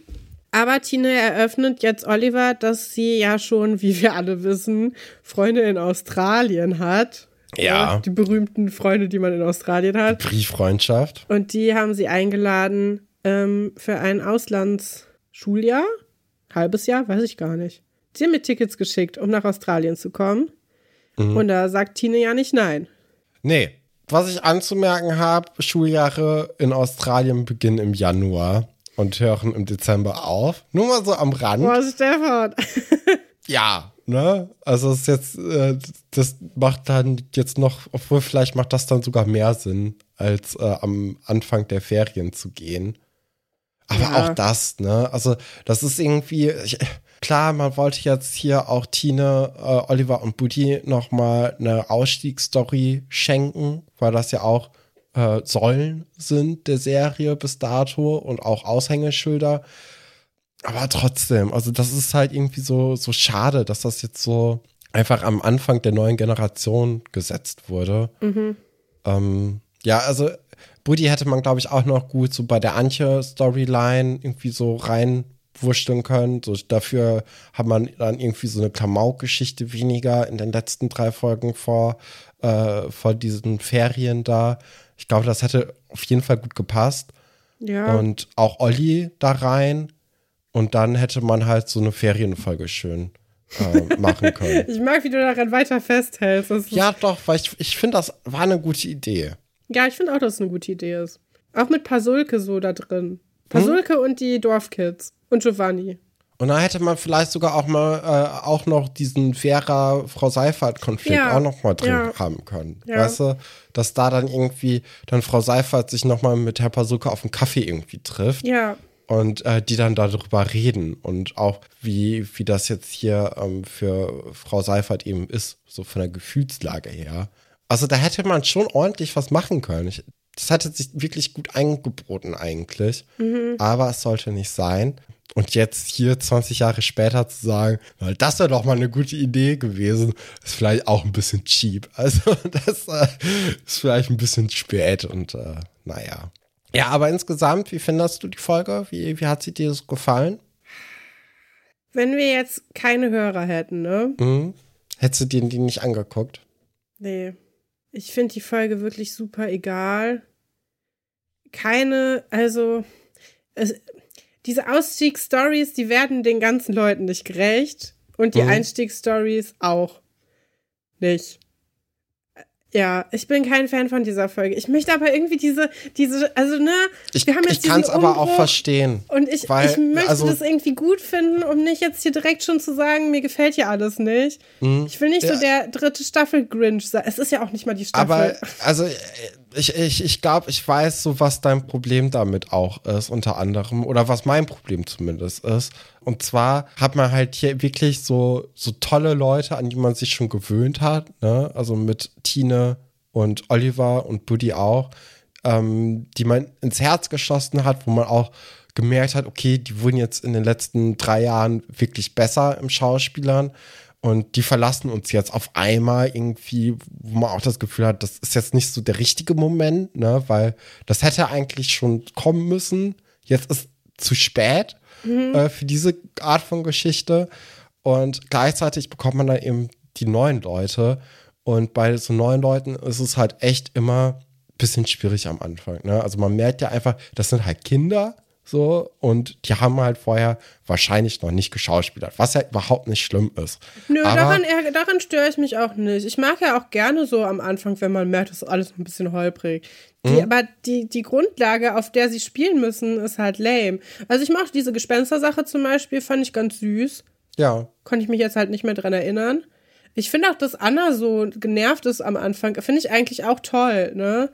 Aber Tine eröffnet jetzt Oliver, dass sie ja schon, wie wir alle wissen, Freunde in Australien hat. Ja. Die berühmten Freunde, die man in Australien hat. Brieffreundschaft. Und die haben sie eingeladen ähm, für ein Auslandsschuljahr. Halbes Jahr, weiß ich gar nicht. Sie haben mir Tickets geschickt, um nach Australien zu kommen. Mhm. Und da sagt Tine ja nicht nein. Nee. Was ich anzumerken habe, Schuljahre in Australien beginnen im Januar und hören im Dezember auf. Nur mal so am Rand. Boah, Stefan. [laughs] Ja, ne? Also es ist jetzt, äh, das macht dann jetzt noch, obwohl vielleicht macht das dann sogar mehr Sinn, als äh, am Anfang der Ferien zu gehen. Aber Ja. auch das, ne? Also das ist irgendwie, ich, klar, man wollte jetzt hier auch Tine, äh, Oliver und Buddy nochmal eine Ausstiegsstory schenken, weil das ja auch äh, Säulen sind der Serie bis dato und auch Aushängeschilder. Aber trotzdem, also das ist halt irgendwie so, so schade, dass das jetzt so einfach am Anfang der neuen Generation gesetzt wurde. Ähm, ja, also Buddy hätte man, glaube ich, auch noch gut so bei der Antje-Storyline irgendwie so reinwurschteln können. So, dafür hat man dann irgendwie so eine Klamauk-Geschichte weniger in den letzten drei Folgen vor, äh, vor diesen Ferien da. Ich glaube, das hätte auf jeden Fall gut gepasst Ja. und auch Olli da rein. Und dann hätte man halt so eine Ferienfolge schön äh, machen [laughs] können. ich mag, wie du daran weiter festhältst. Ja, doch, weil ich, ich finde, das war eine gute Idee. Ja, ich finde auch, dass es eine gute Idee ist. Auch mit Pasulke so da drin. Pasulke und die Dorfkids. Und Giovanni. Und dann hätte man vielleicht sogar auch mal äh, auch noch diesen Vera-Frau Seifert-Konflikt Ja, auch noch mal drin ja. haben können. Ja. Weißt du, dass da dann irgendwie dann Frau Seifert sich noch mal mit Herr Pasuka auf einen Kaffee irgendwie trifft. Ja. und äh, die dann darüber reden und auch wie, wie das jetzt hier ähm, für Frau Seifert eben ist, so von der Gefühlslage her. Also da hätte man schon ordentlich was machen können. Ich, das hätte sich wirklich gut eingeboten eigentlich, aber es sollte nicht sein. Und jetzt hier 20 Jahre später zu sagen, weil das wäre doch mal eine gute Idee gewesen, ist vielleicht auch ein bisschen cheap. [laughs] Also das äh, ist vielleicht ein bisschen spät und äh, naja. Ja, aber insgesamt, wie findest du die Folge? Wie, wie hat sie dir das gefallen? Wenn wir jetzt keine Hörer hätten, ne? Mhm. Hättest du dir die nicht angeguckt? Nee. Ich finde die Folge wirklich super egal. Keine, also, es, diese Ausstiegsstories, die werden den ganzen Leuten nicht gerecht. Und die Mhm. Einstiegsstories auch nicht. Ja, ich bin kein Fan von dieser Folge. Ich möchte aber irgendwie diese, diese, also ne, Ich, wir haben jetzt ich kann es aber auch verstehen. Und ich, Weil, ich möchte also- das irgendwie gut finden, um nicht jetzt hier direkt schon zu sagen, mir gefällt hier alles nicht. Mhm. Ich will nicht Ja. so der dritte Staffel Grinch sein. Es ist ja auch nicht mal die Staffel. Aber also äh, ich, ich, ich glaube, ich weiß so, was dein Problem damit auch ist, unter anderem, oder was mein Problem zumindest ist. Und zwar hat man halt hier wirklich so, so tolle Leute, an die man sich schon gewöhnt hat, ne? Also mit Tine und Oliver und Buddy auch, ähm, die man ins Herz geschlossen hat, wo man auch gemerkt hat, okay, die wurden jetzt in den letzten drei Jahren wirklich besser im Schauspielern. Und die verlassen uns jetzt auf einmal irgendwie, wo man auch das Gefühl hat, das ist jetzt nicht so der richtige Moment, ne, weil das hätte eigentlich schon kommen müssen. Jetzt ist zu spät äh, für diese Art von Geschichte. Und gleichzeitig bekommt man dann eben die neuen Leute. Und bei so neuen Leuten ist es halt echt immer ein bisschen schwierig am Anfang. Ne? Also man merkt ja einfach, das sind halt Kinder So, und die haben halt vorher wahrscheinlich noch nicht geschauspielert, was ja überhaupt nicht schlimm ist. Nö, Aber- daran, daran störe ich mich auch nicht. Ich mag ja auch gerne so am Anfang, wenn man merkt, das ist alles ein bisschen holprig. Die, Mhm. Aber die, die Grundlage, auf der sie spielen müssen, ist halt lame. Also ich mochte diese Gespenstersache zum Beispiel, fand ich ganz süß. Ja, Konnte ich mich jetzt halt nicht mehr dran erinnern. Ich finde auch, dass Anna so genervt ist am Anfang, finde ich eigentlich auch toll, ne?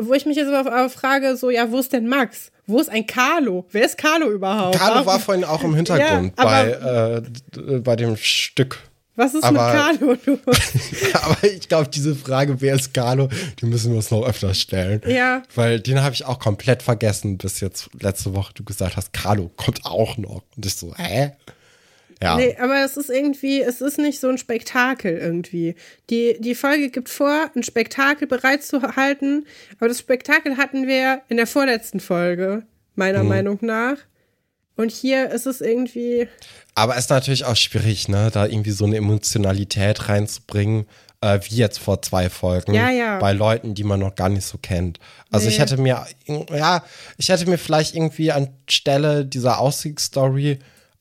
Wo ich mich jetzt aber frage, so, ja, wo ist denn Max? Wo ist ein Carlo? Wer ist Carlo überhaupt? Carlo war vorhin auch im Hintergrund Ja, bei, äh, bei dem Stück. Was ist aber- mit Carlo? [laughs] los? Aber ich glaube, diese Frage, wer ist Carlo, die müssen wir uns noch öfter stellen. Ja. Weil den habe ich auch komplett vergessen, bis jetzt letzte Woche du gesagt hast, Carlo kommt auch noch. Und ich so, hä? Ja. Nee, aber es ist irgendwie, es ist nicht so ein Spektakel irgendwie. Die, die Folge gibt vor, ein Spektakel bereitzuhalten, aber das Spektakel hatten wir in der vorletzten Folge, meiner Mhm. Meinung nach. Und hier ist es irgendwie, Aber es ist natürlich auch schwierig, ne, da irgendwie so eine Emotionalität reinzubringen, äh, wie jetzt vor zwei Folgen. Ja, ja. Bei Leuten, die man noch gar nicht so kennt. Also ich Nee. hätte mir, ja, ich hätte mir vielleicht irgendwie anstelle dieser Ausstiegsstory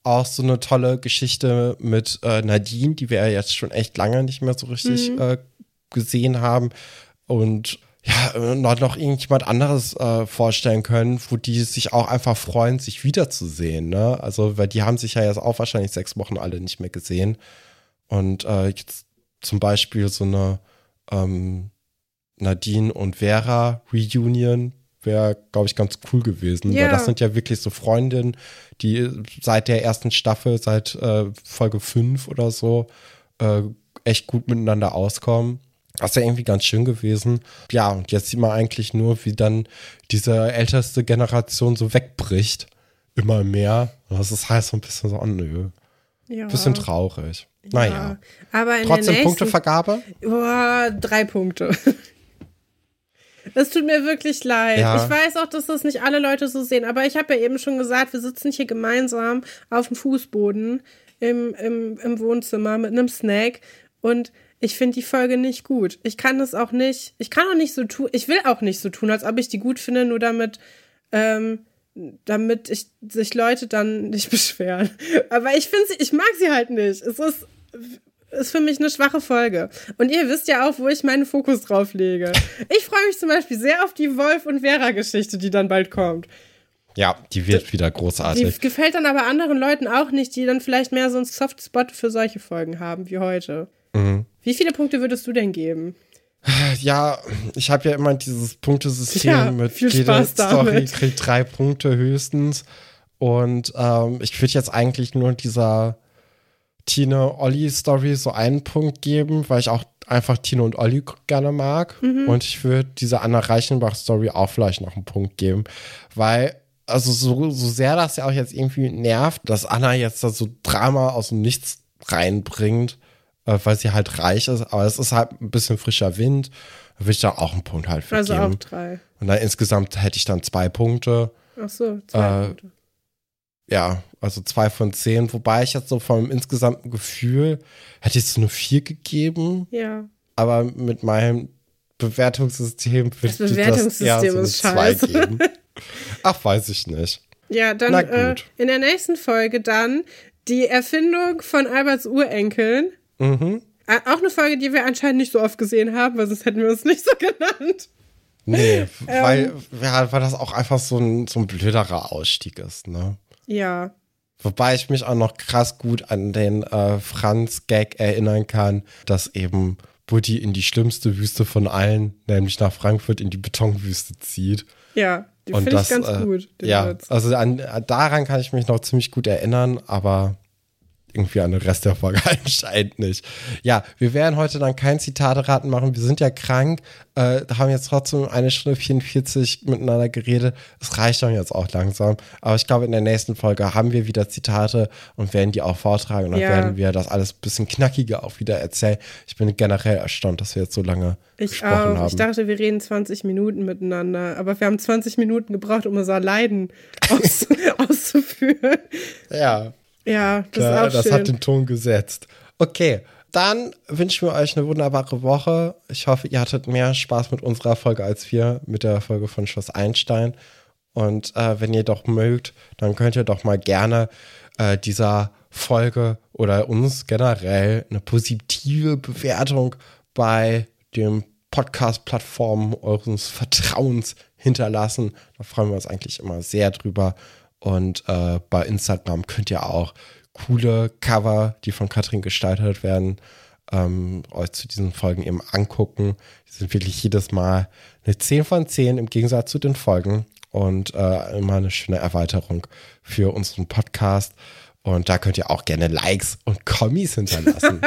auch so eine tolle Geschichte mit äh, Nadine, die wir ja jetzt schon echt lange nicht mehr so richtig Mhm. äh, gesehen haben. Und ja, noch, noch irgendjemand anderes äh, vorstellen können, wo die sich auch einfach freuen, sich wiederzusehen. Ne? Also, weil die haben sich ja jetzt auch wahrscheinlich sechs Wochen alle nicht mehr gesehen. Und äh, jetzt zum Beispiel so eine ähm, Nadine und Vera Reunion wäre, glaube ich, ganz cool gewesen. Ja. Weil das sind ja wirklich so Freundinnen, die seit der ersten Staffel, seit äh, Folge 5 oder so, äh, echt gut miteinander auskommen. Das wäre irgendwie ganz schön gewesen. Ja, und jetzt sieht man eigentlich nur, wie dann diese älteste Generation so wegbricht. Immer mehr. Das ist halt so ein bisschen so, oh nö. ja. Bisschen traurig. Naja. Aber in Trotzdem nächsten, Punktevergabe? Boah, drei Punkte. Es tut mir wirklich leid. Ja. Ich weiß auch, dass das nicht alle Leute so sehen, aber ich habe ja eben schon gesagt, wir sitzen hier gemeinsam auf dem Fußboden im, im, im Wohnzimmer mit einem Snack und ich finde die Folge nicht gut. Ich kann das auch nicht, ich kann auch nicht so tun, ich will auch nicht so tun, als ob ich die gut finde, nur damit, ähm, damit ich, sich Leute dann nicht [laughs] beschweren. Aber ich finde sie, ich mag sie halt nicht. Es ist, ist für mich eine schwache Folge. Und ihr wisst ja auch, wo ich meinen Fokus drauf lege. Ich freue mich zum Beispiel sehr auf die Wolf- und Vera-Geschichte, die dann bald kommt. Ja, die wird wieder Die großartig. gefällt dann aber anderen Leuten auch nicht, die dann vielleicht mehr so einen Softspot für solche Folgen haben wie heute. Mhm. Wie viele Punkte würdest du denn geben? Ja, ich habe ja immer dieses Punktesystem Ja, mit viel jede Spaß Story damit. kriegt drei Punkte höchstens. Und ähm, ich würde jetzt eigentlich nur dieser Tine-Olli-Story so einen Punkt geben, weil ich auch einfach Tine und Olli gerne mag. Mhm. Und ich würde dieser Anna Reichenbach-Story auch vielleicht noch einen Punkt geben, weil also so, so sehr das ja auch jetzt irgendwie nervt, dass Anna jetzt da so Drama aus dem Nichts reinbringt, äh, weil sie halt reich ist, aber es ist halt ein bisschen frischer Wind, würde ich da auch einen Punkt halt für Also auch geben. drei. Und dann insgesamt hätte ich dann zwei Punkte. Ach so, zwei Äh, Punkte. Ja, also zwei von zehn, wobei ich jetzt so vom insgesamten Gefühl hätte ich so eine vier gegeben, Ja. aber mit meinem Bewertungssystem würde Das ich das eher Bewertungssystem so ist zwei geben. Ach, weiß ich nicht. Ja, dann äh, in der nächsten Folge dann die Erfindung von Alberts Urenkeln. Mhm. Äh, Auch eine Folge, die wir anscheinend nicht so oft gesehen haben, weil sonst hätten wir uns nicht so genannt. Nee, [laughs] Ähm. weil, ja, weil das auch einfach so ein, so ein blöderer Ausstieg ist, ne? Ja. Wobei ich mich auch noch krass gut an den äh, Franz-Gag erinnern kann, dass eben Buddy in die schlimmste Wüste von allen, nämlich nach Frankfurt in die Betonwüste zieht. Ja, die finde ich ganz äh, gut. Ja, Witz. also an, daran kann ich mich noch ziemlich gut erinnern, aber irgendwie an den Rest der Folge [laughs] anscheinend nicht. Ja, wir werden heute dann kein Zitate-Raten machen. Wir sind ja krank, äh, haben jetzt trotzdem eine Stunde 44 miteinander geredet. Es reicht dann jetzt auch langsam. Aber ich glaube, in der nächsten Folge haben wir wieder Zitate und werden die auch vortragen. Und dann Ja. werden wir das alles ein bisschen knackiger auch wieder erzählen. Ich bin generell erstaunt, dass wir jetzt so lange Ich gesprochen auch. haben. Ich dachte, wir reden 20 Minuten miteinander, aber wir haben 20 Minuten gebraucht, um unser Leiden [laughs] aus, [laughs] auszuführen. ja, Ja, das auch das schön. hat den Ton gesetzt. Okay, dann wünschen wir euch eine wunderbare Woche. Ich hoffe, ihr hattet mehr Spaß mit unserer Folge als wir mit der Folge von Schloss Einstein. Und äh, wenn ihr doch mögt, dann könnt ihr doch mal gerne äh, dieser Folge oder uns generell eine positive Bewertung bei dem Podcast-Plattformen eures Vertrauens hinterlassen. Da freuen wir uns eigentlich immer sehr drüber. Und äh, bei Instagram könnt ihr auch coole Cover, die von Katrin gestaltet werden, ähm, euch zu diesen Folgen eben angucken. Die sind wirklich jedes Mal eine 10 von 10 im Gegensatz zu den Folgen und äh, immer eine schöne Erweiterung für unseren Podcast. Und da könnt ihr auch gerne Likes und Kommis hinterlassen.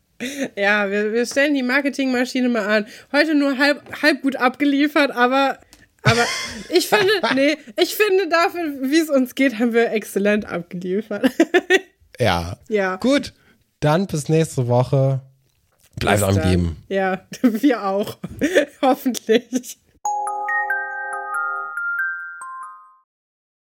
[laughs] ja, wir, wir stellen die Marketingmaschine mal an. Heute nur halb, halb gut abgeliefert, aber aber ich finde, [laughs] nee, ich finde dafür, wie es uns geht, haben wir exzellent abgeliefert. [laughs] ja. Ja. Gut. Dann bis nächste Woche. Bleibt am Geben. Ja, [laughs] wir auch. Hoffentlich.